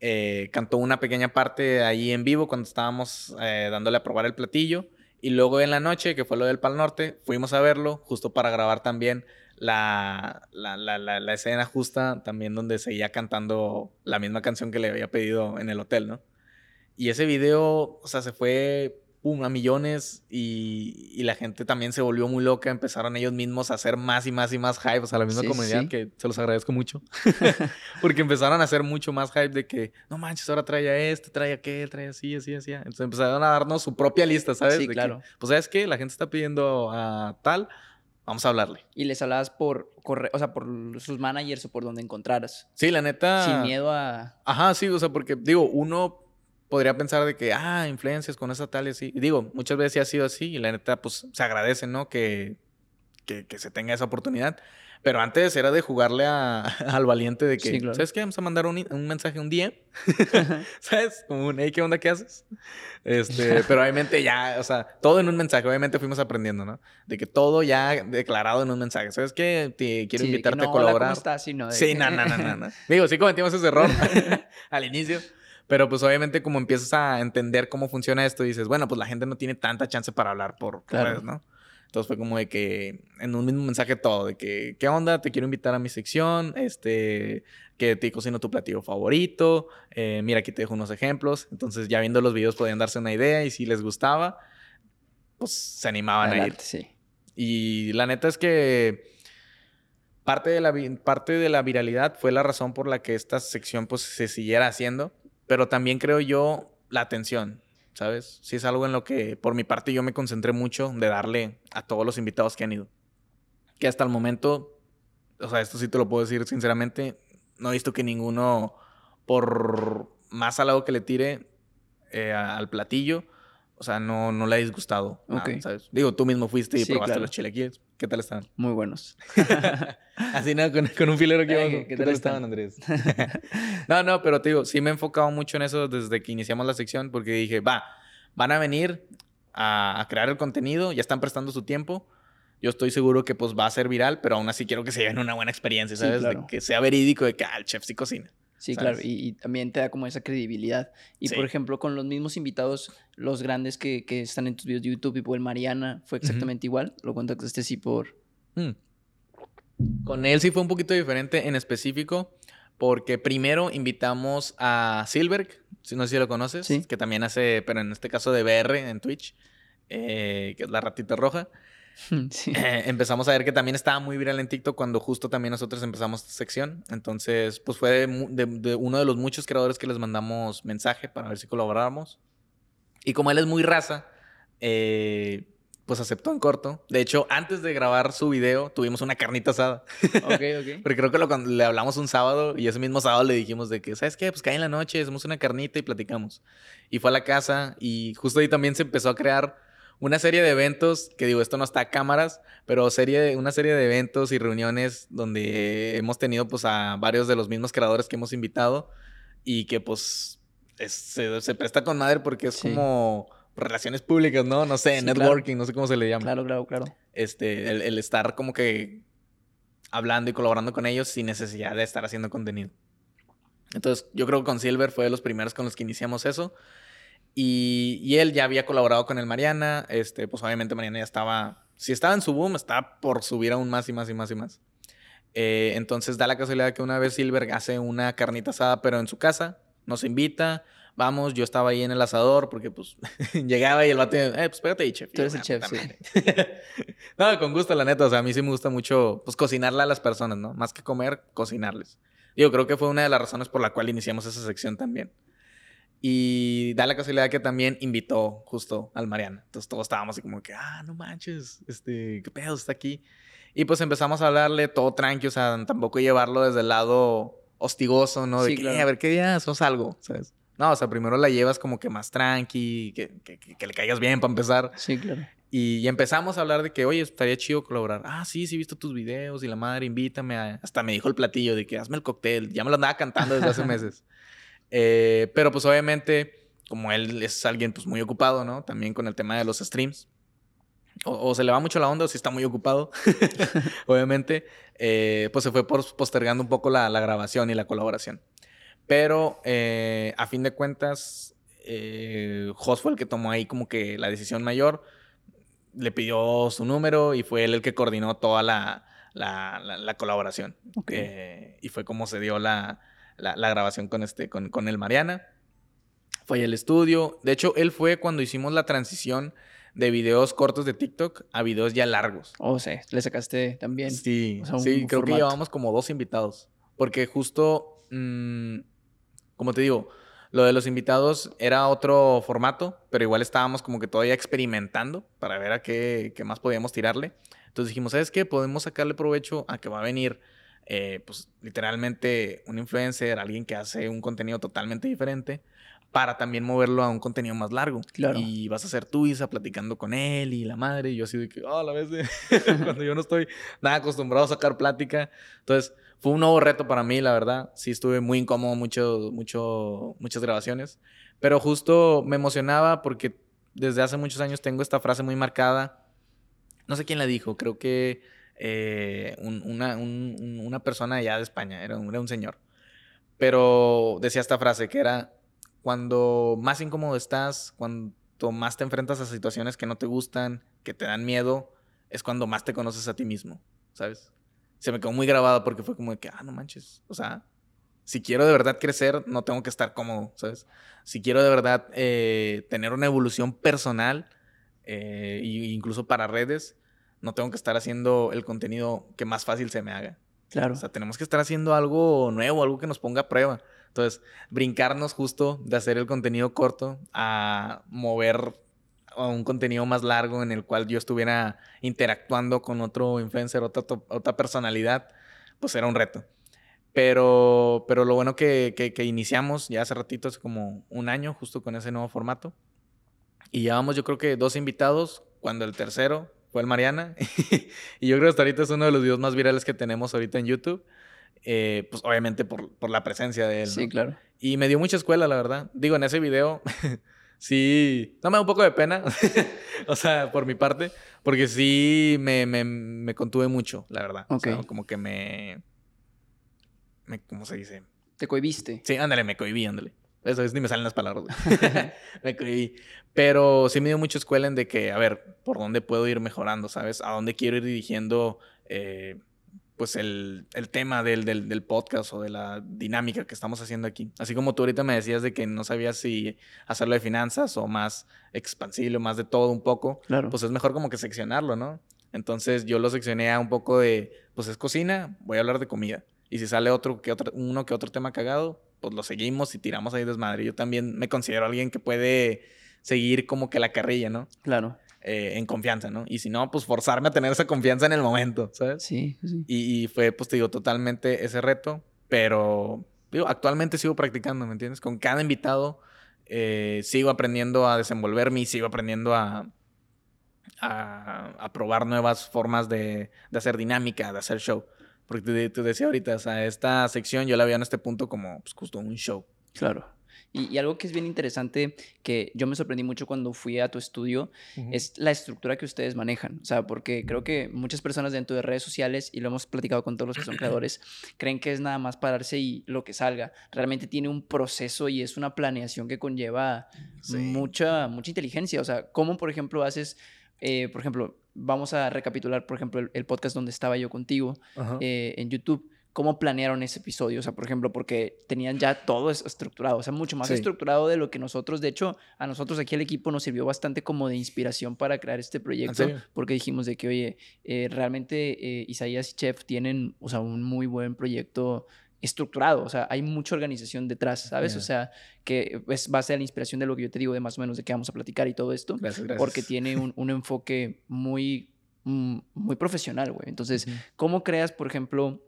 Eh, cantó una pequeña parte ahí en vivo cuando estábamos eh, dándole a probar el platillo. Y luego en la noche, que fue lo del Pal Norte, fuimos a verlo justo para grabar también la, la, la, la, la escena justa, también donde seguía cantando la misma canción que le había pedido en el hotel, ¿no? Y ese video, o sea, se fue pum, a millones y, y la gente también se volvió muy loca. Empezaron ellos mismos a hacer más y más y más hype. O sea, la misma Sí, comunidad sí. que se los agradezco mucho. Porque empezaron a hacer mucho más hype de que, no manches, ahora trae a este, trae a aquel, trae así, así, así. Entonces empezaron a darnos su propia lista, ¿sabes? Sí, De que, claro. pues, ¿sabes qué? La gente está pidiendo a tal, vamos a hablarle. Y les hablabas por correo, o sea, por sus managers o por donde encontraras. Sí, la neta. Sin miedo a. Ajá, sí, o sea, porque digo, uno podría pensar de que, ah, influencias con esa tal y así. Y digo, muchas veces sí ha sido así y la neta, pues se agradece, ¿no? Que, que, que se tenga esa oportunidad. Pero antes era de jugarle a- al valiente de que, Sí, claro. ¿sabes qué? Vamos a mandar un, un mensaje un día. ¿Sabes? Como un, hey, ¿qué onda? ¿Qué haces? Este, pero obviamente ya, o sea, todo en un mensaje. Obviamente fuimos aprendiendo, ¿no? De que todo ya declarado en un mensaje. ¿Sabes qué? Te quiero Sí, invitarte no, a hola, colaborar. ¿cómo estás? Sí, no, de Sí, que- no, no, no, no, no. Digo, sí cometimos ese error al inicio. Pero pues obviamente como empiezas a entender cómo funciona esto, dices, bueno, pues la gente no tiene tanta chance para hablar por Claro. redes, ¿no? Entonces fue como de que en un mismo mensaje todo, de que, ¿qué onda? Te quiero invitar a mi sección, este, que te cocino tu platillo favorito, eh, mira, aquí te dejo unos ejemplos. Entonces ya viendo los videos podían darse una idea y si les gustaba, pues se animaban a ir. Adelante, sí. Y la neta es que parte de, la, parte de la viralidad fue la razón por la que esta sección pues se siguiera haciendo, pero también creo yo la atención, ¿sabes? Sí es algo en lo que por mi parte yo me concentré mucho de darle a todos los invitados que han ido. Que hasta el momento, o sea, esto sí te lo puedo decir sinceramente, no he visto que ninguno, por más al lado que le tire eh, al platillo, o sea, no, no le ha disgustado. nada, Ok. ¿sabes? Digo, tú mismo fuiste y Sí, probaste claro. los chilaquiles. ¿Qué tal estaban? Muy buenos. Así, ¿no? Con, con un filero aquí Eh. ¿qué ¿Qué, tal tal estaban, Andrés? no, no, pero te digo, sí me he enfocado mucho en eso desde que iniciamos la sección porque dije, va, van a venir a, a crear el contenido, ya están prestando su tiempo. Yo estoy seguro que pues va a ser viral, pero aún así quiero que se lleven una buena experiencia, Sí, ¿sabes? claro. De que sea verídico de que ah, el chef sí cocina. Sí, ¿sabes? claro. Y, y también te da como esa credibilidad. Y Sí. por ejemplo, con los mismos invitados, los grandes que, que están en tus videos de YouTube por el Mariana, fue exactamente igual. Lo contactaste sí por. Mm. Con él sí fue un poquito diferente en específico, porque primero invitamos a Silberg, si no sé si lo conoces, Sí. que también hace, pero en este caso de BR en Twitch, eh, que es la ratita roja. sí. Eh, empezamos a ver que también estaba muy viral en TikTok cuando justo también nosotros empezamos esta sección. Entonces, pues fue de, de- de uno de los muchos creadores que les mandamos mensaje para ver si colaborábamos. Y como él es muy raza, eh, pues aceptó en corto. De hecho, antes de grabar su video, tuvimos una carnita asada. ok, ok. Porque creo que lo, cuando le hablamos un sábado y ese mismo sábado le dijimos de que, ¿sabes qué? Pues cae en la noche, hacemos una carnita y platicamos. Y fue a la casa y justo ahí también se empezó a crear una serie de eventos, que digo, esto no está a cámaras, pero serie de- una serie de eventos y reuniones donde hemos tenido pues a varios de los mismos creadores que hemos invitado y que pues es- se, se presta con madre porque es Sí. como relaciones públicas, ¿no? No sé, Sí, claro. networking, no sé cómo se le llama Claro, claro, claro. este, el, el estar como que hablando y colaborando con ellos sin necesidad de estar haciendo contenido. Entonces, yo creo que con Silver fue de los primeros con los que iniciamos eso. Y, y él ya había colaborado con el Mariana. Este, pues obviamente Mariana ya estaba, si estaba en su boom, estaba por subir aún más y más y más y más. Eh, entonces da la casualidad que una vez Silver hace una carnita asada, pero en su casa, nos invita, vamos, yo estaba ahí en el asador porque pues llegaba y el vato, eh, pues pégate ahí, chef. Tú eres Yo, el "Ah, chef, sí. madre". no, con gusto, la neta, o sea, a mí sí me gusta mucho pues cocinarle a las personas, ¿no? Más que comer, cocinarles. Digo, creo que fue una de las razones por la cual iniciamos esa sección también. Y da la casualidad que también invitó justo al Mariana. Entonces todos estábamos así como que, ah, no manches, este, qué pedo está aquí. Y pues empezamos a hablarle todo tranqui, o sea, tampoco llevarlo desde el lado hostigoso, ¿no? De Sí, que, claro. "Eh, a ver qué día hacemos algo, ¿sabes? No, o sea, primero la llevas como que más tranqui, que, que, que- que le caigas bien para empezar. Sí, claro. Y, y empezamos a hablar de que, oye, estaría chido colaborar. Ah, sí, sí, he visto tus videos y la madre, invítame. a-". Hasta me dijo el platillo de que hazme el cóctel. Ya me lo andaba cantando desde hace meses. Eh, pero pues obviamente, como él es alguien pues muy ocupado, ¿no? También con el tema de los streams. O, o se le va mucho la onda o si está muy ocupado, obviamente, eh, pues se fue postergando un poco la, la grabación y la colaboración. Pero eh, a fin de cuentas, eh, Jos fue el que tomó ahí como que la decisión mayor. Le pidió su número y fue él el que coordinó toda la, la- la- la colaboración. Ok. Eh, y fue como se dio la, la- la grabación con, este, con, con el Mariana. Fue al estudio. De hecho, él fue cuando hicimos la transición de videos cortos de TikTok a videos ya largos. O sea, le sacaste también. Sí, o sea, un sí, creo que llevamos como dos invitados. Porque justo, mm, como te digo, lo de los invitados era otro formato, pero igual estábamos como que todavía experimentando para ver a qué, qué más podíamos tirarle. Entonces dijimos, ¿sabes qué? Podemos sacarle provecho a que va a venir, eh, pues literalmente un influencer, alguien que hace un contenido totalmente diferente, para también moverlo a un contenido más largo. Claro. Y vas a hacer tú, Isa, platicando con él y la madre. Y yo así de que, oh, a la vez de... cuando yo no estoy nada acostumbrado a sacar plática. Entonces, fue un nuevo reto para mí, la verdad. Sí, estuve muy incómodo mucho, mucho, muchas grabaciones. Pero justo me emocionaba porque desde hace muchos años tengo esta frase muy marcada. No sé quién la dijo, creo que eh, un- una, un- un- una persona allá de España, era un, era un señor. Pero decía esta frase que era, cuando más incómodo estás, cuanto más te enfrentas a situaciones que no te gustan, que te dan miedo, es cuando más te conoces a ti mismo, ¿sabes? Se me quedó muy grabado porque fue como de que, ah, no manches, o sea, si quiero de verdad crecer, no tengo que estar cómodo, ¿sabes? Si quiero de verdad eh, tener una evolución personal, eh, incluso para redes, no tengo que estar haciendo el contenido que más fácil se me haga. Claro. O sea, tenemos que estar haciendo algo nuevo, algo que nos ponga a prueba. Entonces, brincarnos justo de hacer el contenido corto a mover a un contenido más largo en el cual yo estuviera interactuando con otro influencer, otra, otra personalidad, pues era un reto. Pero, pero lo bueno que, que, que iniciamos ya hace ratito, hace como un año, justo con ese nuevo formato. Y llevamos yo creo que dos invitados, cuando el tercero fue el Mariana. y yo creo que hasta ahorita es uno de los videos más virales que tenemos ahorita en YouTube. Eh, pues obviamente por, por, la presencia de él. Sí, ¿no? claro. Y me dio mucha escuela, la verdad. Digo, en ese video, sí, no me da un poco de pena, o sea, por mi parte, porque sí me, me, me contuve mucho, la verdad. Ok. O sea, como que me, me, ¿cómo se dice? Te cohibiste. Sí, ándale, me cohibí, ándale. Eso es, ni me salen las palabras. me cohibí. Pero sí me dio mucha escuela en de que, a ver, ¿por dónde puedo ir mejorando, sabes? ¿A dónde quiero ir dirigiendo, eh, pues, el, el tema del, del, del, podcast o de la dinámica que estamos haciendo aquí? Así como tú ahorita me decías de que no sabías si hacerlo de finanzas o más expansible, más de todo un poco. Claro. Pues es mejor como que seccionarlo, ¿no? Entonces yo lo seccioné a un poco de, pues es cocina, voy a hablar de comida. Y si sale otro que otro, uno que otro tema cagado, pues lo seguimos y tiramos ahí desmadre. Yo también me considero alguien que puede seguir como que la carrilla, ¿no? Claro. Eh, en confianza, ¿no? Y si no, pues forzarme a tener esa confianza en el momento, ¿sabes? Sí, sí. Y, y fue, pues te digo, totalmente ese reto, pero digo, actualmente sigo practicando, ¿me entiendes? Con cada invitado eh, sigo aprendiendo a desenvolverme y sigo aprendiendo a, a, a probar nuevas formas de, de, hacer dinámica, de hacer show. Porque te, te, decía ahorita, o sea, esta sección yo la veía en este punto como pues, justo un show. Claro. Y, y, algo que es bien interesante, que yo me sorprendí mucho cuando fui a tu estudio, uh -huh. es la estructura que ustedes manejan. O sea, porque creo que muchas personas dentro de redes sociales, y lo hemos platicado con todos los que son creadores, creen que es nada más pararse y lo que salga. Realmente tiene un proceso y es una planeación que conlleva sí. mucha, mucha inteligencia. O sea, ¿cómo, por ejemplo, haces, eh, por ejemplo, vamos a recapitular, por ejemplo, el, el, podcast donde estaba yo contigo eh, en YouTube? cómo planearon ese episodio. O sea, por ejemplo, porque tenían ya todo es- estructurado, o sea, mucho más Sí. estructurado de lo que nosotros, de hecho, a nosotros aquí el equipo nos sirvió bastante como de inspiración para crear este proyecto, porque dijimos de que, oye, eh, realmente eh, Isaías y Chef tienen, o sea, un muy buen proyecto estructurado, o sea, hay mucha organización detrás, ¿sabes? O sea, que es base a la inspiración de lo que yo te digo, de más o menos de qué vamos a platicar y todo esto, Gracias, gracias. porque tiene un, un enfoque muy, mm, muy profesional, güey. Entonces. ¿cómo creas, por ejemplo,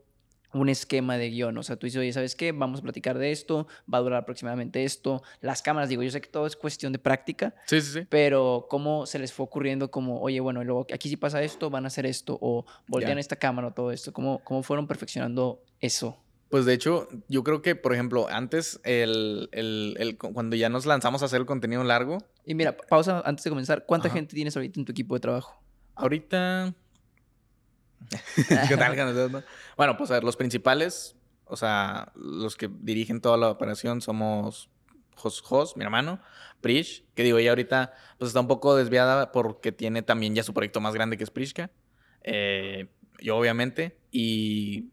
un esquema de guion? O sea, tú dices, oye, ¿sabes qué? Vamos a platicar de esto, va a durar aproximadamente esto. Las cámaras, digo, yo sé que todo es cuestión de práctica, Sí, sí, sí. pero ¿cómo se les fue ocurriendo como, oye, bueno, y luego aquí sí pasa esto, van a hacer esto, o voltean esta cámara o todo esto? ¿Cómo, ¿Cómo fueron perfeccionando eso? Pues de hecho, yo creo que, por ejemplo, antes, el, el- el- cu- cuando ya nos lanzamos a hacer el contenido largo, Y mira, pa- pausa antes de comenzar. ¿Cuánta Ajá. gente tienes ahorita en tu equipo de trabajo? ahorita... ¿Qué tal? Bueno, pues a ver, los principales, o sea, los que dirigen toda la operación somos Jos, Jos, mi hermano, Prish, que digo, ella ahorita pues está un poco desviada porque tiene también ya su proyecto más grande que es Prishka. Eh, yo obviamente, y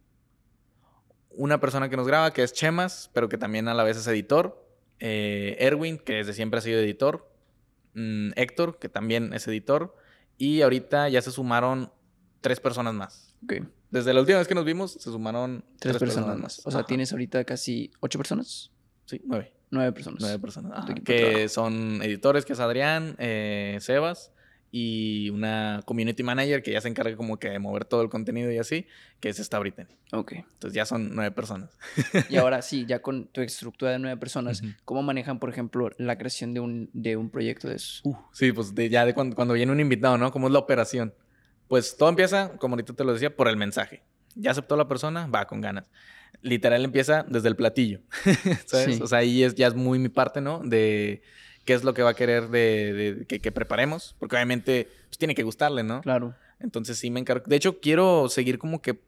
una persona que nos graba, que es Chemas, pero que también a la vez es editor. eh, Erwin, que desde siempre ha sido editor. mm, Héctor, que también es editor. Y ahorita ya se sumaron tres personas más. Ok, Desde la última vez que nos vimos, se sumaron tres, personas, más. O sea, Ajá. tienes ahorita casi ocho personas, Sí, nueve. nueve personas. Nueve personas. ajá, que son editores, que es Adrián, eh, Sebas y una community manager que ya se encarga como que de mover todo el contenido y así, que es esta Brittany. Ok. Entonces ya son nueve personas. Y ahora sí, ya con tu estructura de nueve personas. ¿cómo manejan, por ejemplo, la creación de un, de un proyecto de esos? Sí, pues de- ya de cuando, cuando viene un invitado, ¿no? ¿Cómo es la operación? Pues todo empieza, como ahorita te lo decía, por el mensaje. Ya aceptó la persona, va con ganas. Literal empieza desde el platillo, ¿sabes? Sí. O sea, ahí es, ya es muy mi parte, ¿no? De qué es lo que va a querer de, de- que, que preparemos, porque obviamente pues, tiene que gustarle, ¿no? Claro. Entonces sí me encargo. De hecho, quiero seguir como que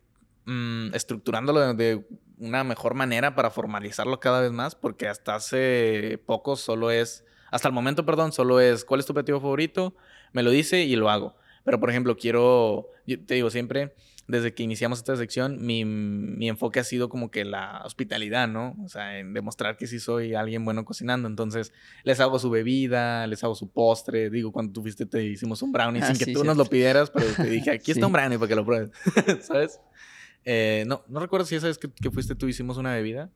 mm, estructurándolo de, de una mejor manera para formalizarlo cada vez más, porque hasta hace poco solo es, hasta el momento, perdón, solo es, ¿cuál es tu objetivo favorito? Me lo dice y lo hago. Pero, por ejemplo, quiero, yo te digo siempre, desde que iniciamos esta sección, mi, mi enfoque ha sido como que la hospitalidad, ¿no? O sea, en demostrar que sí soy alguien bueno cocinando. Entonces, les hago su bebida, les hago su postre. Digo, cuando tú fuiste te hicimos un brownie Ah, sin que sí, tú nos lo cierto. pidieras, pero te dije, aquí está Sí. un brownie para que lo pruebes, ¿sabes? Eh, no, no recuerdo si esa vez que, que fuiste tú hicimos una bebida,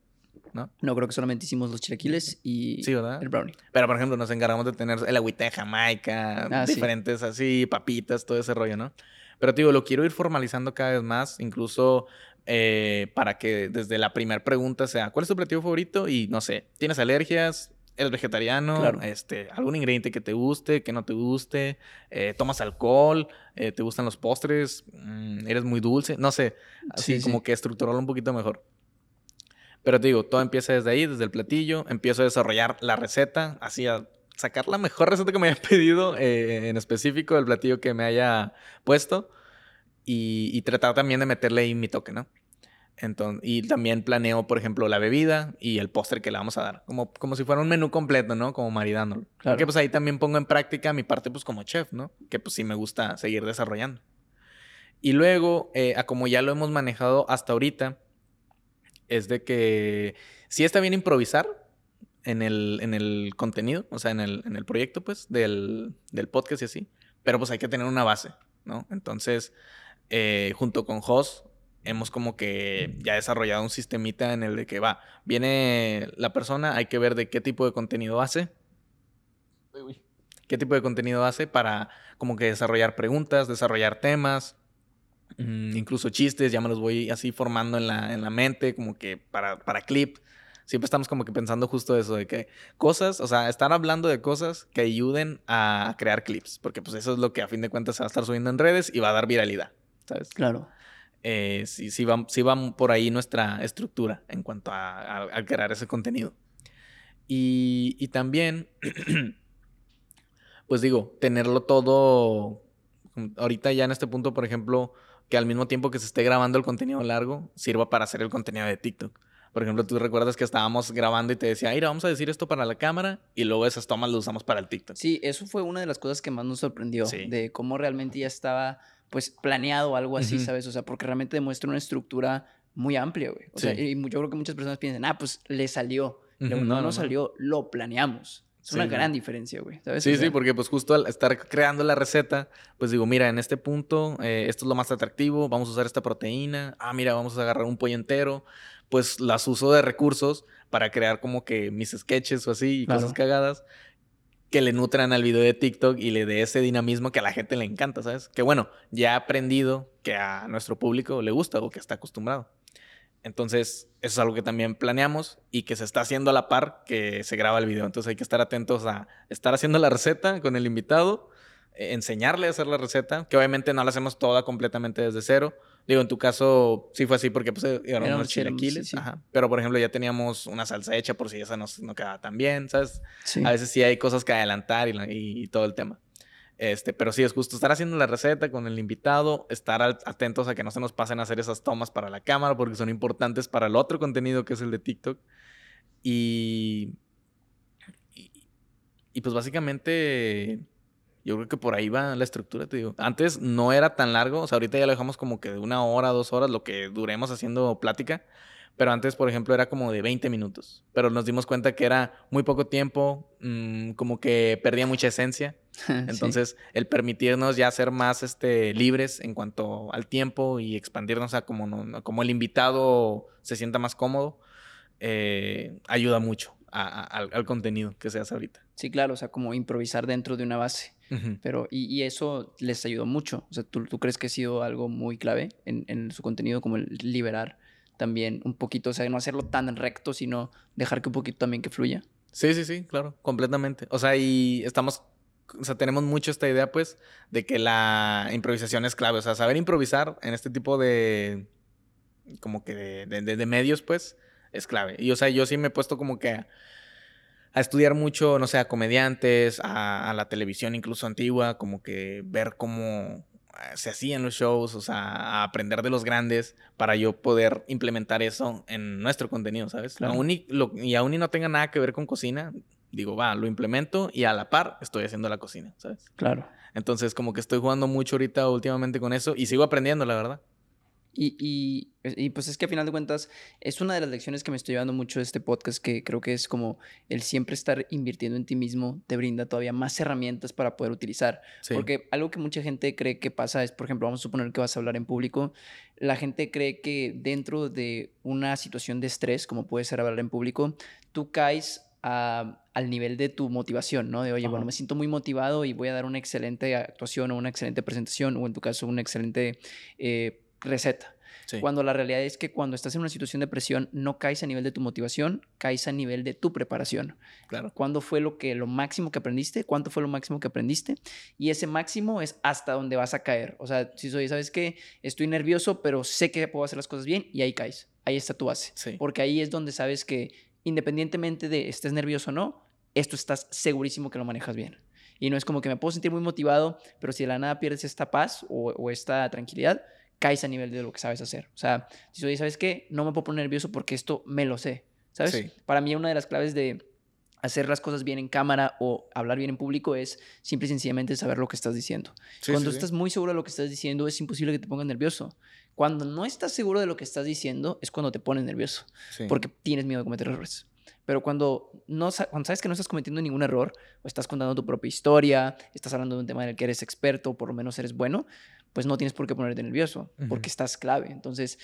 ¿no? No, creo que solamente hicimos los chilaquiles y Sí, el brownie. Pero, por ejemplo, nos encargamos de tener el agüita de Jamaica, Ah, sí. diferentes así, papitas, todo ese rollo, ¿no? Pero, te digo, lo quiero ir formalizando cada vez más, incluso eh, para que desde la primera pregunta sea, ¿cuál es tu platillo favorito? Y, no sé, ¿tienes alergias? ¿Eres vegetariano? Claro. Este, ¿Algún ingrediente que te guste, que no te guste? Eh, ¿Tomas alcohol? Eh, ¿Te gustan los postres? Mm, ¿Eres muy dulce? No sé, así Sí, sí. como que estructurarlo un poquito mejor. Pero te digo, todo empieza desde ahí, desde el platillo. Empiezo a desarrollar la receta, así a sacar la mejor receta que me haya pedido, eh, en específico del platillo que me haya puesto. Y, y tratar también de meterle ahí mi toque, ¿no? Entonces, y también planeo, por ejemplo, la bebida y el postre que le vamos a dar. Como, como si fuera un menú completo, ¿no? Como maridándolo. Claro. Porque pues ahí también pongo en práctica mi parte pues como chef, ¿no? Que pues sí me gusta seguir desarrollando. Y luego, eh, a como ya lo hemos manejado hasta ahorita, es de que sí está bien improvisar en el, en el contenido, o sea, en el, en el proyecto, pues, del, del podcast y así, pero pues hay que tener una base, ¿no? Entonces, eh, junto con Jos, hemos como que ya desarrollado un sistemita en el de que va, viene la persona, hay que ver de qué tipo de contenido hace, qué tipo de contenido hace para como que desarrollar preguntas, desarrollar temas, mm, incluso chistes, ya me los voy así formando en la, en la mente, como que para, para clip. Siempre estamos como que pensando justo eso, de que cosas, o sea, estar hablando de cosas que ayuden a crear clips, porque pues eso es lo que a fin de cuentas se va a estar subiendo en redes y va a dar viralidad, ¿sabes? Claro. eh, sí, sí, va, sí va por ahí nuestra estructura en cuanto a, a- a crear ese contenido. Y, y también, pues digo, tenerlo todo, ahorita ya en este punto, por ejemplo, que al mismo tiempo que se esté grabando el contenido largo, sirva para hacer el contenido de TikTok. Por ejemplo, tú recuerdas que estábamos grabando y te decía, mira, vamos a decir esto para la cámara y luego esas tomas las usamos para el TikTok. Sí, eso fue una de las cosas que más nos sorprendió, Sí. de cómo realmente ya estaba pues planeado algo así. ¿sabes? O sea, porque realmente demuestra una estructura muy amplia, güey. O sea, Sí. y mu- yo creo que muchas personas piensan, ah, pues le salió. Digo, Ujú, no, no, salió, lo planeamos. Es Sí, una gran diferencia, güey. ¿sabes? Sí, O sí, sea, porque pues justo al estar creando la receta, pues digo, mira, en este punto, eh, esto es lo más atractivo, vamos a usar esta proteína, ah, mira, vamos a agarrar un pollo entero, pues las uso de recursos para crear como que mis sketches o así y Claro. cosas cagadas que le nutran al video de TikTok y le dé ese dinamismo que a la gente le encanta, ¿sabes? Que bueno, ya he aprendido que a nuestro público le gusta o que está acostumbrado. Entonces, eso es algo que también planeamos y que se está haciendo a la par que se graba el video. Entonces hay que estar atentos a estar haciendo la receta con el invitado, eh, enseñarle a hacer la receta, que obviamente no la hacemos toda completamente desde cero. Digo, en tu caso sí fue así porque pues, eran Éramos- unos éramos- chilaquiles. sí, sí. ajá. Pero, por ejemplo, ya teníamos una salsa hecha por si esa no, no quedaba tan bien, ¿sabes? sí. A veces sí hay cosas que adelantar y, la- y- y todo el tema. Este, pero sí, es justo estar haciendo la receta con el invitado, estar al- atentos a que no se nos pasen a hacer esas tomas para la cámara porque son importantes para el otro contenido que es el de TikTok. Y, y, y pues básicamente yo creo que por ahí va la estructura, te digo. Antes no era tan largo, o sea, ahorita ya lo dejamos como que de una hora, dos horas, lo que duremos haciendo plática. Pero antes, por ejemplo, era como de 20 minutos. Pero nos dimos cuenta que era muy poco tiempo, mm, como que perdía mucha esencia. Sí. Entonces, el permitirnos ya ser más este, libres en cuanto al tiempo y expandirnos a como, no- como el invitado se sienta más cómodo, eh, ayuda mucho a- a- al, al contenido que se hace ahorita. Sí, claro, o sea, como improvisar dentro de una base. Pero, y, y eso les ayudó mucho. O sea, ¿tú, tú crees que ha sido algo muy clave en, en su contenido, como el liberar también un poquito, o sea, no hacerlo tan recto, sino dejar que un poquito también que fluya? Sí, sí, sí, claro, completamente. O sea, y estamos, o sea, tenemos mucho esta idea, pues, de que la improvisación es clave. O sea, saber improvisar en este tipo de, como que de- de medios, pues, es clave. Y, o sea, yo sí me he puesto como que a, estudiar mucho, no sé, a comediantes, a, a la televisión incluso antigua, como que ver cómo eh, se hacían los shows, o sea, a aprender de los grandes para yo poder implementar eso en nuestro contenido, ¿sabes? Claro. Aún y, lo- y aún y no tenga nada que ver con cocina, digo, va, lo implemento y a la par estoy haciendo la cocina, ¿sabes? Claro. Entonces, como que estoy jugando mucho ahorita últimamente con eso y sigo aprendiendo, la verdad. Y, y, y, pues es que a final de cuentas es una de las lecciones que me estoy llevando mucho de este podcast, que creo que es como el siempre estar invirtiendo en ti mismo te brinda todavía más herramientas para poder utilizar. Sí. Porque algo que mucha gente cree que pasa es, por ejemplo, vamos a suponer que vas a hablar en público, la gente cree que dentro de una situación de estrés, como puede ser hablar en público, tú caes a- al nivel de tu motivación, ¿no? De, oye, bueno, me siento muy motivado y voy a dar una excelente actuación o una excelente presentación o en tu caso una excelente eh, receta. Sí. Cuando la realidad es que cuando estás en una situación de presión no caes a nivel de tu motivación, caes a nivel de tu preparación. Claro. ¿Cuándo fue lo que lo máximo que aprendiste? ¿Cuánto fue lo máximo que aprendiste? Y ese máximo es hasta donde vas a caer. O sea, si soy, ¿sabes qué? Estoy nervioso, pero sé que puedo hacer las cosas bien y ahí caes. Ahí está tu base. Sí. Porque ahí es donde sabes que independientemente de estés nervioso o no, esto estás segurísimo que lo manejas bien. Y no es como que me puedo sentir muy motivado, pero si de la nada pierdes esta paz o, o esta tranquilidad, caes a nivel de lo que sabes hacer. O sea, si ¿sabes qué? No me puedo poner nervioso porque esto me lo sé. ¿Sabes? Sí. Para mí una de las claves de hacer las cosas bien en cámara o hablar bien en público es simple y sencillamente saber lo que estás diciendo. Sí, Cuando sí, sí. estás muy seguro de lo que estás diciendo, es imposible que te pongas nervioso. Cuando no estás seguro de lo que estás diciendo, es cuando te pones nervioso, porque tienes miedo de cometer errores. Pero cuando, no, cuando sabes que no estás cometiendo ningún error, o estás contando tu propia historia, estás hablando de un tema en el que eres experto, o por lo menos eres bueno, pues no tienes por qué ponerte nervioso, porque estás clave. Entonces,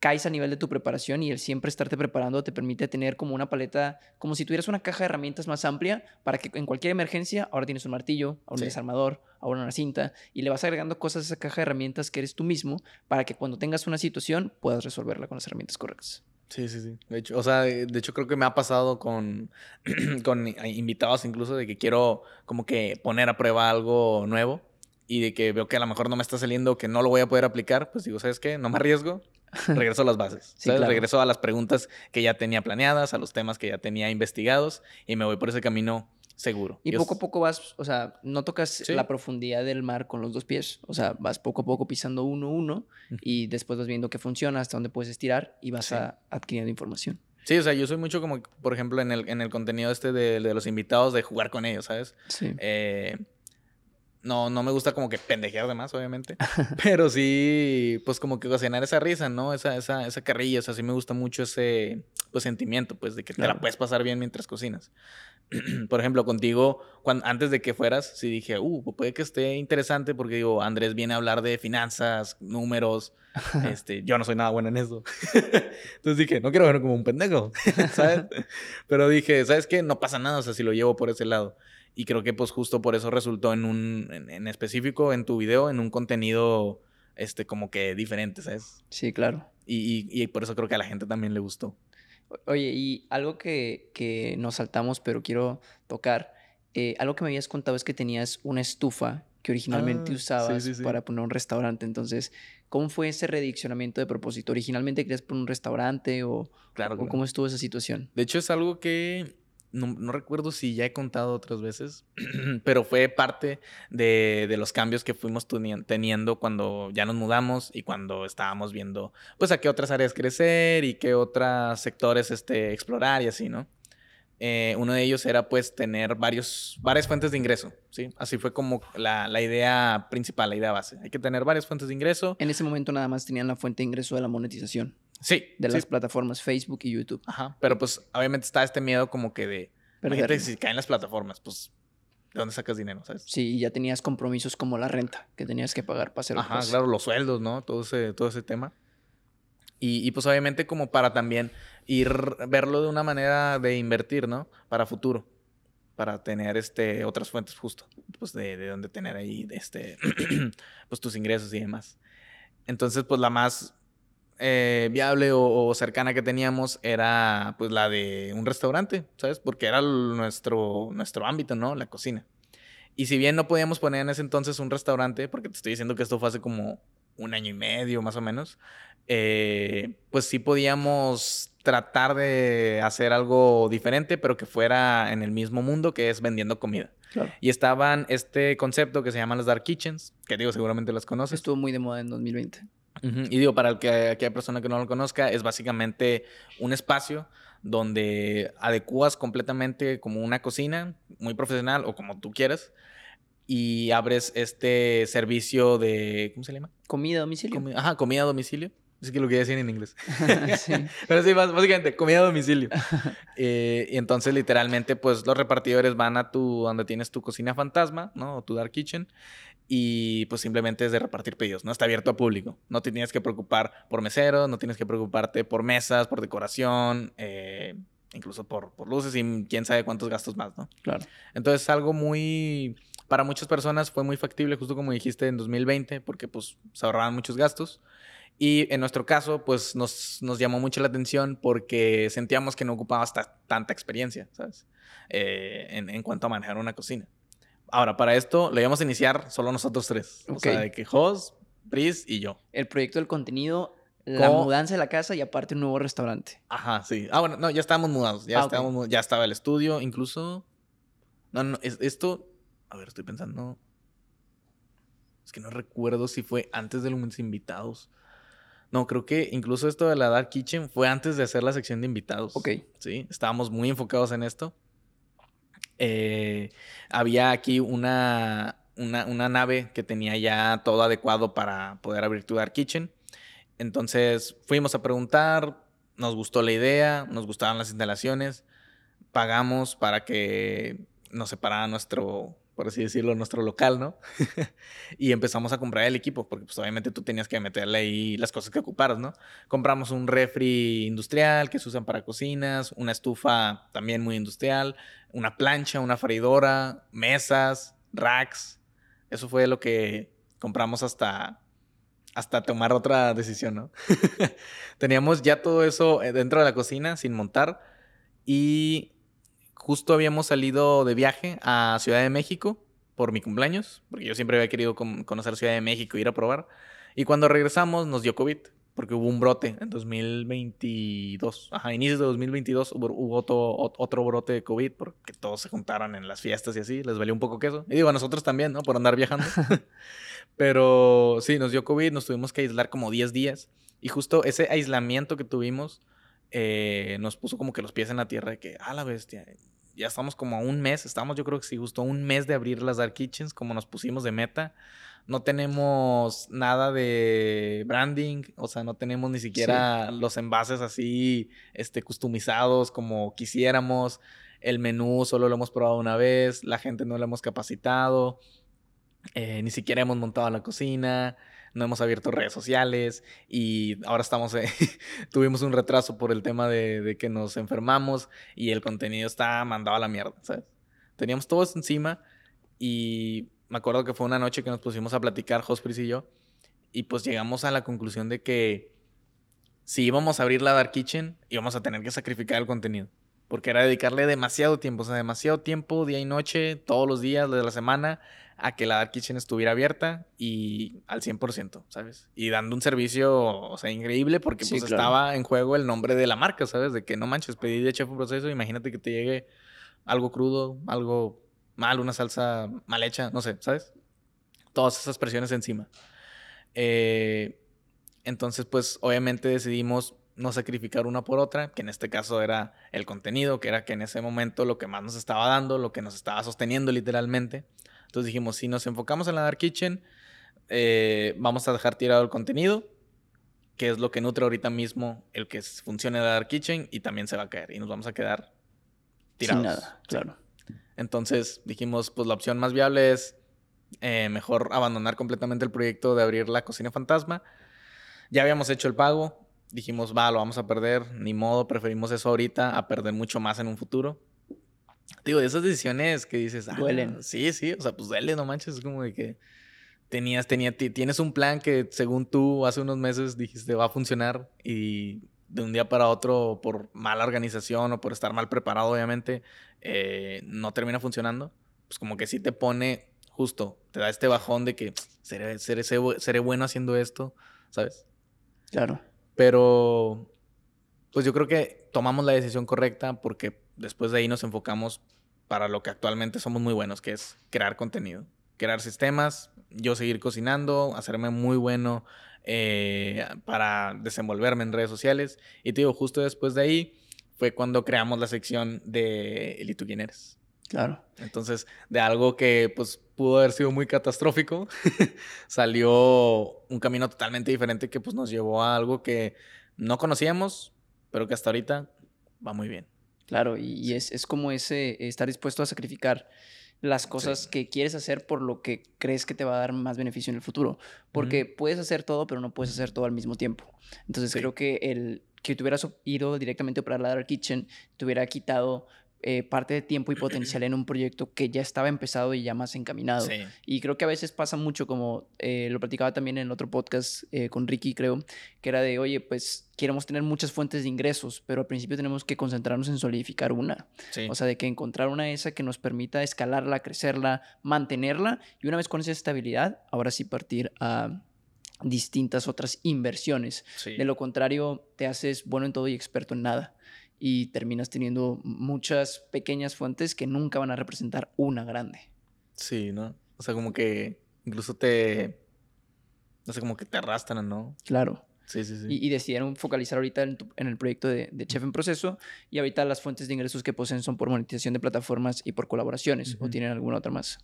caes a nivel de tu preparación y el siempre estarte preparando te permite tener como una paleta, como si tuvieras una caja de herramientas más amplia para que en cualquier emergencia, ahora tienes un martillo, ahora un Sí. desarmador, ahora una cinta, y le vas agregando cosas a esa caja de herramientas que eres tú mismo para que cuando tengas una situación puedas resolverla con las herramientas correctas. Sí, sí, sí. De hecho, o sea, de de hecho creo que me ha pasado con, con invitados incluso de que quiero como que poner a prueba algo nuevo y de que veo que a lo mejor no me está saliendo, que no lo voy a poder aplicar, pues digo, ¿sabes qué? No me arriesgo, regreso a las bases. Sí, ¿sabes? claro. Regreso a las preguntas que ya tenía planeadas, a los temas que ya tenía investigados y me voy por ese camino seguro. Y Yo poco a poco vas, o sea, no tocas Sí. la profundidad del mar con los dos pies, o sea, vas poco a poco pisando uno a uno y después vas viendo qué funciona, hasta dónde puedes estirar y vas Sí. a adquiriendo información. Sí, o sea, yo soy mucho como, por ejemplo, en el, en el contenido este de, de los invitados, de jugar con ellos, ¿sabes? Sí. Eh, no, no me gusta como que pendejear de más, obviamente. pero sí, pues como que ocasionar esa risa, ¿no? Esa, esa, esa carrilla. O sea, sí me gusta mucho ese pues, sentimiento, pues, de que te la puedes pasar bien mientras cocinas. Por ejemplo, contigo, cuando, antes de que fueras, sí dije, uh, puede que esté interesante porque digo, Andrés viene a hablar de finanzas, números. este, yo no soy nada bueno en eso. Entonces dije, no quiero verme como un pendejo, ¿sabes? Pero dije, ¿sabes qué? No pasa nada, o sea, si lo llevo por ese lado. Y creo que pues justo por eso resultó en un, en, específico en tu video, en un contenido, este, como que diferente, ¿sabes? Sí, claro. Y, y, y por eso creo que a la gente también le gustó. Oye, y algo que, que nos saltamos, pero quiero tocar, eh, algo que me habías contado es que tenías una estufa que originalmente ah, usabas para poner un restaurante. Entonces, ¿cómo fue ese rediccionamiento de propósito? ¿Originalmente querías poner un restaurante o, claro, o cómo estuvo esa situación? De hecho, es algo que no, recuerdo si ya he contado otras veces, pero fue parte de, los cambios que fuimos teniendo cuando ya nos mudamos y cuando estábamos viendo, pues, a qué otras áreas crecer y qué otros sectores este, explorar y así, ¿no? Eh, uno de ellos era, pues, tener varios, varias fuentes de ingreso, ¿sí? Así fue como la, la idea principal, la idea base. Hay que tener varias fuentes de ingreso. En ese momento nada más tenían la fuente de ingreso de la monetización. Sí. De las plataformas Facebook y YouTube. Ajá. Pero pues obviamente está este miedo como que de. Imagínate si caen las plataformas, pues. ¿De dónde sacas dinero? ¿sabes? Sí, ya tenías compromisos como la renta que tenías que pagar para hacer Ajá, claro, los sueldos, ¿no? Todo ese, todo ese tema. Y, y, pues obviamente como para también ir verlo de una manera de invertir, ¿no? Para futuro. Para tener este, otras fuentes justo. Pues de, de donde tener ahí este, pues tus ingresos y demás. Entonces, pues la más eh, viable o, cercana que teníamos era pues la de un restaurante, ¿sabes? Porque era nuestro, nuestro ámbito, ¿no? La cocina. Y si bien no podíamos poner en ese entonces un restaurante, porque te estoy diciendo que esto fue hace como un año y medio más o menos, eh, pues sí podíamos tratar de hacer algo diferente, pero que fuera en el mismo mundo que es vendiendo comida. Y estaban este concepto que se llama las Dark Kitchens, que digo, seguramente las conoces. Estuvo muy de moda en 2020. Y digo, para el que aquella persona que no lo conozca, es básicamente un espacio donde adecuas completamente como una cocina, muy profesional o como tú quieras, y abres este servicio de, ¿cómo se llama? Comida a domicilio. ajá, comida a domicilio. Es que lo quería decir en inglés. sí. Pero sí, básicamente, comida a domicilio. Eh, y entonces, literalmente, pues los repartidores van a tu, donde tienes tu cocina fantasma, ¿no? O tu dark kitchen y pues simplemente es de repartir pedidos, ¿no? Está abierto a público. No te tienes que preocupar por meseros, no tienes que preocuparte por mesas, por decoración, eh, incluso por, por, luces y quién sabe cuántos gastos más, ¿no? Claro. Entonces algo muy, para muchas personas fue muy factible, justo como dijiste, en 2020, porque pues se ahorraban muchos gastos. Y en nuestro caso, pues nos, nos llamó mucho la atención porque sentíamos que no ocupaba hasta tanta experiencia, ¿sabes? Eh, en, en cuanto a manejar una cocina. Ahora, para esto lo íbamos a iniciar solo nosotros tres. O sea, de que Jos, Pris y yo. El proyecto del contenido, la mudanza de la casa y aparte un nuevo restaurante. Ajá, sí. Ah, bueno, no, ya estábamos mudados. Ya, ah, estábamos, ya estaba el estudio, incluso. No, no, esto. A ver, estoy pensando. Es que no recuerdo si fue antes de los invitados. No, creo que incluso esto de la Dark Kitchen fue antes de hacer la sección de invitados. Ok. Sí, estábamos muy enfocados en esto. Eh, había aquí una, una, nave que tenía ya todo adecuado para poder abrir tu Dark Kitchen. Entonces fuimos a preguntar, nos gustó la idea, nos gustaban las instalaciones, pagamos para que nos separara nuestro por así decirlo, nuestro local, ¿no? y empezamos a comprar el equipo, porque pues obviamente tú tenías que meterle ahí las cosas que ocuparas, ¿no? Compramos un refri industrial que se usan para cocinas, una estufa también muy industrial, una plancha, una freidora, mesas, racks. Eso fue lo que compramos hasta hasta tomar otra decisión, ¿no? Teníamos ya todo eso eh, dentro de la cocina sin montar y justo habíamos salido de viaje a Ciudad de México por mi cumpleaños, porque yo siempre había querido conocer Ciudad de México, ir a probar. Y cuando regresamos nos dio COVID, porque hubo un brote en 2022. Ajá, inicios de 2022 hubo, otro, brote de COVID, porque todos se juntaron en las fiestas y así, les valió un poco queso. Y digo, a nosotros también, ¿no? Por andar viajando. Pero sí, nos dio COVID, nos tuvimos que aislar como 10 días. Y justo ese aislamiento que tuvimos eh, nos puso como que los pies en la tierra de que, ah, la bestia, ya estamos como a un mes, estamos yo creo que sí, justo un mes de abrir las Dark Kitchens, como nos pusimos de meta. No tenemos nada de branding, o sea, no tenemos ni siquiera los envases así, este, customizados como quisiéramos. El menú solo lo hemos probado una vez, la gente no lo hemos capacitado, eh, ni siquiera hemos montado la cocina no hemos abierto redes sociales y ahora estamos, eh, tuvimos un retraso por el tema de, que nos enfermamos y el contenido está mandado a la mierda, ¿sabes? Teníamos todo esto encima y me acuerdo que fue una noche que nos pusimos a platicar, Hospris y yo, y pues llegamos a la conclusión de que si íbamos a abrir la Dark Kitchen, íbamos a tener que sacrificar el contenido. Porque era dedicarle demasiado tiempo, o sea, demasiado tiempo, día y noche, todos los días de la semana, a que la Dark Kitchen estuviera abierta y al 100%, ¿sabes? Y dando un servicio, o sea, increíble porque pues estaba en juego el nombre de la marca, ¿sabes? De que no manches, pedí de chef un proceso, imagínate que te llegue algo crudo, algo mal, una salsa mal hecha, no sé, ¿sabes? Todas esas presiones encima. Eh, entonces, pues obviamente decidimos no sacrificar una por otra, que en este caso era el contenido, que era que en ese momento lo que más nos estaba dando, lo que nos estaba sosteniendo literalmente. Entonces dijimos, si nos enfocamos en la Dark Kitchen, eh, vamos a dejar tirado el contenido, que es lo que nutre ahorita mismo el que funcione la Dark Kitchen y también se va a caer y nos vamos a quedar tirados. Sin nada, claro. Entonces dijimos, pues la opción más viable es eh, mejor abandonar completamente el proyecto de abrir la cocina fantasma. Ya habíamos hecho el pago, dijimos, va, lo vamos a perder, ni modo, preferimos eso ahorita a perder mucho más en un futuro. Digo, de esas decisiones que dices, ah, duelen. Sí, sí, o sea, pues duele, no manches, es como de que tenías, tenía, tienes un plan que según tú hace unos meses dijiste va a funcionar y de un día para otro por mala organización o por estar mal preparado, obviamente, eh, no termina funcionando. Pues como que sí te pone justo, te da este bajón de que seré, seré, seré bueno haciendo esto, ¿sabes? Claro. Pero, pues yo creo que tomamos la decisión correcta porque después de ahí nos enfocamos para lo que actualmente somos muy buenos, que es crear contenido, crear sistemas, yo seguir cocinando, hacerme muy bueno eh, para desenvolverme en redes sociales. Y te digo, justo después de ahí fue cuando creamos la sección de ¿Y tú quién eres? Claro. Entonces, de algo que pues pudo haber sido muy catastrófico, salió un camino totalmente diferente que pues nos llevó a algo que no conocíamos, pero que hasta ahorita va muy bien. Claro, y, es, como ese estar dispuesto a sacrificar las cosas que quieres hacer por lo que crees que te va a dar más beneficio en el futuro. Porque puedes hacer todo, pero no puedes hacer todo al mismo tiempo. Entonces creo que el que te hubieras ido directamente a operar la Dark Kitchen te hubiera quitado eh, parte de tiempo y potencial en un proyecto que ya estaba empezado y ya más encaminado. Y creo que a veces pasa mucho, como eh, lo platicaba también en otro podcast eh, con Ricky, creo, que era de, oye, pues queremos tener muchas fuentes de ingresos, pero al principio tenemos que concentrarnos en solidificar una. O sea, de que encontrar una esa que nos permita escalarla, crecerla, mantenerla y una vez con esa estabilidad, ahora sí partir a distintas otras inversiones. De lo contrario, te haces bueno en todo y experto en nada y terminas teniendo muchas pequeñas fuentes que nunca van a representar una grande. Sí, ¿no? O sea, como que incluso te... No sé, como que te arrastran, ¿no? Claro. Sí, sí, sí. Y, decidieron focalizar ahorita en, el proyecto de, Chef en Proceso y ahorita las fuentes de ingresos que poseen son por monetización de plataformas y por colaboraciones o tienen alguna otra más.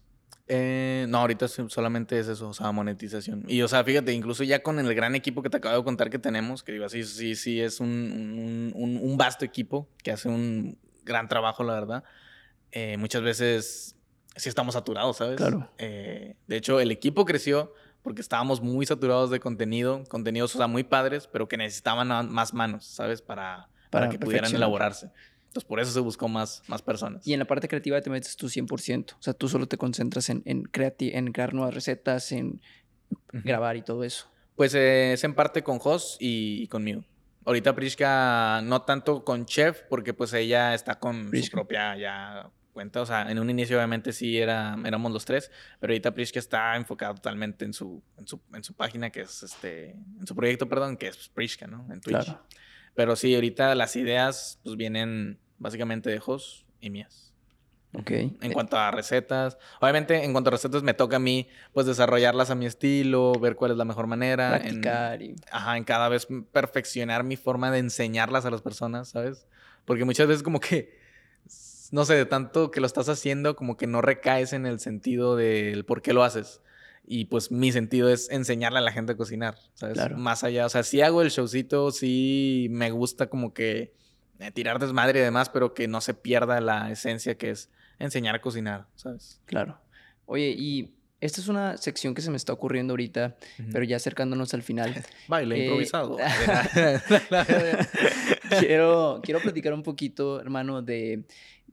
Eh, no, ahorita solamente es eso, o sea, monetización. Y, o sea, fíjate, incluso ya con el gran equipo que te acabo de contar que tenemos, que digo así, sí, sí, es un, un, vasto equipo que hace un gran trabajo, la verdad. Eh, muchas veces sí estamos saturados, ¿sabes? Claro. Eh, de hecho, el equipo creció porque estábamos muy saturados de contenido, contenidos, o sea, muy padres, pero que necesitaban más manos, ¿sabes? Para, para, para que pudieran elaborarse. Entonces, por eso se buscó más, más personas. Y en la parte creativa te metes tú 100%. O sea, tú solo te concentras en, en, en crear nuevas recetas, en grabar y todo eso. Pues eh, es en parte con Jos y, conmigo. Ahorita Prishka no tanto con Chef, porque pues ella está con su propia ya cuenta. O sea, en un inicio obviamente sí era, éramos los tres, pero ahorita Prishka está enfocada totalmente en su, en su, en su página, que es este, en su proyecto, perdón, que es Prishka, ¿no? En Twitch. Claro. Pero sí, ahorita las ideas pues vienen básicamente de Jos y mías. Ok. En cuanto a recetas. Obviamente, en cuanto a recetas, me toca a mí, pues, desarrollarlas a mi estilo, ver cuál es la mejor manera. Practicar. En, Ajá, en cada vez perfeccionar mi forma de enseñarlas a las personas, ¿sabes? Porque muchas veces como que no sé, de tanto que lo estás haciendo, como que no recaes en el sentido del por qué lo haces. Y pues mi sentido es enseñarle a la gente a cocinar, ¿sabes? Más allá, o sea, sí hago el showcito, sí me gusta como que eh, tirar desmadre y demás, pero que no se pierda la esencia que es enseñar a cocinar, ¿sabes? Claro. Oye, y esta es una sección que se me está ocurriendo ahorita, pero ya acercándonos al final. Baile eh, improvisado. quiero, quiero platicar un poquito, hermano, de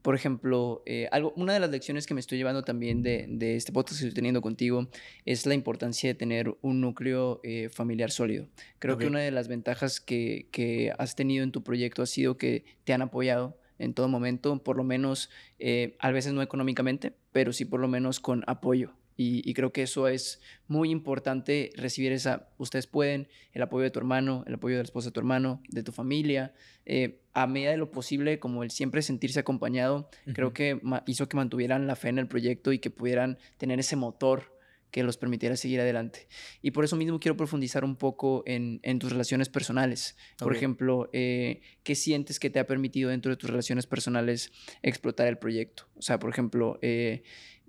por ejemplo, eh, algo, una de las lecciones que me estoy llevando también de, de, este podcast que estoy teniendo contigo es la importancia de tener un núcleo eh, familiar sólido. Creo que una de las ventajas que, que, has tenido en tu proyecto ha sido que te han apoyado en todo momento, por lo menos, eh, a veces no económicamente, pero sí por lo menos con apoyo. Y, creo que eso es muy importante, recibir esa, ustedes pueden, el apoyo de tu hermano, el apoyo de la esposa de tu hermano, de tu familia, eh, a medida de lo posible, como el siempre sentirse acompañado, creo que hizo que mantuvieran la fe en el proyecto y que pudieran tener ese motor que los permitiera seguir adelante. Y por eso mismo quiero profundizar un poco en, tus relaciones personales. Por ejemplo, eh, ¿qué sientes que te ha permitido dentro de tus relaciones personales explotar el proyecto? O sea, por ejemplo, eh,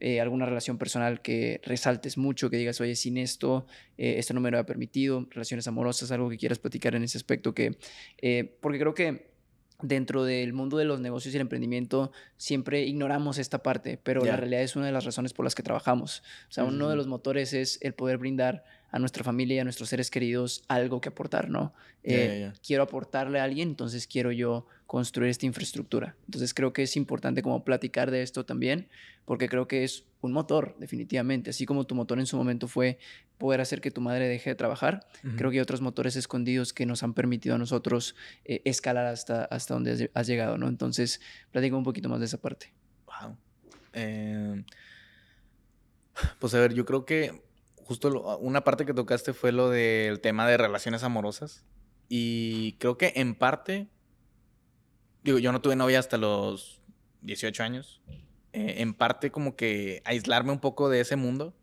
eh, alguna relación personal que resaltes mucho, que digas, oye, sin esto, eh, esto no me lo ha permitido, relaciones amorosas, algo que quieras platicar en ese aspecto, que, eh, porque creo que dentro del mundo de los negocios y el emprendimiento siempre ignoramos esta parte, pero la realidad es una de las razones por las que trabajamos. O sea, uno de los motores es el poder brindar a nuestra familia y a nuestros seres queridos algo que aportar, ¿no? Eh, quiero aportarle a alguien, entonces quiero yo construir esta infraestructura. Entonces creo que es importante como platicar de esto también, porque creo que es un motor, definitivamente. Así como tu motor en su momento fue poder hacer que tu madre deje de trabajar, creo que hay otros motores escondidos que nos han permitido a nosotros eh, escalar hasta, hasta donde has llegado, ¿no? Entonces, platico un poquito más de esa parte. Wow. Em, pues a ver, yo creo que justo una parte que tocaste fue lo del tema de relaciones amorosas. Y creo que en parte, digo, yo no tuve novia hasta los 18 años. Eh, en parte como que aislarme un poco de ese mundo.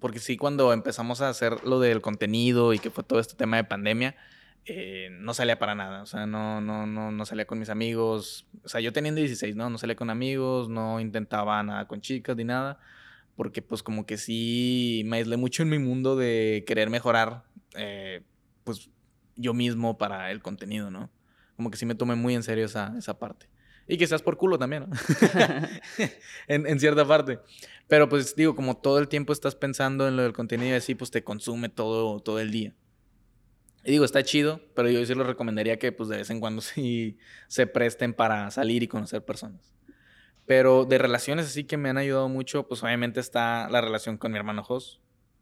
Porque sí, cuando empezamos a hacer lo del contenido y que fue todo este tema de pandemia, eh, no salía para nada. O sea, no, no, no, no salía con mis amigos. O sea, yo teniendo 16, ¿no? No salía con amigos, no intentaba nada con chicas ni nada porque pues como que sí me aislé mucho en mi mundo de querer mejorar, eh, pues yo mismo para el contenido, ¿no? Como que sí me tomé muy en serio esa, esa parte. Y quizás por culo también, ¿no? en, en, cierta parte. Pero pues digo, como todo el tiempo estás pensando en lo del contenido y así, pues te consume todo, todo el día. Y digo, está chido, pero yo sí lo recomendaría que pues de vez en cuando sí se presten para salir y conocer personas. Pero de relaciones así que me han ayudado mucho, pues obviamente está la relación con mi hermano Jos.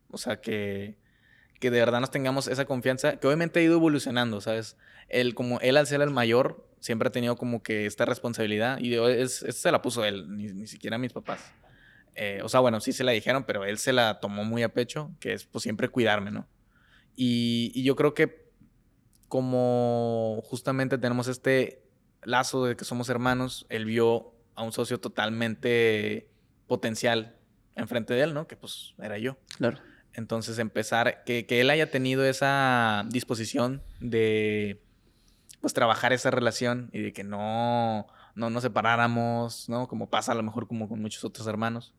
O sea, que, que de verdad nos tengamos esa confianza, que obviamente ha ido evolucionando, ¿sabes? Él, como él al ser el mayor, siempre ha tenido como que esta responsabilidad. Y es, se la puso él, ni, ni siquiera mis papás. Eh, o sea, bueno, sí se la dijeron, pero él se la tomó muy a pecho, que es pues siempre cuidarme, ¿no? Y, y yo creo que como justamente tenemos este lazo de que somos hermanos, él vio a un socio totalmente potencial enfrente de él, ¿no? Que pues era yo. Claro. Entonces empezar, que, que él haya tenido esa disposición de pues trabajar esa relación y de que no, no nos separáramos, ¿no? Como pasa a lo mejor como con muchos otros hermanos,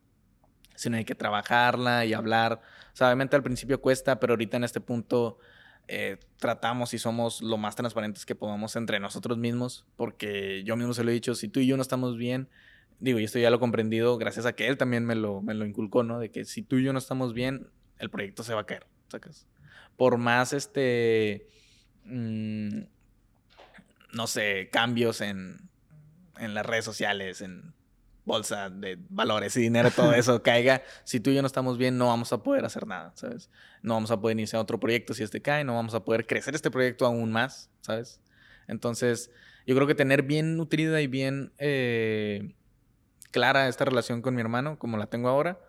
sino hay que trabajarla y hablar. O obviamente al principio cuesta, pero ahorita en este punto eh, tratamos y somos lo más transparentes que podamos entre nosotros mismos, porque yo mismo se lo he dicho, si tú y yo no estamos bien, digo, y esto ya lo he comprendido gracias a que él también me lo, me lo inculcó, ¿no? De que si tú y yo no estamos bien, el proyecto se va a caer, ¿sacas? Por más, este, mm, no sé, cambios en, en las redes sociales, en bolsa de valores y dinero, todo eso caiga, si tú y yo no estamos bien, no vamos a poder hacer nada, ¿sabes? No vamos a poder iniciar otro proyecto si este cae, no vamos a poder crecer este proyecto aún más, ¿sabes? Entonces, yo creo que tener bien nutrida y bien eh, clara esta relación con mi hermano, como la tengo ahora,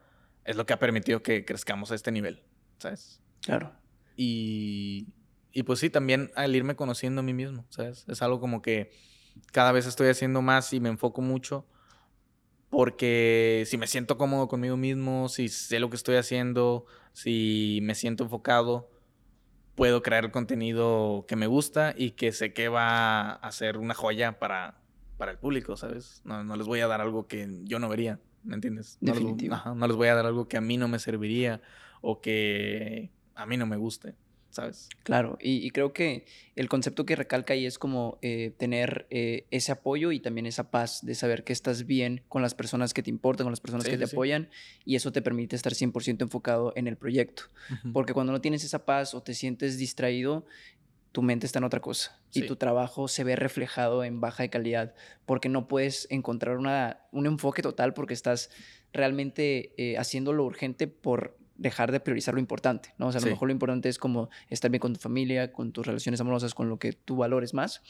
es lo que ha permitido que crezcamos a este nivel, ¿sabes? Claro. Y, y pues sí, también al irme conociendo a mí mismo, ¿sabes? Es algo como que cada vez estoy haciendo más y me enfoco mucho porque si me siento cómodo conmigo mismo, si sé lo que estoy haciendo, si me siento enfocado, puedo crear el contenido que me gusta y que sé que va a ser una joya para para el público, ¿sabes? No, no les voy a dar algo que yo no vería, ¿me entiendes? No les, Definitivo. ajá, no les voy a dar algo que a mí no me serviría o que a mí no me guste, ¿sabes? Claro, y, y creo que el concepto que recalca ahí es como eh, tener eh, ese apoyo y también esa paz de saber que estás bien con las personas que te importan, con las personas Sí, que te sí, apoyan, y eso te permite estar 100% enfocado en el proyecto. Porque cuando no tienes esa paz o te sientes distraído, tu mente está en otra cosa y tu trabajo se ve reflejado en baja de calidad porque no puedes encontrar una, un enfoque total porque estás realmente eh, haciendo lo urgente por dejar de priorizar lo importante, ¿no? O sea, a lo mejor lo importante es como estar bien con tu familia, con tus relaciones amorosas, con lo que tú valores más,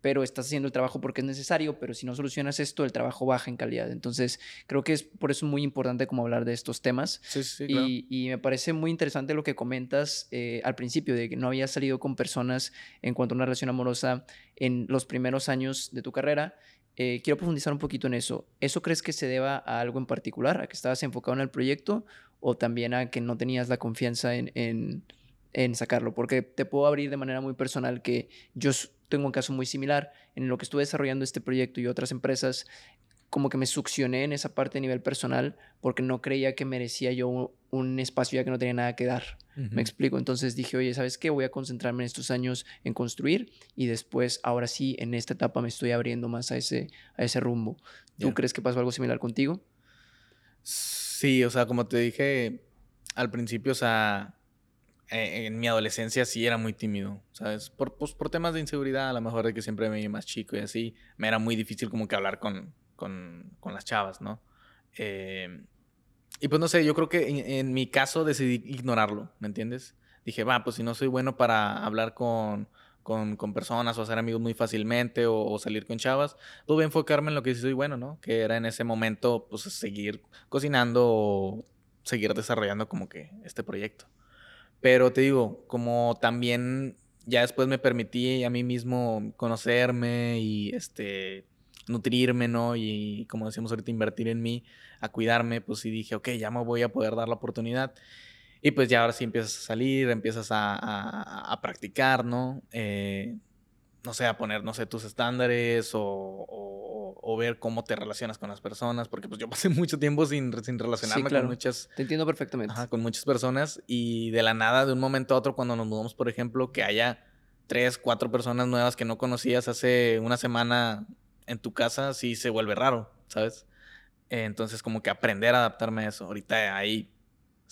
pero estás haciendo el trabajo porque es necesario, pero si no solucionas esto, el trabajo baja en calidad. Entonces, creo que es por eso muy importante como hablar de estos temas Sí, sí, sí, claro. y, y me parece muy interesante lo que comentas eh, al principio, de que no habías salido con personas en cuanto a una relación amorosa en los primeros años de tu carrera. Eh, quiero profundizar un poquito en eso. ¿Eso crees que se deba a algo en particular? ¿A que estabas enfocado en el proyecto o también a que no tenías la confianza en, en- en sacarlo? Porque te puedo abrir de manera muy personal que yo tengo un caso muy similar. En lo que estuve desarrollando este proyecto y otras empresas, como que me succioné en esa parte a nivel personal porque no creía que merecía yo un, un espacio ya que no tenía nada que dar. Me explico. Entonces dije, oye, ¿sabes qué? Voy a concentrarme en estos años en construir y después, ahora sí, en esta etapa me estoy abriendo más a ese, a ese rumbo. ¿Tú crees que pasó algo similar contigo? Sí, o sea, como te dije al principio, o sea, eh, en mi adolescencia sí era muy tímido, ¿sabes? Por, pues, por temas de inseguridad, a lo mejor de que siempre me vi más chico y así, me era muy difícil como que hablar con, con, con las chavas, ¿no? Eh, y pues no sé, yo creo que en, mi caso decidí ignorarlo, ¿me entiendes? Dije, va, pues si no soy bueno para hablar con, con, con personas o hacer amigos muy fácilmente o, o salir con chavas, pues voy a enfocarme en lo que sí soy bueno, ¿no? Que era en ese momento, pues seguir cocinando o seguir desarrollando como que este proyecto. Pero te digo, como también ya después me permití a mí mismo conocerme y este nutrirme, ¿no? Y como decíamos ahorita, invertir en mí, a cuidarme, pues sí dije, ok, ya me voy a poder dar la oportunidad. Y pues ya ahora sí empiezas a salir, empiezas a, a- a practicar, ¿no? Eh, no sé, a poner, no sé, tus estándares o, o- o ver cómo te relacionas con las personas, porque pues yo pasé mucho tiempo sin, sin relacionarme claro. con muchas Te entiendo perfectamente. Ajá, con muchas personas y de la nada, de un momento a otro, cuando nos mudamos, por ejemplo, que haya tres, cuatro personas nuevas que no conocías hace una semana en tu casa, sí se vuelve raro, ¿sabes? Entonces, como que aprender a adaptarme a eso. Ahorita hay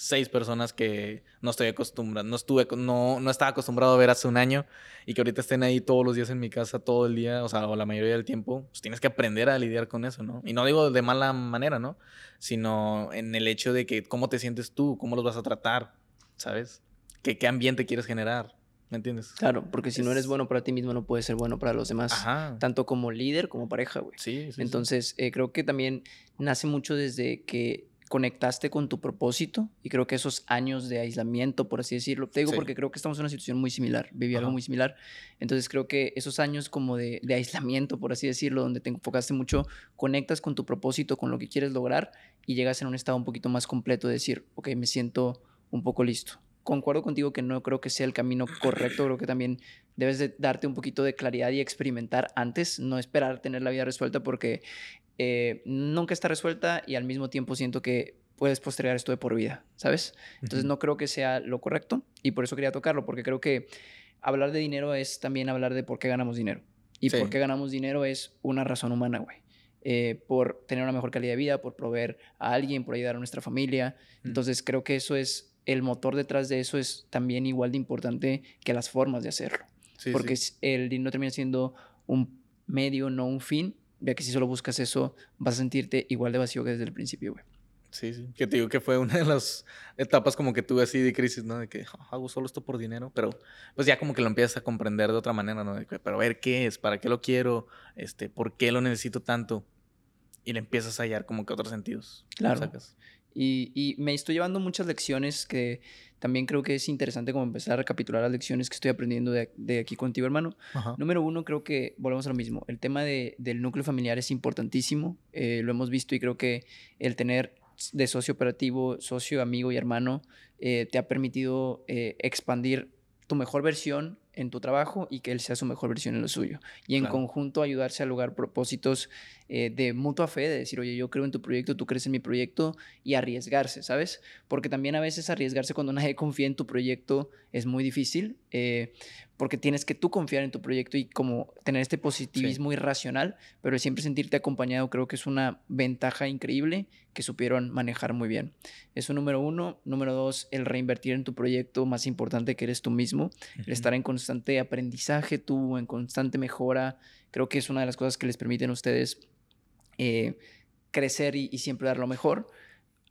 seis personas que no estoy acostumbrado, no estuve, no, no estaba acostumbrado a ver hace un año y que ahorita estén ahí todos los días en mi casa, todo el día, o sea, o la mayoría del tiempo, pues tienes que aprender a lidiar con eso, ¿no? Y no digo de mala manera, ¿no? Sino en el hecho de que cómo te sientes tú, cómo los vas a tratar, ¿sabes? ¿Qué, qué ambiente quieres generar? ¿Me entiendes? Claro, porque si no eres Es- bueno para ti mismo, no puedes ser bueno para los demás. Ajá. Tanto como líder como pareja, güey. Sí, sí, sí. Entonces, eh, creo que también nace mucho desde que conectaste con tu propósito y creo que esos años de aislamiento, por así decirlo, te digo Sí. porque creo que estamos en una situación muy similar, viví algo Ajá. muy similar, entonces creo que esos años como de, de aislamiento, por así decirlo, donde te enfocaste mucho, conectas con tu propósito, con lo que quieres lograr y llegas en un estado un poquito más completo de decir, ok, me siento un poco listo. Concuerdo contigo que no creo que sea el camino correcto, creo que también debes de darte un poquito de claridad y experimentar antes, no esperar tener la vida resuelta porque eh, nunca está resuelta y al mismo tiempo siento que puedes postergar esto de por vida, ¿sabes? Entonces no creo que sea lo correcto y por eso quería tocarlo, porque creo que hablar de dinero es también hablar de por qué ganamos dinero. Y Sí. por qué ganamos dinero es una razón humana, güey. Eh, por tener una mejor calidad de vida, por proveer a alguien, por ayudar a nuestra familia. Entonces creo que eso es, el motor detrás de eso es también igual de importante que las formas de hacerlo Sí, porque sí. el dinero termina siendo un medio, no un fin, ya que si solo buscas eso, vas a sentirte igual de vacío que desde el principio, güey. Sí, sí. Que te digo que fue una de las etapas como que tuve así de crisis, ¿no? De que "Ah, hago solo esto por dinero, pero pues ya como que lo empiezas a comprender de otra manera, ¿no? De que, pero a ver qué es, para qué lo quiero, este, por qué lo necesito tanto. Y le empiezas a hallar como que otros sentidos. Claro. ¿sacas? Y, y me estoy llevando muchas lecciones que también creo que es interesante como empezar a recapitular las lecciones que estoy aprendiendo de, de aquí contigo, hermano. Ajá. Número uno, creo que volvemos a lo mismo. El tema de- del núcleo familiar es importantísimo. eh, lo hemos visto y creo que el tener de socio operativo, socio, amigo y hermano eh, te ha permitido eh, expandir tu mejor versión en tu trabajo y que él sea su mejor versión en lo suyo. Y en conjunto ayudarse a lograr propósitos eh, de mutua fe, de decir, oye, yo creo en tu proyecto, tú crees en mi proyecto y arriesgarse, ¿sabes? Porque también a veces arriesgarse cuando nadie confía en tu proyecto es muy difícil, eh, porque tienes que tú confiar en tu proyecto y como tener este positivismo irracional, pero siempre sentirte acompañado creo que es una ventaja increíble que supieron manejar muy bien. Eso número uno. Número dos, el reinvertir en tu proyecto más importante que eres tú mismo, el estar en constante aprendizaje tú, en constante mejora. Creo que es una de las cosas que les permiten a ustedes eh, crecer y, y siempre dar lo mejor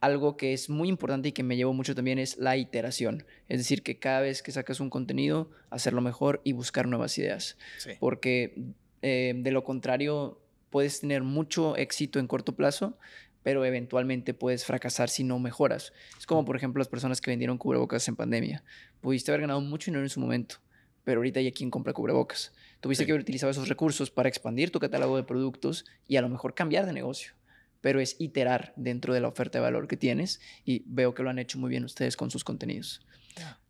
algo que es muy importante y que me llevo mucho también es la iteración. Es decir, que cada vez que sacas un contenido, hacerlo mejor y buscar nuevas ideas. Porque eh, de lo contrario, puedes tener mucho éxito en corto plazo, pero eventualmente puedes fracasar si no mejoras. Es como, por ejemplo, las personas que vendieron cubrebocas en pandemia. Pudiste haber ganado mucho dinero en su momento, pero ahorita hay quien compra cubrebocas. Tuviste que haber utilizado esos recursos para expandir tu catálogo de productos y a lo mejor cambiar de negocio pero es iterar dentro de la oferta de valor que tienes y veo que lo han hecho muy bien ustedes con sus contenidos.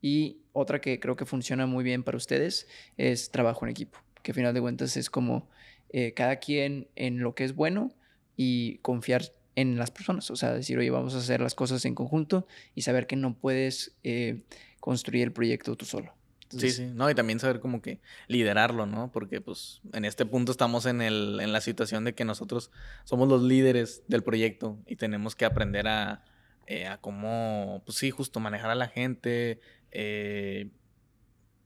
Y otra que creo que funciona muy bien para ustedes es trabajo en equipo, que a final de cuentas es como eh, cada quien en lo que es bueno y confiar en las personas, o sea, decir, oye, vamos a hacer las cosas en conjunto y saber que no puedes eh, construir el proyecto tú solo sí, sí, no, y también saber como que liderarlo, ¿no? Porque pues en este punto estamos en, el, en la situación de que nosotros somos los líderes del proyecto y tenemos que aprender a, eh, a cómo, pues sí, justo manejar a la gente, eh,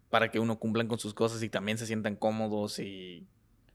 para que uno cumplan con sus cosas y también se sientan cómodos y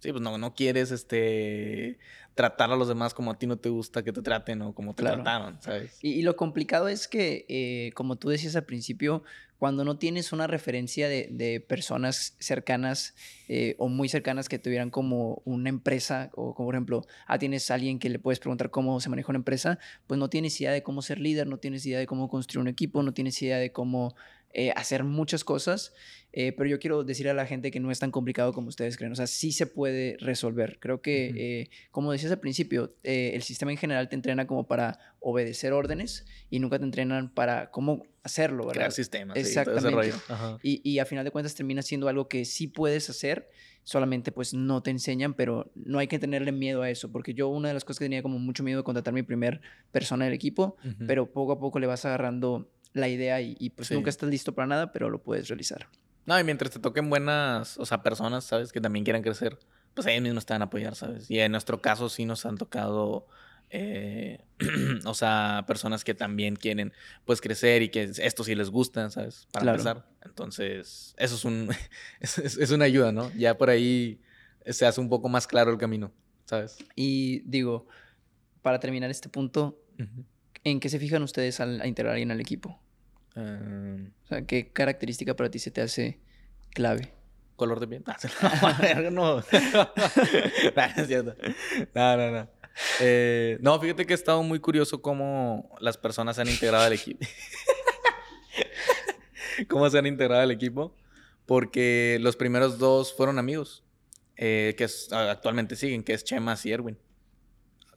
Sí, pues no, no quieres este tratar a los demás como a ti no te gusta que te traten o como te trataron, ¿sabes? Y, lo complicado es que, eh, como tú decías al principio, cuando no tienes una referencia de, de personas cercanas eh, o muy cercanas que tuvieran como una empresa, o como por ejemplo, ah, tienes a alguien que le puedes preguntar cómo se maneja una empresa, pues no tienes idea de cómo ser líder, no tienes idea de cómo construir un equipo, no tienes idea de cómo eh, hacer muchas cosas, eh, pero yo quiero decir a la gente que no es tan complicado como ustedes creen, o sea, sí se puede resolver. Creo que, eh, como decías al principio, el sistema en general te entrena como para obedecer órdenes y nunca te entrenan para cómo hacerlo, ¿verdad? Crear sistemas. Exactamente. y, y a final de cuentas termina siendo algo que sí puedes hacer solamente pues no te enseñan, pero no hay que tenerle miedo a eso, porque yo una de las cosas que tenía como mucho miedo de contratar mi primer persona del equipo, pero poco a poco le vas agarrando la idea y, pues nunca estás listo para nada, pero lo puedes realizar. No, y mientras te toquen buenas, o sea, personas, ¿sabes? Que también quieran crecer, pues ellos mismos te van a apoyar, ¿sabes? Y en nuestro caso sí nos han tocado, eh, o sea, personas que también quieren, pues, crecer y que esto sí les gusta, ¿sabes? Para empezar. Entonces, eso es, un, es, una ayuda, ¿no? Ya por ahí se hace un poco más claro el camino, ¿sabes? Y digo, para terminar este punto, ¿En qué se fijan ustedes al integrar a alguien al equipo? Em. o sea, ¿qué característica para ti se te hace clave? Color de piel. no, no. no, cierto. No, no, no. Eh, no, fíjate que he estado muy curioso cómo las personas se han integrado al equipo. cómo se han integrado al equipo. Porque los primeros dos fueron amigos. Eh, que actualmente siguen, que es Chemas y Erwin.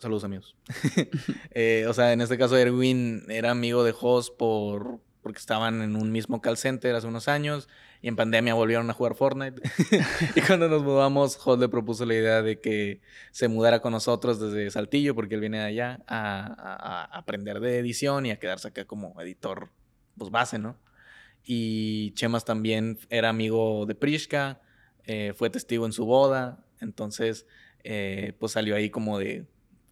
Saludos amigos. Eh, o sea, en este caso Erwin era amigo de Jos por, porque estaban en un mismo call center hace unos años y en pandemia volvieron a jugar Fortnite. y cuando nos mudamos, Jos le propuso la idea de que se mudara con nosotros desde Saltillo porque él viene de allá a, aprender de edición y a quedarse acá como editor, pues base, ¿no? Y Chemas también era amigo de Prishka, eh, fue testigo en su boda, entonces eh, pues salió ahí como de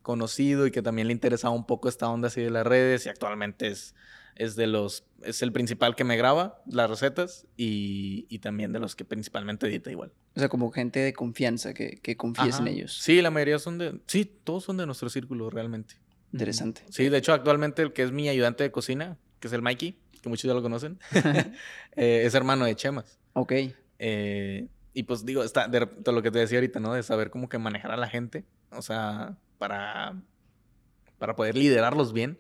conocido y que también le interesaba un poco esta onda así de las redes y actualmente es, es de los, es el principal que me graba las recetas y, y también de los que principalmente edita igual. O sea, como gente de confianza, que, que confíes en ellos. Sí, la mayoría son de, sí, todos son de nuestro círculo realmente. Interesante. Sí, de hecho actualmente el que es mi ayudante de cocina, que es el Mikey, que muchos ya lo conocen, eh, es hermano de Chemas. Ok. Eh, y pues digo, está de, de, lo que te decía ahorita, ¿no? De saber cómo que manejar a la gente. O sea, para, para poder liderarlos bien.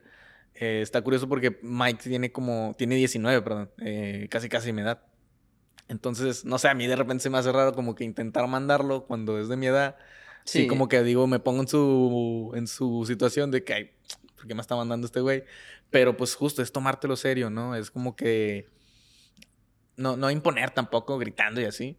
Eh, está curioso porque Mike tiene como, tiene 19, perdón, eh, casi casi mi edad. Entonces, no sé, a mí de repente se me hace raro como que intentar mandarlo cuando es de mi edad. Sí, como que digo, me pongo en su, en su situación de que, ay, ¿por qué me está mandando este güey? Pero pues justo es tomártelo serio, ¿no? Es como que no, no imponer tampoco gritando y así.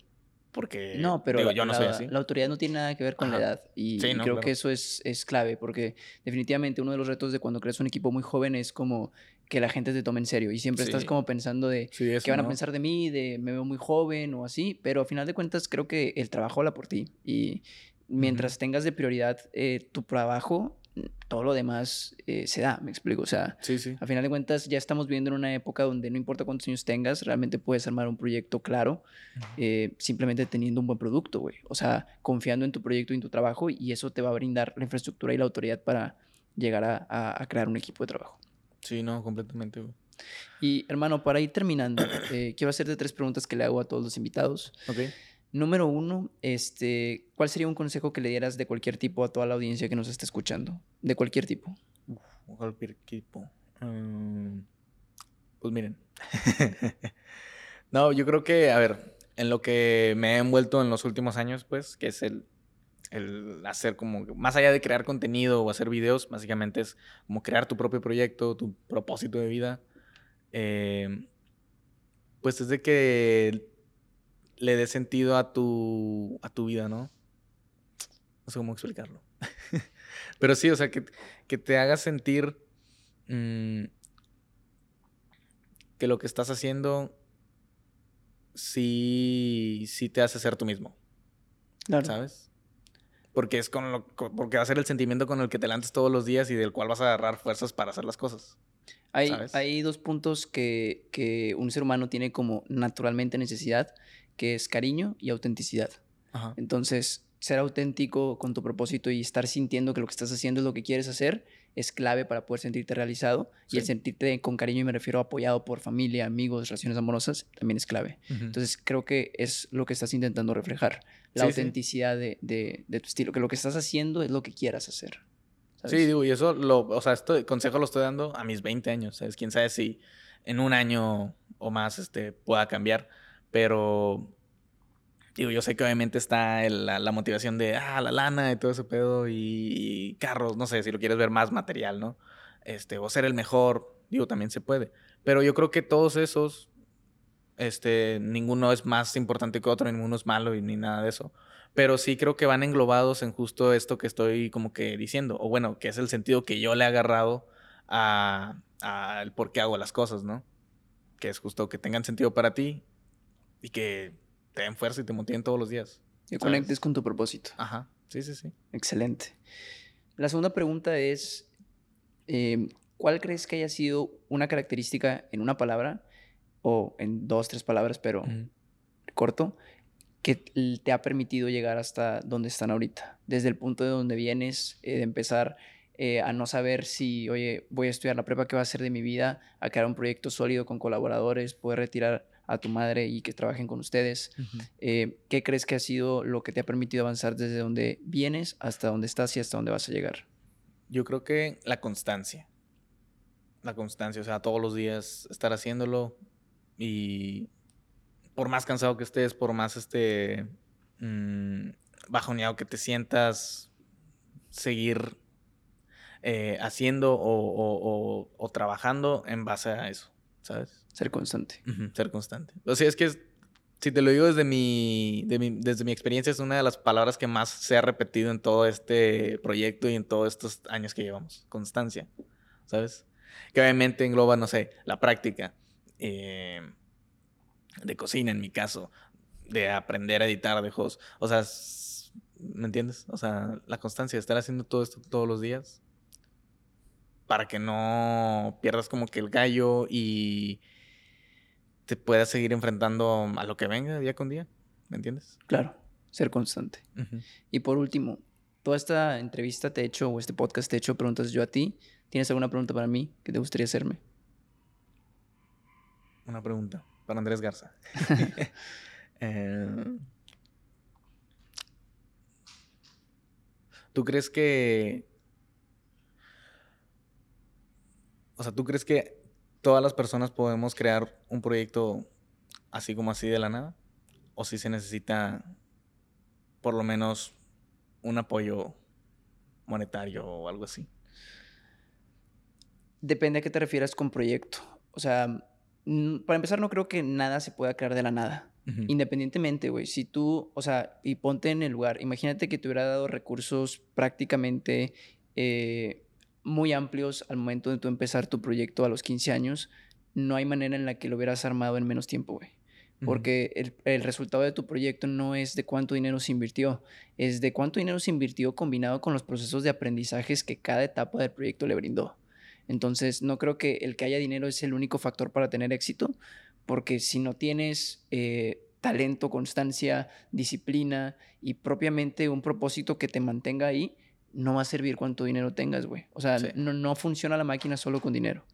Porque No, pero digo, yo no soy la- así. la autoridad no tiene nada que ver con la edad. Y, Sí, y no, creo claro. que eso es, es clave, porque definitivamente uno de los retos de cuando creas un equipo muy joven es como que la gente te tome en serio. Y siempre estás como pensando de Sí, qué van a pensar de mí, de me veo muy joven o así. Pero a final de cuentas creo que el trabajo habla por ti. Y mientras tengas de prioridad eh, tu trabajo, todo lo demás eh, se da, me explico. O sea, Sí, sí. a final de cuentas, ya estamos viviendo en una época donde no importa cuántos años tengas, realmente puedes armar un proyecto claro, eh, simplemente teniendo un buen producto, güey. O sea, confiando en tu proyecto y en tu trabajo, y eso te va a brindar la infraestructura y la autoridad para llegar a, a- a crear un equipo de trabajo. Sí, no, completamente, güey. Y hermano, para ir terminando, eh, quiero hacerte tres preguntas que le hago a todos los invitados. Ok. Número uno, este, ¿cuál sería un consejo que le dieras de cualquier tipo a toda la audiencia que nos está escuchando? De cualquier tipo. Cualquier equipo. Mm, pues miren. no, yo creo que, a ver, en lo que me he envuelto en los últimos años, pues, que es el, el hacer como, más allá de crear contenido o hacer videos, básicamente es como crear tu propio proyecto, tu propósito de vida. eh, pues es de que le dé sentido a tu, a tu vida, ¿no? No sé cómo explicarlo. Pero sí, o sea, que, que te haga sentir mm, que lo que estás haciendo sí, sí te hace ser tú mismo, Claro. ¿sabes? Porque es con lo, porque va a ser el sentimiento con el que te levantas todos los días y del cual vas a agarrar fuerzas para hacer las cosas. Hay, hay dos puntos que, que un ser humano tiene como naturalmente necesidad, que es cariño y autenticidad. Ajá. Entonces, ser auténtico con tu propósito y estar sintiendo que lo que estás haciendo es lo que quieres hacer es clave para poder sentirte realizado. Y el sentirte con cariño, y me refiero apoyado por familia, amigos, relaciones amorosas, también es clave. Entonces, creo que es lo que estás intentando reflejar, la Sí, sí. autenticidad de, de- de tu estilo, que lo que estás haciendo es lo que quieras hacer. ¿sabes? Sí, digo, y eso, lo, o sea, este consejo lo estoy dando a mis 20 años, ¿sabes? Quién sabe si en un año o más este, pueda cambiar, pero digo, yo sé que obviamente está el- la, la motivación de, ah, la lana y todo ese pedo y, y carros, no sé, si lo quieres ver más material, ¿no? Este, o ser el mejor, digo, también se puede, pero yo creo que todos esos, este, ninguno es más importante que otro, ninguno es malo y ni nada de eso. Pero sí creo que van englobados en justo esto que estoy como que diciendo. O bueno, que es el sentido que yo le he agarrado a, a el por qué hago las cosas, ¿no? Que es justo que tengan sentido para ti y que te den fuerza y te motiven todos los días. Que conectes con tu propósito. Ajá. Sí, sí, sí. Excelente. La segunda pregunta es, eh, ¿cuál crees que haya sido una característica en una palabra o en dos, tres palabras, pero corto, que te ha permitido llegar hasta donde están ahorita? Desde el punto de donde vienes, eh, de empezar eh, a no saber si, oye, voy a estudiar la prepa, ¿qué va a ser de mi vida? A crear un proyecto sólido con colaboradores, poder retirar a tu madre y que trabajen con ustedes. Eh, ¿Qué crees que ha sido lo que te ha permitido avanzar desde donde vienes hasta donde estás y hasta donde vas a llegar? Yo creo que la constancia. La constancia, o sea, todos los días estar haciéndolo y por más cansado que estés, por más este mm, bajoneado que te sientas, seguir eh, haciendo o, o- o- o trabajando en base a eso, ¿sabes? Ser constante. Ser constante. O sea, es que es- si te lo digo desde mi, de mi- desde mi experiencia, es una de las palabras que más se ha repetido en todo este proyecto y en todos estos años que llevamos. Constancia, ¿sabes? Que obviamente engloba, no sé, la práctica eh, de cocina en mi caso, de aprender a editar de juegos. O sea, ¿me entiendes? O sea, la constancia de estar haciendo todo esto todos los días para que no pierdas como que el gallo y te puedas seguir enfrentando a lo que venga día con día, ¿me entiendes? Claro, ser constante. Y por último, toda esta entrevista te he hecho, o este podcast te he hecho preguntas yo a ti. ¿Tienes alguna pregunta para mí que te gustaría hacerme? Una pregunta para Andrés Garza. Eh, ¿Tú crees que... O sea, ¿tú crees que todas las personas podemos crear un proyecto así como así de la nada? ¿O si se necesita por lo menos un apoyo monetario o algo así? Depende a qué te refieras con proyecto. O sea, para empezar, no creo que nada se pueda crear de la nada. Independientemente, güey, si tú, o sea, y ponte en el lugar, imagínate que te hubiera dado recursos prácticamente eh, muy amplios al momento de tú empezar tu proyecto a los 15 años, no hay manera en la que lo hubieras armado en menos tiempo, güey. Porque el, el, resultado de tu proyecto no es de cuánto dinero se invirtió, es de cuánto dinero se invirtió combinado con los procesos de aprendizajes que cada etapa del proyecto le brindó. Entonces, no creo que el que haya dinero es el único factor para tener éxito, porque si no tienes eh, talento, constancia, disciplina y propiamente un propósito que te mantenga ahí, no va a servir cuánto dinero tengas, güey. O sea, no, no funciona la máquina solo con dinero.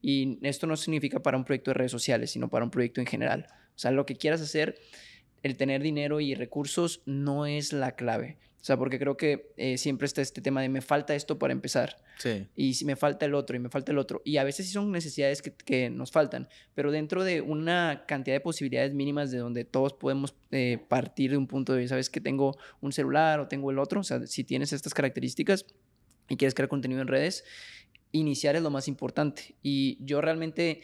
Y esto no significa para un proyecto de redes sociales, sino para un proyecto en general. O sea, lo que quieras hacer, el tener dinero y recursos no es la clave. O sea, porque creo que eh, siempre está este tema de me falta esto para empezar. Sí. Y si me falta el otro y me falta el otro. Y a veces sí son necesidades que, que nos faltan, pero dentro de una cantidad de posibilidades mínimas de donde todos podemos eh, partir de un punto de, sabes que tengo un celular o tengo el otro. O sea, si tienes estas características y quieres crear contenido en redes, iniciar es lo más importante. Y yo realmente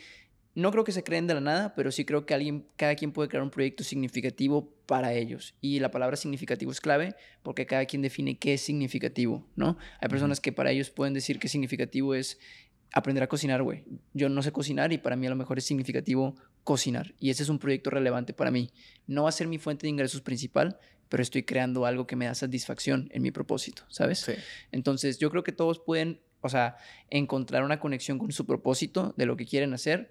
no creo que se creen de la nada, pero sí creo que alguien, cada quien puede crear un proyecto significativo para ellos. Y la palabra significativo es clave porque cada quien define qué es significativo, ¿no? Hay personas que para ellos pueden decir que significativo es aprender a cocinar, güey. Yo no sé cocinar y para mí a lo mejor es significativo cocinar. Y ese es un proyecto relevante para mí. No va a ser mi fuente de ingresos principal, pero estoy creando algo que me da satisfacción en mi propósito, ¿sabes? Sí. Entonces yo creo que todos pueden, o sea, encontrar una conexión con su propósito de lo que quieren hacer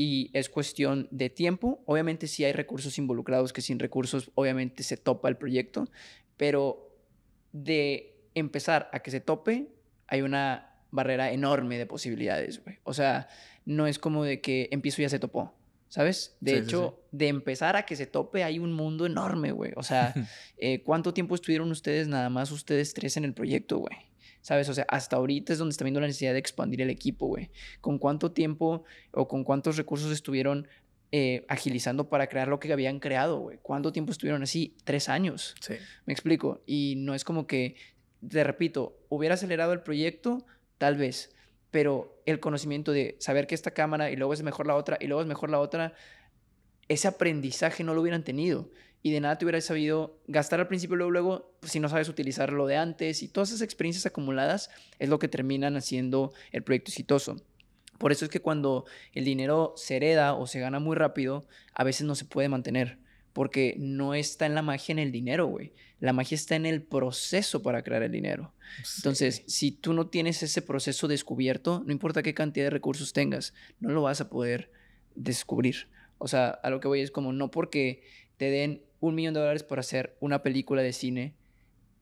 y es cuestión de tiempo. Obviamente sí hay recursos involucrados que sin recursos obviamente se topa el proyecto, pero de empezar a que se tope hay una barrera enorme de posibilidades, güey. O sea, no es como de que empiezo y ya se topó, ¿sabes? De hecho, de empezar a que se tope hay un mundo enorme, güey. O sea, eh, ¿cuánto tiempo estuvieron ustedes nada más ustedes tres en el proyecto, güey? ¿Sabes? O sea, hasta ahorita es donde está viendo la necesidad de expandir el equipo, güey. ¿Con cuánto tiempo o con cuántos recursos estuvieron eh, agilizando para crear lo que habían creado, güey? ¿Cuánto tiempo estuvieron así? Tres años. Sí. Me explico. Y no es como que, te repito, hubiera acelerado el proyecto, tal vez, pero el conocimiento de saber que esta cámara y luego es mejor la otra y luego es mejor la otra, ese aprendizaje no lo hubieran tenido y de nada te hubieras sabido gastar al principio, luego, luego, pues, si no sabes utilizar lo de antes y todas esas experiencias acumuladas es lo que terminan haciendo el proyecto exitoso. Por eso es que cuando el dinero se hereda o se gana muy rápido, a veces no se puede mantener, porque no está en la magia en el dinero, güey. La magia está en el proceso para crear el dinero. Entonces, si tú no tienes ese proceso descubierto, no importa qué cantidad de recursos tengas, no lo vas a poder descubrir. O sea, a lo que voy es como no porque te den un millón de dólares por hacer una película de cine,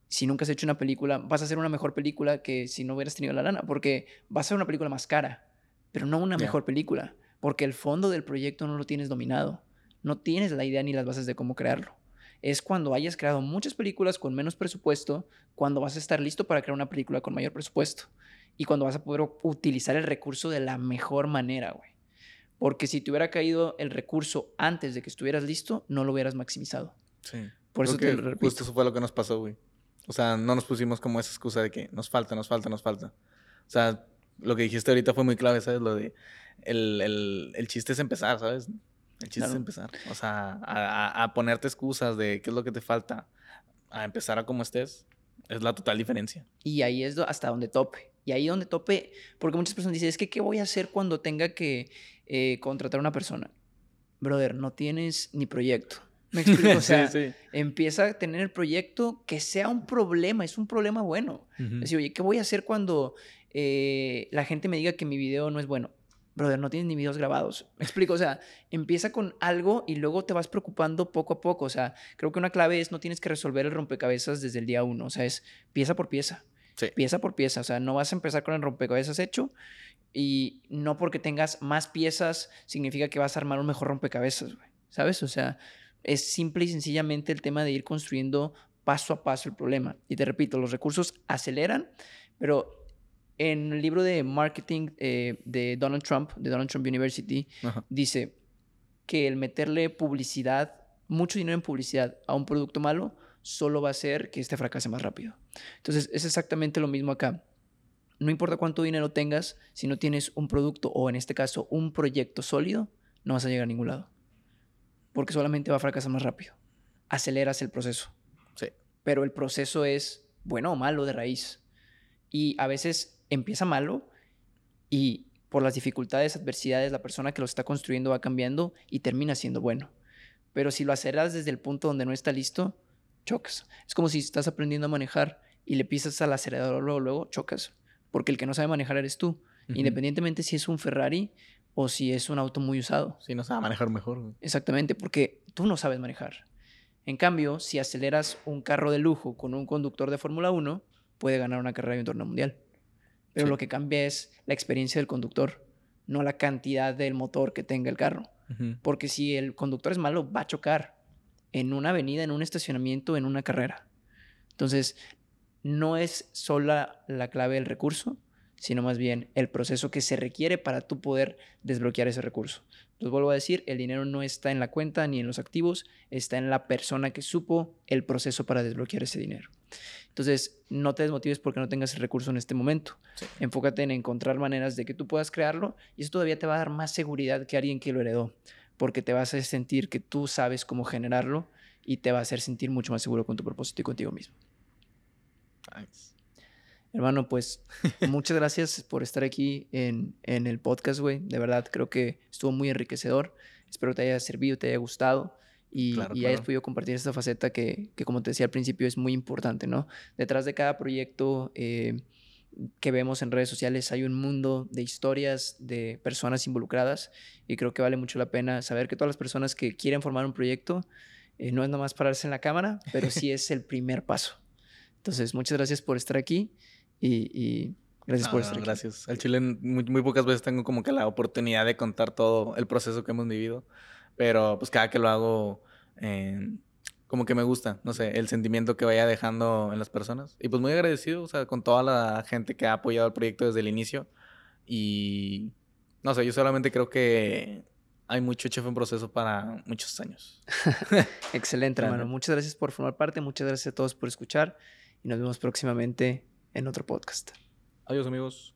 si nunca has hecho una película, vas a hacer una mejor película que si no hubieras tenido la lana, porque vas a ser una película más cara, pero no una mejor película, porque el fondo del proyecto no lo tienes dominado, no tienes la idea ni las bases de cómo crearlo. Es cuando hayas creado muchas películas con menos presupuesto, cuando vas a estar listo para crear una película con mayor presupuesto y cuando vas a poder utilizar el recurso de la mejor manera, güey. Porque si te hubiera caído el recurso antes de que estuvieras listo, no lo hubieras maximizado. Sí. Por eso te lo Justo eso fue lo que nos pasó, güey. O sea, no nos pusimos como esa excusa de que nos falta, nos falta, nos falta. O sea, lo que dijiste ahorita fue muy clave, ¿sabes? Lo de el, el, el chiste es empezar, ¿sabes? El chiste es empezar. O sea, a, a, ponerte excusas de qué es lo que te falta, a empezar a como estés, es la total diferencia. Y ahí es hasta donde tope. Y ahí donde tope, porque muchas personas dicen, es que, ¿qué voy a hacer cuando tenga que eh, contratar a una persona. Brother, no tienes ni proyecto. ¿Me explico? O sea, empieza a tener el proyecto que sea un problema, es un problema bueno. Decir, oye, ¿qué voy a hacer cuando eh, la gente me diga que mi video no es bueno? Brother, no tienes ni videos grabados. Me explico, o sea, empieza con algo y luego te vas preocupando poco a poco. O sea, creo que una clave es no tienes que resolver el rompecabezas desde el día uno. O sea, es pieza por pieza. Pieza por pieza. O sea, no vas a empezar con el rompecabezas hecho y no porque tengas más piezas significa que vas a armar un mejor rompecabezas, güey. ¿Sabes? O sea, es simple y sencillamente el tema de ir construyendo paso a paso el problema. Y te repito, los recursos aceleran, pero en el libro de marketing eh, de Donald Trump, de Donald Trump University, dice que el meterle publicidad, mucho dinero en publicidad a un producto malo, solo va a hacer que este fracase más rápido. Entonces, es exactamente lo mismo acá no importa cuánto dinero tengas, si no tienes un producto o en este caso un proyecto sólido, no vas a llegar a ningún lado. Porque solamente va a fracasar más rápido. Aceleras el proceso. Sí. Pero el proceso es bueno o malo de raíz. Y a veces empieza malo y por las dificultades, adversidades, la persona que lo está construyendo va cambiando y termina siendo bueno. Pero si lo aceleras desde el punto donde no está listo, chocas. Es como si estás aprendiendo a manejar y le pisas al acelerador luego, luego chocas. Porque el que no sabe manejar eres tú. Independientemente si es un Ferrari o si es un auto muy usado. Sí, no sabe manejar mejor. Exactamente, porque tú no sabes manejar. En cambio, si aceleras un carro de lujo con un conductor de Fórmula 1, puede ganar una carrera y un torneo mundial. Pero lo que cambia es la experiencia del conductor, no la cantidad del motor que tenga el carro. Porque si el conductor es malo, va a chocar en una avenida, en un estacionamiento, en una carrera. Entonces, no es sola la clave del recurso, sino más bien el proceso que se requiere para tú poder desbloquear ese recurso. Les vuelvo a decir, el dinero no está en la cuenta ni en los activos, está en la persona que supo el proceso para desbloquear ese dinero. Entonces, no te desmotives porque no tengas el recurso en este momento. Enfócate en encontrar maneras de que tú puedas crearlo y eso todavía te va a dar más seguridad que alguien que lo heredó, porque te vas a sentir que tú sabes cómo generarlo y te va a hacer sentir mucho más seguro con tu propósito y contigo mismo. Hermano, pues muchas gracias por estar aquí en, el podcast, güey. De verdad, creo que estuvo muy enriquecedor. Espero te haya servido, te haya gustado y, hayas podido compartir esta faceta que, como te decía al principio, es muy importante, ¿no? Detrás de cada proyecto eh, que vemos en redes sociales hay un mundo de historias, de personas involucradas y creo que vale mucho la pena saber que todas las personas que quieren formar un proyecto eh, no es nomás pararse en la cámara, pero sí es el primer paso. Entonces, muchas gracias por estar aquí y, gracias por estar Gracias. Al Chile muy, muy, pocas veces tengo como que la oportunidad de contar todo el proceso que hemos vivido, pero pues cada que lo hago, eh, como que me gusta, no sé, el sentimiento que vaya dejando en las personas. Y pues muy agradecido, o sea, con toda la gente que ha apoyado el proyecto desde el inicio. Y no sé, yo solamente creo que hay mucho chef en proceso para muchos años. Excelente, hermano. Muchas gracias por formar parte, muchas gracias a todos por escuchar y nos vemos próximamente en otro podcast. Adiós amigos.